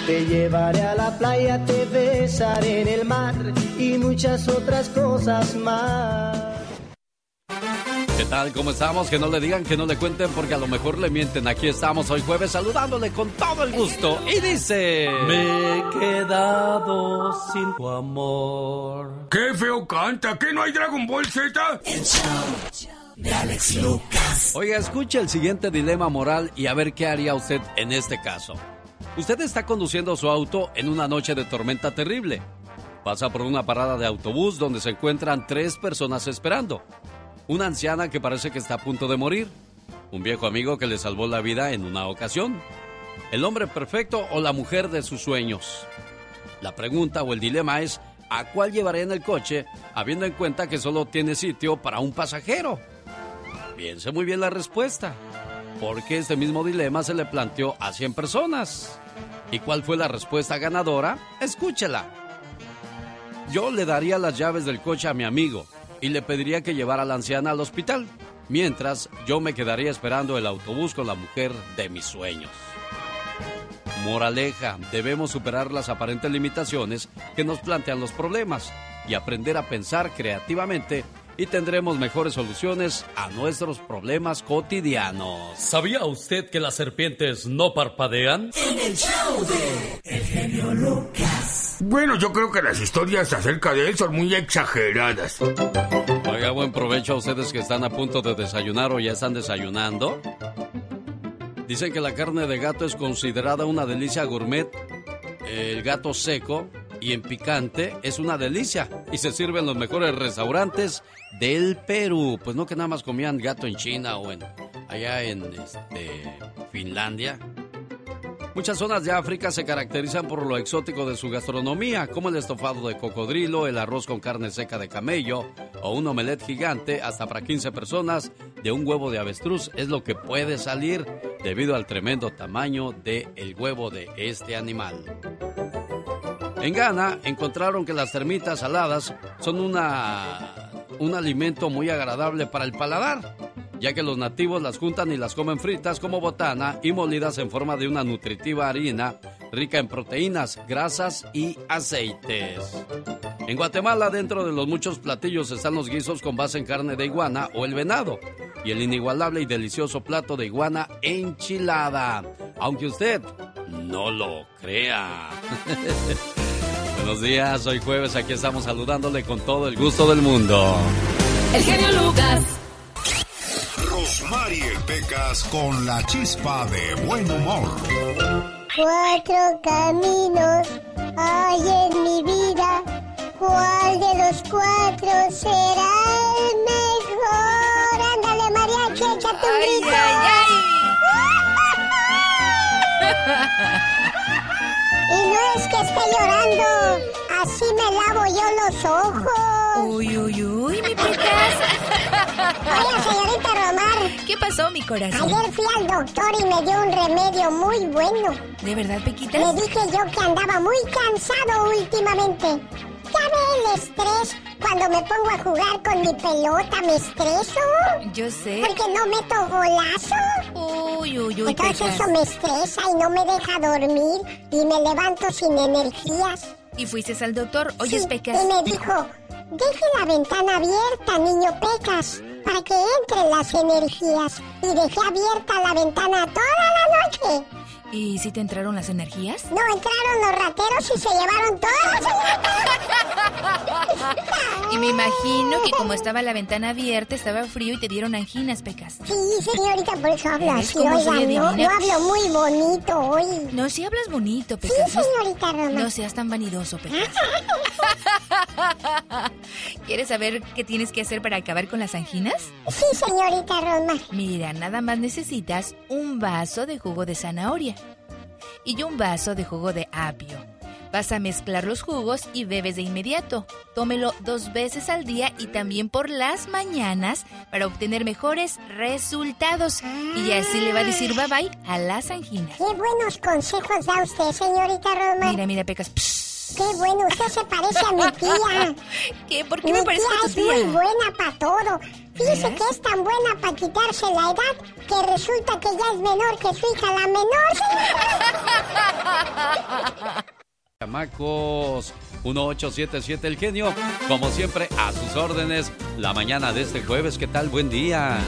Te llevaré a la playa, te besaré en el mar y muchas otras cosas más. ¿Qué tal? ¿Cómo estamos? Que no le digan, que no le cuenten, porque a lo mejor le mienten. Aquí estamos hoy jueves saludándole con todo el gusto. Y dice... Me he quedado sin tu amor. ¡Qué feo canta! ¿Qué no hay Dragon Ball Z? El show de Alex Lucas. Oiga, escuche el siguiente dilema moral y a ver qué haría usted en este caso. Usted está conduciendo su auto en una noche de tormenta terrible. Pasa por una parada de autobús donde se encuentran tres personas esperando una anciana que parece que está a punto de morir, un viejo amigo que le salvó la vida en una ocasión, el hombre perfecto o la mujer de sus sueños. La pregunta o el dilema es, ¿a cuál llevaré en el coche habiendo en cuenta que solo tiene sitio para un pasajero? Piense muy bien la respuesta, porque este mismo dilema se le planteó a 100 personas. ¿Y cuál fue la respuesta ganadora? Escúchela. Yo le daría las llaves del coche a mi amigo, y le pediría que llevara a la anciana al hospital, mientras yo me quedaría esperando el autobús con la mujer de mis sueños. Moraleja, debemos superar las aparentes limitaciones que nos plantean los problemas y aprender a pensar creativamente y tendremos mejores soluciones a nuestros problemas cotidianos. ¿Sabía usted que las serpientes no parpadean? En el show de El genio Lucas. Bueno, yo creo que las historias acerca de él son muy exageradas. Oiga, buen provecho a ustedes que están a punto de desayunar o ya están desayunando. Dicen que la carne de gato es considerada una delicia gourmet. El gato seco y en picante es una delicia y se sirve en los mejores restaurantes del Perú. Pues no que nada más comían gato en China o en allá en este, Finlandia. Muchas zonas de África se caracterizan por lo exótico de su gastronomía, como el estofado de cocodrilo, el arroz con carne seca de camello o un omelette gigante hasta para 15 personas de un huevo de avestruz es lo que puede salir debido al tremendo tamaño del el huevo de este animal. En Ghana encontraron que las termitas saladas son un alimento muy agradable para el paladar, ya que los nativos las juntan y las comen fritas como botana y molidas en forma de una nutritiva harina rica en proteínas, grasas y aceites. En Guatemala, dentro de los muchos platillos están los guisos con base en carne de iguana o el venado y el inigualable y delicioso plato de iguana enchilada, aunque usted no lo crea. [laughs] Buenos días, hoy jueves, aquí estamos saludándole con todo el gusto del mundo. El genio Lucas. Rosmarie Pecas con la chispa de buen humor. Cuatro caminos hay en mi vida. ¿Cuál de los cuatro será el mejor? Ándale, María, échate un grito. [laughs] Y no es que esté llorando, así me lavo yo los ojos. Uy, uy, uy, mi pecas. Oiga, señorita Romar. ¿Qué pasó, mi corazón? Ayer fui al doctor y me dio un remedio muy bueno. ¿De verdad, Pequita? Le dije yo que andaba muy cansado últimamente. Ya ve el estrés. Cuando me pongo a jugar con mi pelota, me estreso. Yo sé. Porque no meto golazo. Uy, uy, uy, Entonces Pecas. eso me estresa y no me deja dormir y me levanto sin energías. ¿Y fuiste al doctor? Oye, Sí, Pecas. Y me dijo, deje la ventana abierta, niño Pecas, para que entren las energías. Y dejé abierta la ventana toda la noche. ¿Y si te entraron las energías? No, entraron los rateros y se llevaron todas las [laughs] Y me imagino que como estaba la ventana abierta, estaba frío y te dieron anginas, Pecas. Sí, señorita, por eso hablo ¿Ves así. no, no hablo muy bonito hoy. No, si hablas bonito, Sí, Pecas. señorita Roma. No seas tan vanidoso, Pecas. [laughs] ¿Quieres saber qué tienes que hacer para acabar con las anginas? Sí, señorita Roma. Mira, nada más necesitas un vaso de jugo de zanahoria y un vaso de jugo de apio. Vas a mezclar los jugos y bebes de inmediato. Tómelo dos veces al día y también por las mañanas para obtener mejores resultados. Y así le va a decir bye bye a las anginas. Qué buenos consejos da usted, señorita Roma. Mira, mira, Pecas. Psst. Qué bueno, usted se parece a mi tía. [laughs] ¿Qué? ¿Por qué mi me parezco tía a tu es tía? muy buena para todo. Fíjese que es tan buena para quitarse la edad que resulta que ya es menor que su hija la menor. [laughs] Chamacos, 1877 El Genio, como siempre, a sus órdenes, la mañana de este jueves, ¿qué tal? Buen día.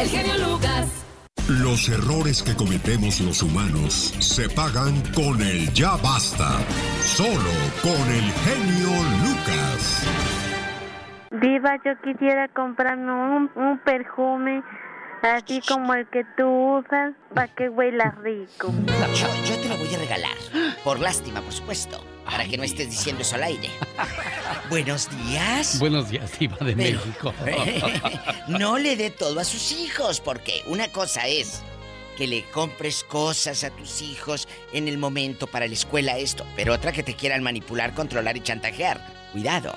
El genio Lucas. Los errores que cometemos los humanos se pagan con el ya basta. Solo con el genio Lucas. Diva, yo quisiera comprarme un, un perfume así como el que tú usas para que huela rico. Yo, yo te lo voy a regalar. Por lástima, por supuesto. Para que no estés diciendo eso al aire. Buenos días. Buenos días, Diva de Pero- México. [laughs] no le dé todo a sus hijos, porque una cosa es que le compres cosas a tus hijos en el momento para la escuela esto, pero otra que te quieran manipular, controlar y chantajear. Cuidado.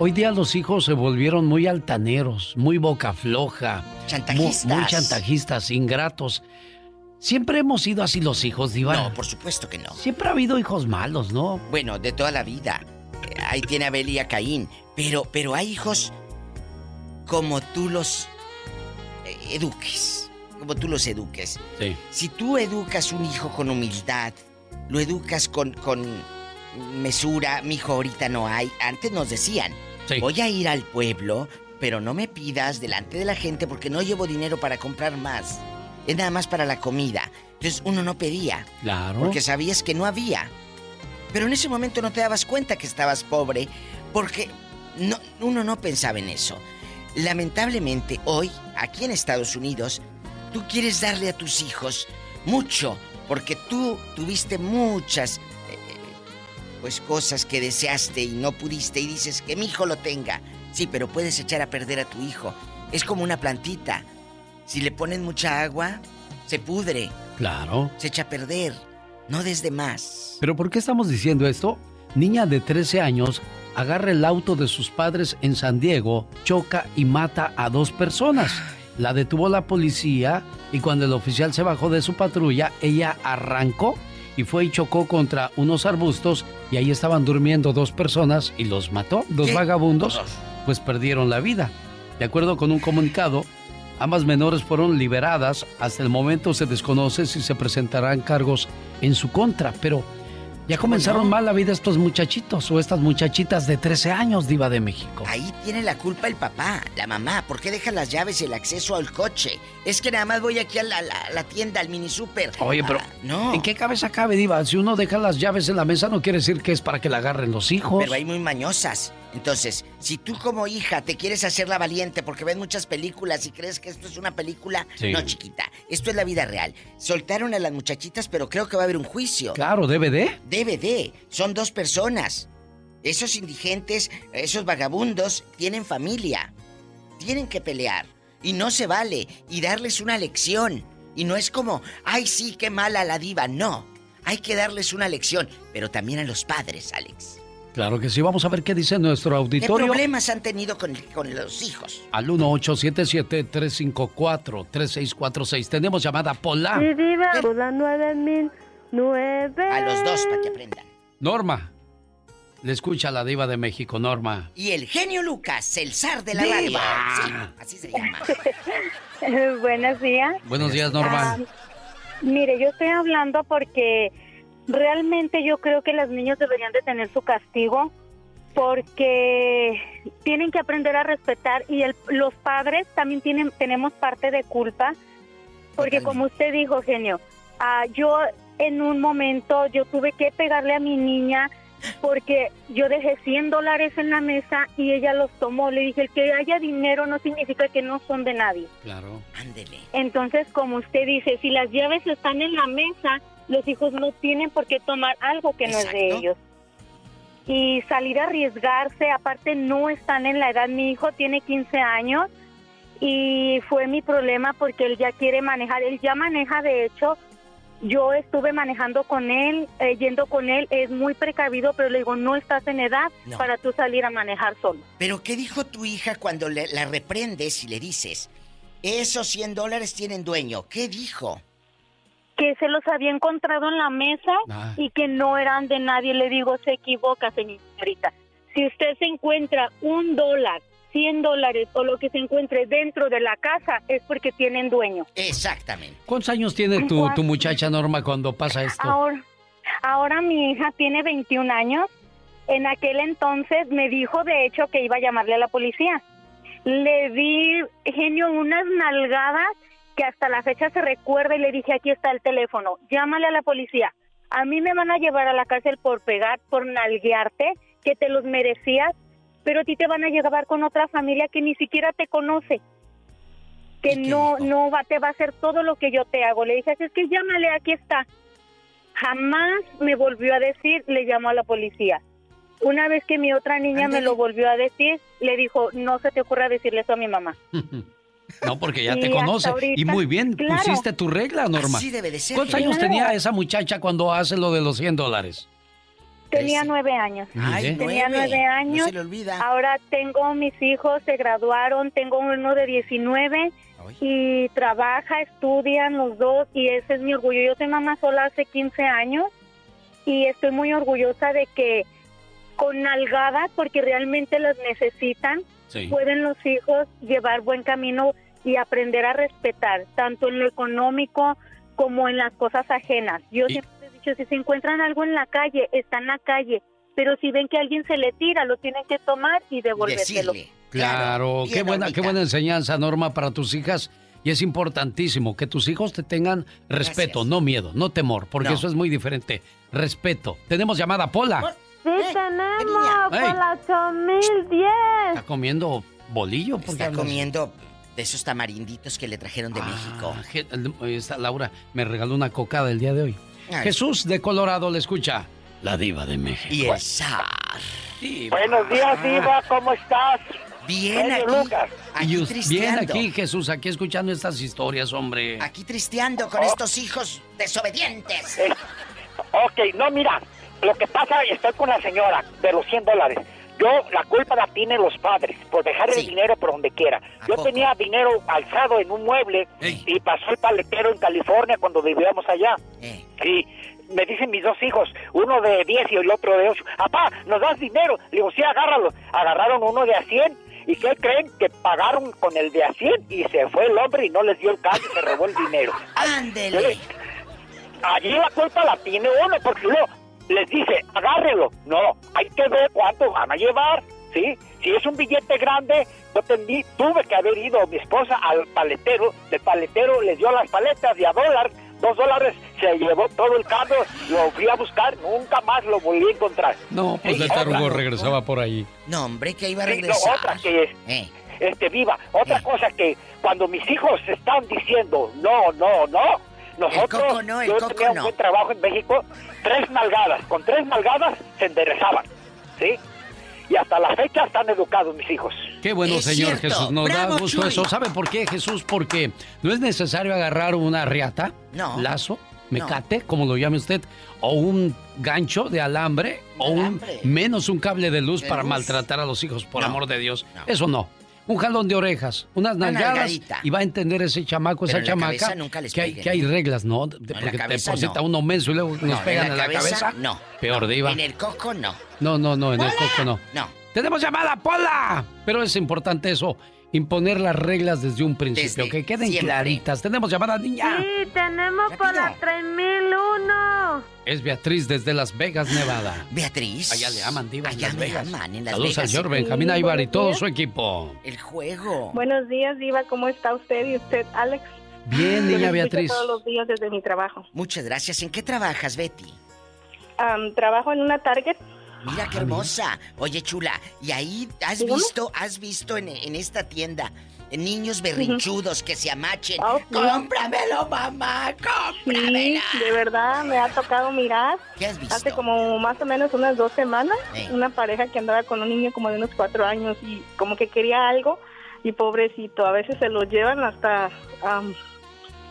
Hoy día los hijos se volvieron muy altaneros, muy boca floja, Chantajistas. Muy, muy chantajistas, ingratos. Siempre hemos sido así los hijos, Diva. No, por supuesto que no. Siempre ha habido hijos malos, ¿no? Bueno, de toda la vida. Eh, Ahí tiene a Abel y a Caín. Pero, pero hay hijos como tú los eh, eduques. Como tú los eduques. Sí. Si tú educas un hijo con humildad, lo educas con, con mesura, mi hijo ahorita no hay. Antes nos decían, voy a ir al pueblo, pero no me pidas delante de la gente porque no llevo dinero para comprar más. Es nada más para la comida. Entonces uno no pedía. Claro. Porque sabías que no había. Pero en ese momento no te dabas cuenta que estabas pobre porque no, uno no pensaba en eso. Lamentablemente hoy, aquí en Estados Unidos, tú quieres darle a tus hijos mucho porque tú tuviste muchas pues cosas que deseaste y no pudiste y dices que mi hijo lo tenga. Sí, pero puedes echar a perder a tu hijo. Es como una plantita. Si le ponen mucha agua, se pudre, Claro. se echa a perder. No desde más. ¿Pero por qué estamos diciendo esto? Niña de 13 años agarra el auto de sus padres en San Diego, choca y mata a dos personas. La detuvo la policía y cuando el oficial se bajó de su patrulla, ella arrancó y fue y chocó contra unos arbustos y ahí estaban durmiendo dos personas y los mató. Dos ¿Qué? vagabundos pues perdieron la vida. De acuerdo con un comunicado, ambas menores fueron liberadas. Hasta el momento se desconoce si se presentarán cargos en su contra, pero ya comenzaron mal la vida estos muchachitos o estas muchachitas de 13 años, diva de México. Ahí tiene la culpa el papá, la mamá. ¿Por qué dejan las llaves y el acceso al coche? Es que nada más voy aquí a la, la- la tienda, al mini super. Oye, pero Ah, no. ¿en qué cabeza cabe, diva? Si uno deja las llaves en la mesa no quiere decir que es para que la agarren los hijos. Pero hay muy mañosas. Entonces, si tú como hija te quieres hacer la valiente porque ves muchas películas y crees que esto es una película, Sí. no, chiquita. Esto es la vida real. Soltaron a las muchachitas, pero creo que va a haber un juicio. Claro, DVD. DVD. Son dos personas. Esos indigentes, esos vagabundos, tienen familia. Tienen que pelear. Y no se vale. Y darles una lección. Y no es como, ay, sí, qué mala la diva. No. Hay que darles una lección. Pero también a los padres, Alex. Claro que sí, vamos a ver qué dice nuestro auditorio. ¿Qué problemas han tenido con, con los hijos? Al 1877-354-3646. Tenemos llamada Pola. Sí, diva, Pola 9009. A los dos para que aprendan. Norma. Le escucha la diva de México, Norma. Y el genio Lucas, el zar de la radio. Sí, así se llama. [laughs] Buenos días. Buenos días, Norma. Ah, mire, yo estoy hablando porque realmente yo creo que los niños deberían de tener su castigo porque tienen que aprender a respetar y el- los padres también tienen tenemos parte de culpa porque como usted dijo genio ah, yo en un momento yo tuve que pegarle a mi niña porque yo dejé 100 dólares en la mesa y ella los tomó le dije el que haya dinero no significa que no son de nadie Claro. Ándele. entonces, como usted dice, si las llaves están en la mesa, los hijos no tienen por qué tomar algo que no es de ellos. Y salir a arriesgarse, aparte no están en la edad, mi hijo tiene 15 años y fue mi problema porque él ya quiere manejar, él ya maneja de hecho, yo estuve manejando con él, eh, yendo con él, es muy precavido, pero le digo, no estás en edad No. para tú salir a manejar solo. Pero ¿qué dijo tu hija cuando le- la reprendes y le dices, esos 100 dólares tienen dueño? ¿Qué dijo? Que se los había encontrado en la mesa Ah. y que no eran de nadie. Le digo, se equivoca, señorita. Si usted se encuentra un dólar, 100 dólares o lo que se encuentre dentro de la casa es porque tienen dueño. Exactamente. ¿Cuántos años tiene tu, tu muchacha Norma cuando pasa esto? Ahora, ahora mi hija tiene 21 años. En aquel entonces me dijo, de hecho, que iba a llamarle a la policía. Le di, genio, unas nalgadas que hasta la fecha se recuerda y le dije, aquí está el teléfono, llámale a la policía. A mí me van a llevar a la cárcel por pegar, por nalguearte, que te los merecías, pero a ti te van a llevar con otra familia que ni siquiera te conoce. Que no, no va, te va a hacer todo lo que yo te hago. Le dije, así es que llámale, aquí está. Jamás me volvió a decir, le llamó a la policía. Una vez que mi otra niña me lo volvió a decir, le dijo, no se te ocurra decirle eso a mi mamá. [laughs] No, porque ya Y te conoce. ahorita- y muy bien, Claro. pusiste tu regla, Norma. Así debe de ser, ¿Cuántos años tenía esa muchacha cuando hace lo de los 100 dólares? Tenía nueve años. Ay, Tenía nueve. años. No se le olvida. Ahora tengo mis hijos, se graduaron, tengo uno de 19 y trabaja, estudian los dos y ese es mi orgullo. Yo soy mamá sola hace 15 años y estoy muy orgullosa de que con nalgadas, porque realmente las necesitan, Sí. pueden los hijos llevar buen camino y aprender a respetar, tanto en lo económico como en las cosas ajenas. Yo siempre he dicho, si se encuentran algo en la calle, está en la calle, pero si ven que alguien se le tira, lo tienen que tomar y devolvérselo. Claro, qué bien, buena, qué buena enseñanza, Norma, para tus hijas. Y es importantísimo que tus hijos te tengan respeto, no miedo, no temor, porque No. eso es muy diferente. Respeto. Tenemos llamada Pola. Sí, tenemos por la 8010. ¿Está comiendo bolillo? ¿Por qué Está hablas? comiendo de esos tamarinditos que le trajeron de México. Ah, Je- Esta Laura me regaló una cocada el día de hoy. Ay. Jesús de Colorado le escucha. La diva de México. Y el zar. Buenos días, Diva, ¿cómo estás? Bien, aquí. Lucas. Aquí Y us- bien aquí, Jesús, aquí escuchando estas historias, hombre. Aquí tristeando con estos hijos desobedientes. Eh, ok, no, mira, lo que pasa, estoy con la señora de los 100 dólares. Yo, la culpa la tienen los padres por dejar el dinero por donde quiera. Yo tenía dinero alzado en un mueble y pasó el paletero en California cuando vivíamos allá. Y me dicen mis dos hijos, uno de 10 y el otro de 8, papá, ¿nos das dinero? Le digo, sí, agárralo. Agarraron uno de a 100 ¿Y qué creen? Que pagaron con el de a 100 y se fue el hombre y no les dio el y se robó el dinero. [laughs] ¡Ándele! Allí la culpa la tiene uno, porque luego les dice, agárrelo. No, hay que ver cuánto van a llevar, ¿sí? Si es un billete grande, yo tendí, tuve que haber ido mi esposa al paletero, el paletero les dio las paletas de a dólar, dos dólares, se llevó todo el carro, lo fui a buscar, nunca más lo volví a encontrar. No, pues de tarugo regresaba por ahí. No, hombre, que iba a Sí, no, regresar. otra que es, Eh. este, viva, otra cosa que cuando mis hijos están diciendo no, no, no, nosotros, coco no, el yo coco tenía un no. buen trabajo en México, tres nalgadas, con tres nalgadas se enderezaban, ¿sí? Y hasta la fecha están educados mis hijos. Qué bueno, Es Señor cierto. Jesús. Nos da Bravo, gusto Chuy. eso. ¿Sabe por qué, Jesús? Porque no es necesario agarrar una riata, No. lazo, mecate, como lo llame usted, o un gancho de alambre, o un menos un cable de luz para maltratar a los hijos, por amor de Dios. Eso no. Un jalón de orejas, unas nalgadas y va a entender ese chamaco, esa chamaca que, hay, que hay reglas, ¿no? porque te deposita uno menso y luego nos pegan en la, cabeza. No. Peor diva. En el coco no. No, no, no, en el coco no. No. Tenemos llamada, Pola. Pero es importante eso, imponer las reglas desde un principio, que queden claritas. Tenemos llamada, niña. Sí, tenemos por la 3001. Es Beatriz desde Las Vegas, Nevada. [gasps] Beatriz. Allá le aman, diva, Allá en Las Vegas. aman, en Las Saludos al Vegas. señor Benjamín Aybar y todo su equipo. El juego. Buenos días, Diva. ¿Cómo está usted y usted, Alex? Bien, niña Beatriz. todos los días desde mi trabajo. Muchas gracias. ¿En qué trabajas, Betty? Am, trabajo en una Target. Mira qué hermosa. Oye, chula, ¿y ahí has Dígame. visto, has visto en, en esta tienda niños berrinchudos que se amachen? Ah, sí. ¡Cómpramelo, mamá! ¡Cómpramelo! Sí, de verdad me ha tocado mirar. ¿Qué has visto? Hace como más o menos unas dos semanas, Eh. una pareja que andaba con un niño como de unos cuatro años y como que quería algo y pobrecito, a veces se lo llevan hasta, am,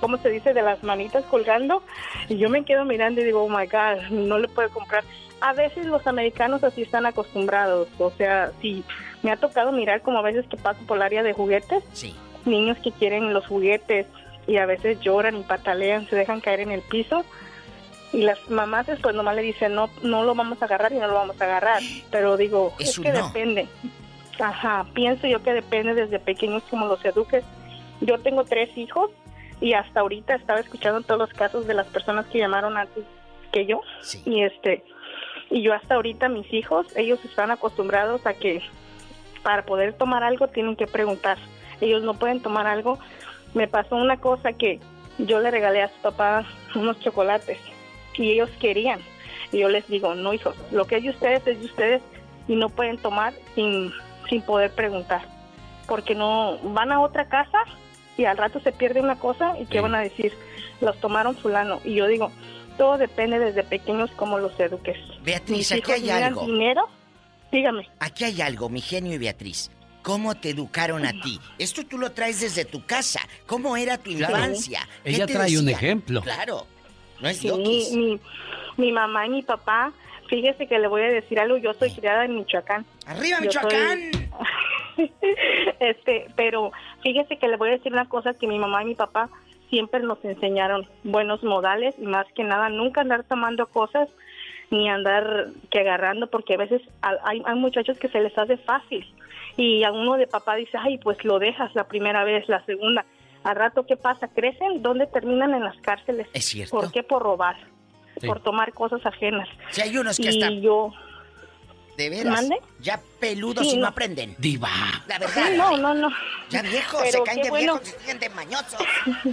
¿cómo se dice? De las manitas colgando y yo me quedo mirando y digo, oh my God, no le puedo comprar. A veces los americanos así están acostumbrados, o sea, sí, me ha tocado mirar como a veces que paso por el área de juguetes, Sí. niños que quieren los juguetes y a veces lloran y patalean, se dejan caer en el piso y las mamás después nomás le dicen no no lo vamos a agarrar y no lo vamos a agarrar pero digo Es que no. depende ajá pienso yo que depende desde pequeños como los eduques yo tengo tres hijos y hasta ahorita estaba escuchando todos los casos de las personas que llamaron antes que yo y este y yo hasta ahorita mis hijos ellos están acostumbrados a que para poder tomar algo tienen que preguntar ellos no pueden tomar algo me pasó una cosa que yo le regalé a su papá unos chocolates y ellos querían. Y yo les digo, no hijos, lo que es de ustedes es de ustedes y no pueden tomar sin, sin poder preguntar. Porque no van a otra casa y al rato se pierde una cosa y qué van a decir, los tomaron fulano. Y yo digo, todo depende desde pequeños como los eduques. Beatriz, Mis aquí hijos hay algo. dinero, dígame. Aquí hay algo, mi genio y Beatriz. ¿Cómo te educaron a ti? Esto tú lo traes desde tu casa. ¿Cómo era tu infancia? ¿Qué Ella trae un ejemplo. Claro. No es Sí, mi, mi mamá y mi papá, fíjese que le voy a decir algo, yo soy criada en Michoacán. ¡Arriba, soy- Michoacán! [laughs] este, pero fíjese que le voy a decir una cosa que mi mamá y mi papá siempre nos enseñaron, buenos modales y más que nada nunca andar tomando cosas ni andar que agarrando porque a veces hay, hay muchachos que se les hace fácil y a uno de papá dice, ay, pues lo dejas la primera vez, la segunda. Al rato, ¿qué pasa? ¿Crecen? ¿Dónde terminan en las cárceles? Es cierto. ¿Por qué? Por robar, Sí. por tomar cosas ajenas. Si hay unos que y hasta... yo... De veras. ¿Mande? Ya peludos Sí, y no no. aprenden. Diva. La verdad. Sí, no, no, no. Ya viejos, se caen de bueno. viejos y siguen de mañosos. [laughs]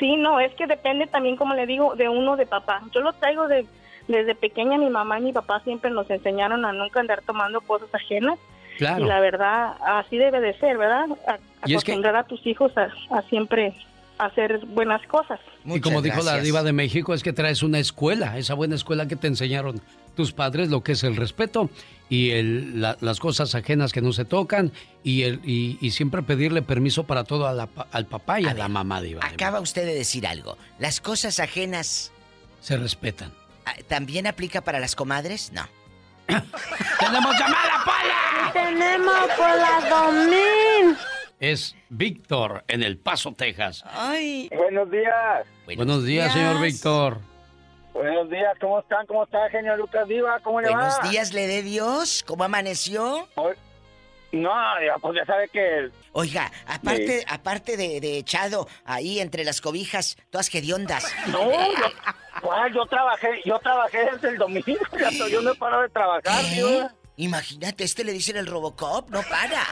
Sí, no, es que depende también, como le digo, de uno de papá. Yo lo traigo de, desde pequeña, mi mamá y mi papá siempre nos enseñaron a nunca andar tomando cosas ajenas. Claro. Y la verdad, así debe de ser, ¿verdad? A- Y es que- acostumbrar a tus hijos a, a siempre hacer buenas cosas. y como dijo la diva de México, es que traes una escuela, esa buena escuela que te enseñaron tus padres, lo que es el respeto y el- la- las cosas ajenas que no se tocan y, el, y, y siempre pedirle permiso para todo a la pa- al papá y a, la mamá diva. Acaba usted de decir algo. Las cosas ajenas Se respetan. ah, también aplica para las comadres? No. [laughs] ¡Tenemos llamada, Pola! Tenemos por la 2000. Es Víctor en El Paso, Texas. Ay. Buenos días. Buenos días, señor Víctor. Buenos días, ¿cómo están? ¿Cómo está, genio Lucas Diva? ¿Cómo le Buenos va? días, le dé Dios. ¿Cómo amaneció? No, ya, pues ya sabe que... Oiga, aparte, aparte de, de echado ahí entre las cobijas, todas hediondas. No, yo, yo trabajé, yo trabajé desde el domingo, ya yo no he parado de trabajar, ¿Eh? Imagínate, este le dicen el Robocop, no para.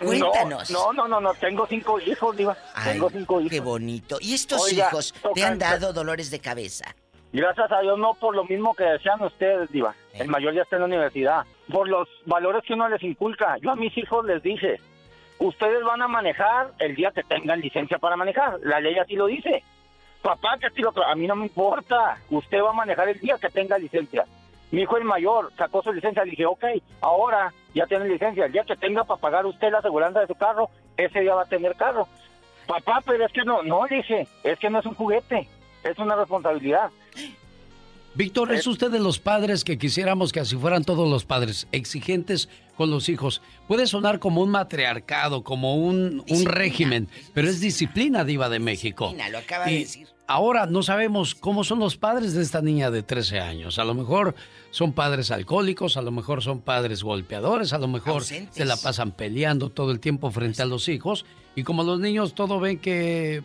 No, Cuéntanos. No, no, no, no, tengo cinco hijos, Diva. Ay, tengo cinco hijos. Qué bonito. ¿Y estos Oiga, hijos te han dado dolores de cabeza? Gracias a Dios, no por lo mismo que decían ustedes, Diva. El mayor ya está en la universidad. Por los valores que uno les inculca. Yo a mis hijos les dije, ustedes van a manejar el día que tengan licencia para manejar. La ley así lo dice. Papá, que tiro, a mí no me importa. Usted va a manejar el día que tenga licencia. Mi hijo el mayor sacó su licencia. Le dije, ok, ahora ya tiene licencia. El día que tenga para pagar usted la aseguranza de su carro, ese día va a tener carro. Papá, pero es que no, no, le dije, es que no es un juguete. es una responsabilidad. Víctor, ¿es usted de los padres que quisiéramos que así fueran todos los padres, exigentes con los hijos? Puede sonar como un matriarcado, como un, un régimen, pero es disciplina diva de México. Disciplina, lo acaba de decir. Ahora no sabemos cómo son los padres de esta niña de 13 años. A lo mejor son padres alcohólicos, a lo mejor son padres golpeadores, a lo mejor Ausentes. se la pasan peleando todo el tiempo frente a los hijos. Y como los niños todo ven que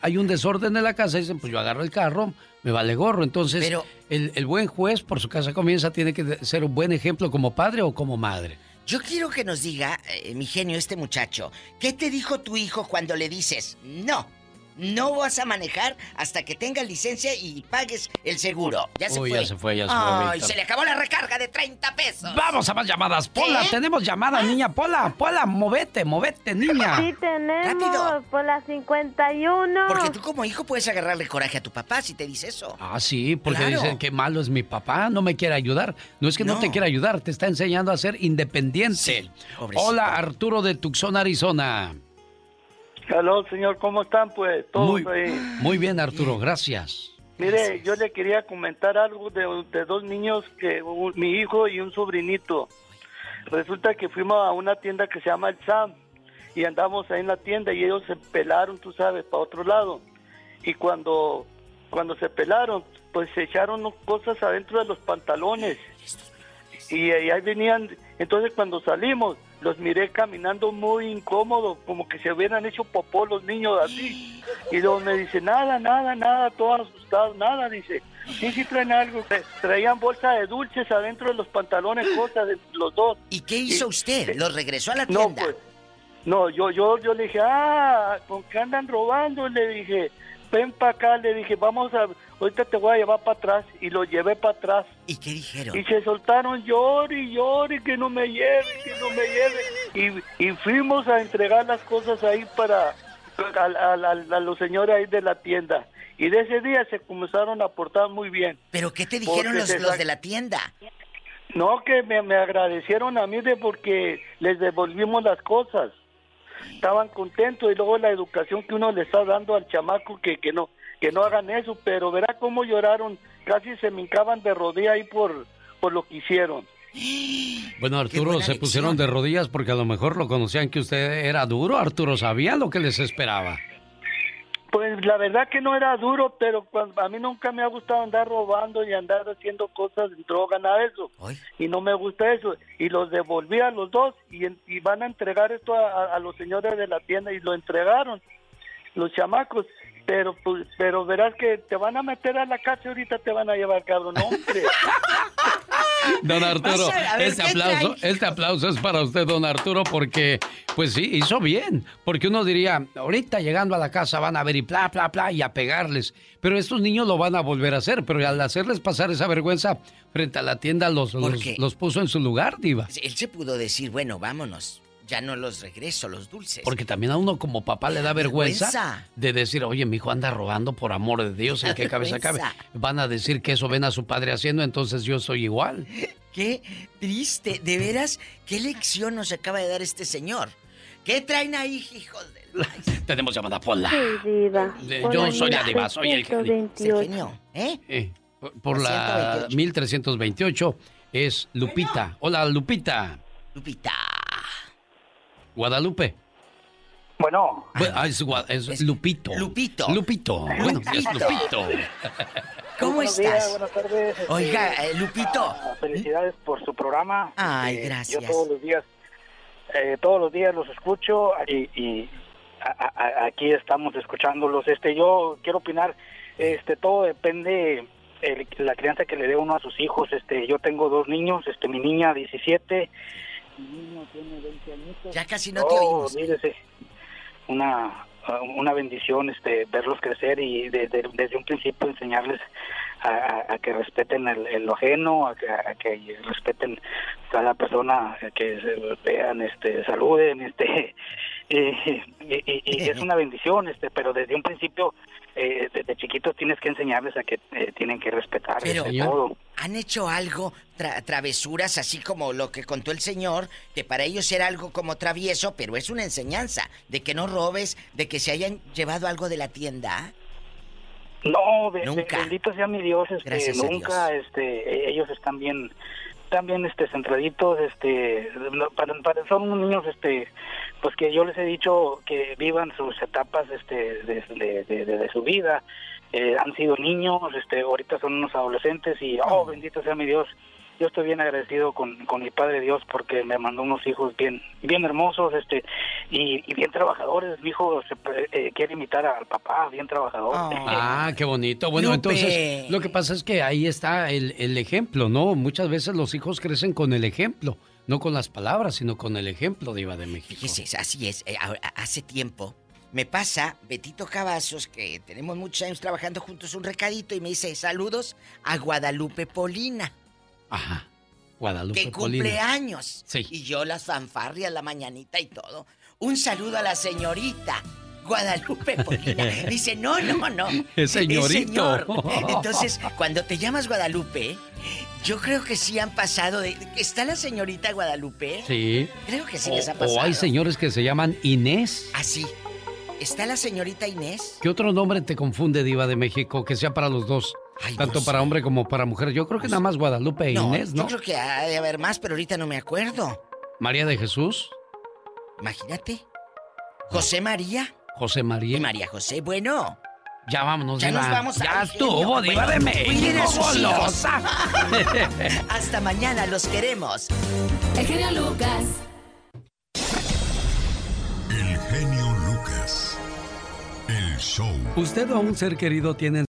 hay un desorden en la casa, dicen, pues yo agarro el carro, me vale gorro. Entonces, Pero- el, el buen juez por su casa comienza, tiene que ser un buen ejemplo como padre o como madre. Yo quiero que nos diga, eh, mi genio, este muchacho, ¿qué te dijo tu hijo cuando le dices, no, no vas a manejar hasta que tengas licencia y pagues el seguro? Ya se Uy, fue. ya se fue, ya se fue, Ay, Víctor. se le acabó la recarga de 30 pesos. Vamos a más llamadas. Pola, ¿Qué? tenemos llamada, niña. Pola, Pola, movete, movete, niña. Sí tenemos, Rápido. por la 51. Porque tú como hijo puedes agarrarle coraje a tu papá si te dice eso. Ah, sí, porque Claro. dicen que malo es mi papá, no me quiere ayudar. No es que no, No. te quiera ayudar, te está enseñando a ser independiente. Hola, Arturo de Tucson, Arizona. Aló, señor, ¿cómo están? Pues todos Muy, ahí. muy bien, Arturo, gracias. Mire, yo le quería comentar algo de, de dos niños, que un- mi hijo y un sobrinito. Resulta que fuimos a una tienda que se llama El Sam y andamos ahí en la tienda y ellos se pelaron, tú sabes, para otro lado. Y cuando, cuando se pelaron, pues se echaron cosas adentro de los pantalones. Y, y ahí venían, entonces cuando salimos, los miré caminando muy incómodo, como que se hubieran hecho popó los niños así. Y luego me dice, nada, nada, nada, todos asustados, nada, dice. Sí, sí traen algo. Tra- Traían bolsa de dulces adentro de los pantalones, [gasps] cosas de los dos. ¿Y qué hizo usted? ¿Los regresó a la No, tienda? pues, no, yo, yo, yo le dije, ah, ¿con qué andan robando? Le dije, ven para acá, le dije, vamos a, ahorita te voy a llevar para atrás. Y lo llevé para atrás. ¿Y qué dijeron? Y se soltaron llor y llor y que no me lleve, que no me lleve. Y, y fuimos a entregar las cosas ahí para a, a- a- a los señores ahí de la tienda. Y de ese día se comenzaron a portar muy bien. ¿Pero qué te dijeron los, se los de la tienda? No, que me, me agradecieron a mí de porque les devolvimos las cosas. Estaban contentos y luego la educación que uno le está dando al chamaco que, que no que no hagan eso, pero verá cómo lloraron, casi se me hincaban de rodilla ahí por, por lo que hicieron. Bueno, Arturo, se pusieron de rodillas porque a lo mejor lo conocían que usted era duro. Arturo, ¿sabía lo que les esperaba? Pues la verdad que no era duro, pero cuando- a mí nunca me ha gustado andar robando y andar haciendo cosas, droga, nada de eso. Y no me gusta eso. Y los devolví a los dos y, y van a entregar esto a, a- a los señores de la tienda y lo entregaron, los chamacos. Pero pues, pero verás que te van a meter a la cárcel ahorita te van a llevar, cabrón, hombre. [laughs] Don Arturo, este ¿qué aplauso, este aplauso es para usted, don Arturo, porque, pues sí, hizo bien. Porque uno diría, ahorita llegando a la casa van a ver y bla, bla, bla, y a pegarles. Pero estos niños lo van a volver a hacer. Pero al hacerles pasar esa vergüenza frente a la tienda, los, ¿Por los, los puso en su lugar, Diva. Él se pudo decir, bueno, vámonos. Ya no los regreso, los dulces. Porque también a uno como papá le da vergüenza, vergüenza. de decir, oye, mi hijo anda robando por amor de Dios, ¿en qué cabeza cabe? Van a decir que eso ven a su padre haciendo, entonces yo soy igual. Qué triste, de veras, qué lección nos acaba de dar este señor. ¿Qué traen ahí, hijos de... [laughs] Tenemos llamada Pola. Sí, diva. Yo la soy la diva, soy el genio. 128. ¿Eh? Eh, por- por la 1328 es Lupita. Hola, Lupita. Lupita. Guadalupe. Bueno. ah, es, Lupito. Lupito. Lupito. Bueno, es Lupito. ¿Cómo Buenos estás? días, buenas tardes. este, Oiga, eh, Lupito. ah, Felicidades por su programa. Ay, Este, gracias. Yo todos los días, eh, todos los días los escucho y, y a- a- aquí estamos escuchándolos. Este, yo quiero opinar, este, todo depende el- la crianza que le dé uno a sus hijos. Este, yo tengo dos niños, este, mi niña 17, mi niño tiene 20 añitos. Ya casi no te Oh, oímos. olvídese. Una, una bendición este verlos crecer y de- de- desde un principio enseñarles a, a- que respeten el, el lo ajeno, a que, a que respeten cada persona, a que se vean, este, saluden, este, [laughs] y, y- y- y es [laughs] una bendición, este, pero desde un principio, eh, desde chiquitos tienes que enseñarles a que eh, tienen que respetar Pero, todo. ¿han hecho algo, tra- travesuras, así como lo que contó el señor, que para ellos era algo como travieso, pero es una enseñanza, de que no robes, de que se hayan llevado algo de la tienda? No, bendito sea mi Dios, este, nunca, este, ellos están bien, están bien, este, centraditos, este, para, son unos niños, este, pues que yo les he dicho que vivan sus etapas, este, de, de, su vida, eh, han sido niños, este, ahorita son unos adolescentes y, oh, bendito sea mi Dios, yo estoy bien agradecido con, con mi Padre Dios porque me mandó unos hijos bien bien hermosos este y, bien trabajadores. Mi hijo se, eh, quiere imitar al papá, bien trabajador. Ah, [laughs] qué bonito. Bueno, entonces lo que pasa es que ahí está el, el ejemplo, ¿no? Muchas veces los hijos crecen con el ejemplo. No con las palabras, sino con el ejemplo de Iba de México. Así es. Eh, hace tiempo me pasa Betito Cavazos, que tenemos muchos años trabajando juntos, un recadito y me dice saludos a Guadalupe Polina. Ajá. Guadalupe que cumpleaños. Sí. Y yo las fanfarrias, la mañanita y todo. Un saludo a la señorita. Guadalupe Polina. [laughs] Dice, no, no, no. Es señorito. Entonces, cuando te llamas Guadalupe, yo creo que sí han pasado de... ¿Está la señorita Guadalupe? Sí. Creo que sí les ha pasado. O hay señores que se llaman Inés. Ah, sí. ¿Está la señorita Inés? ¿Qué otro nombre te confunde, Diva de México, que sea para los dos? Tanto para hombre como para mujer. Yo creo que nada más Guadalupe e Inés, ¿no? Yo creo que hay de haber más, pero ahorita no me acuerdo. María de Jesús. Imagínate. José María. José María. Y María José, bueno. Ya vámonos, Ya nos vamos Ya estuvo, Diva de México, [laughs] Hasta mañana, los queremos. El genio Lucas. El genio Lucas. El show. ¿Usted o un ser querido tienen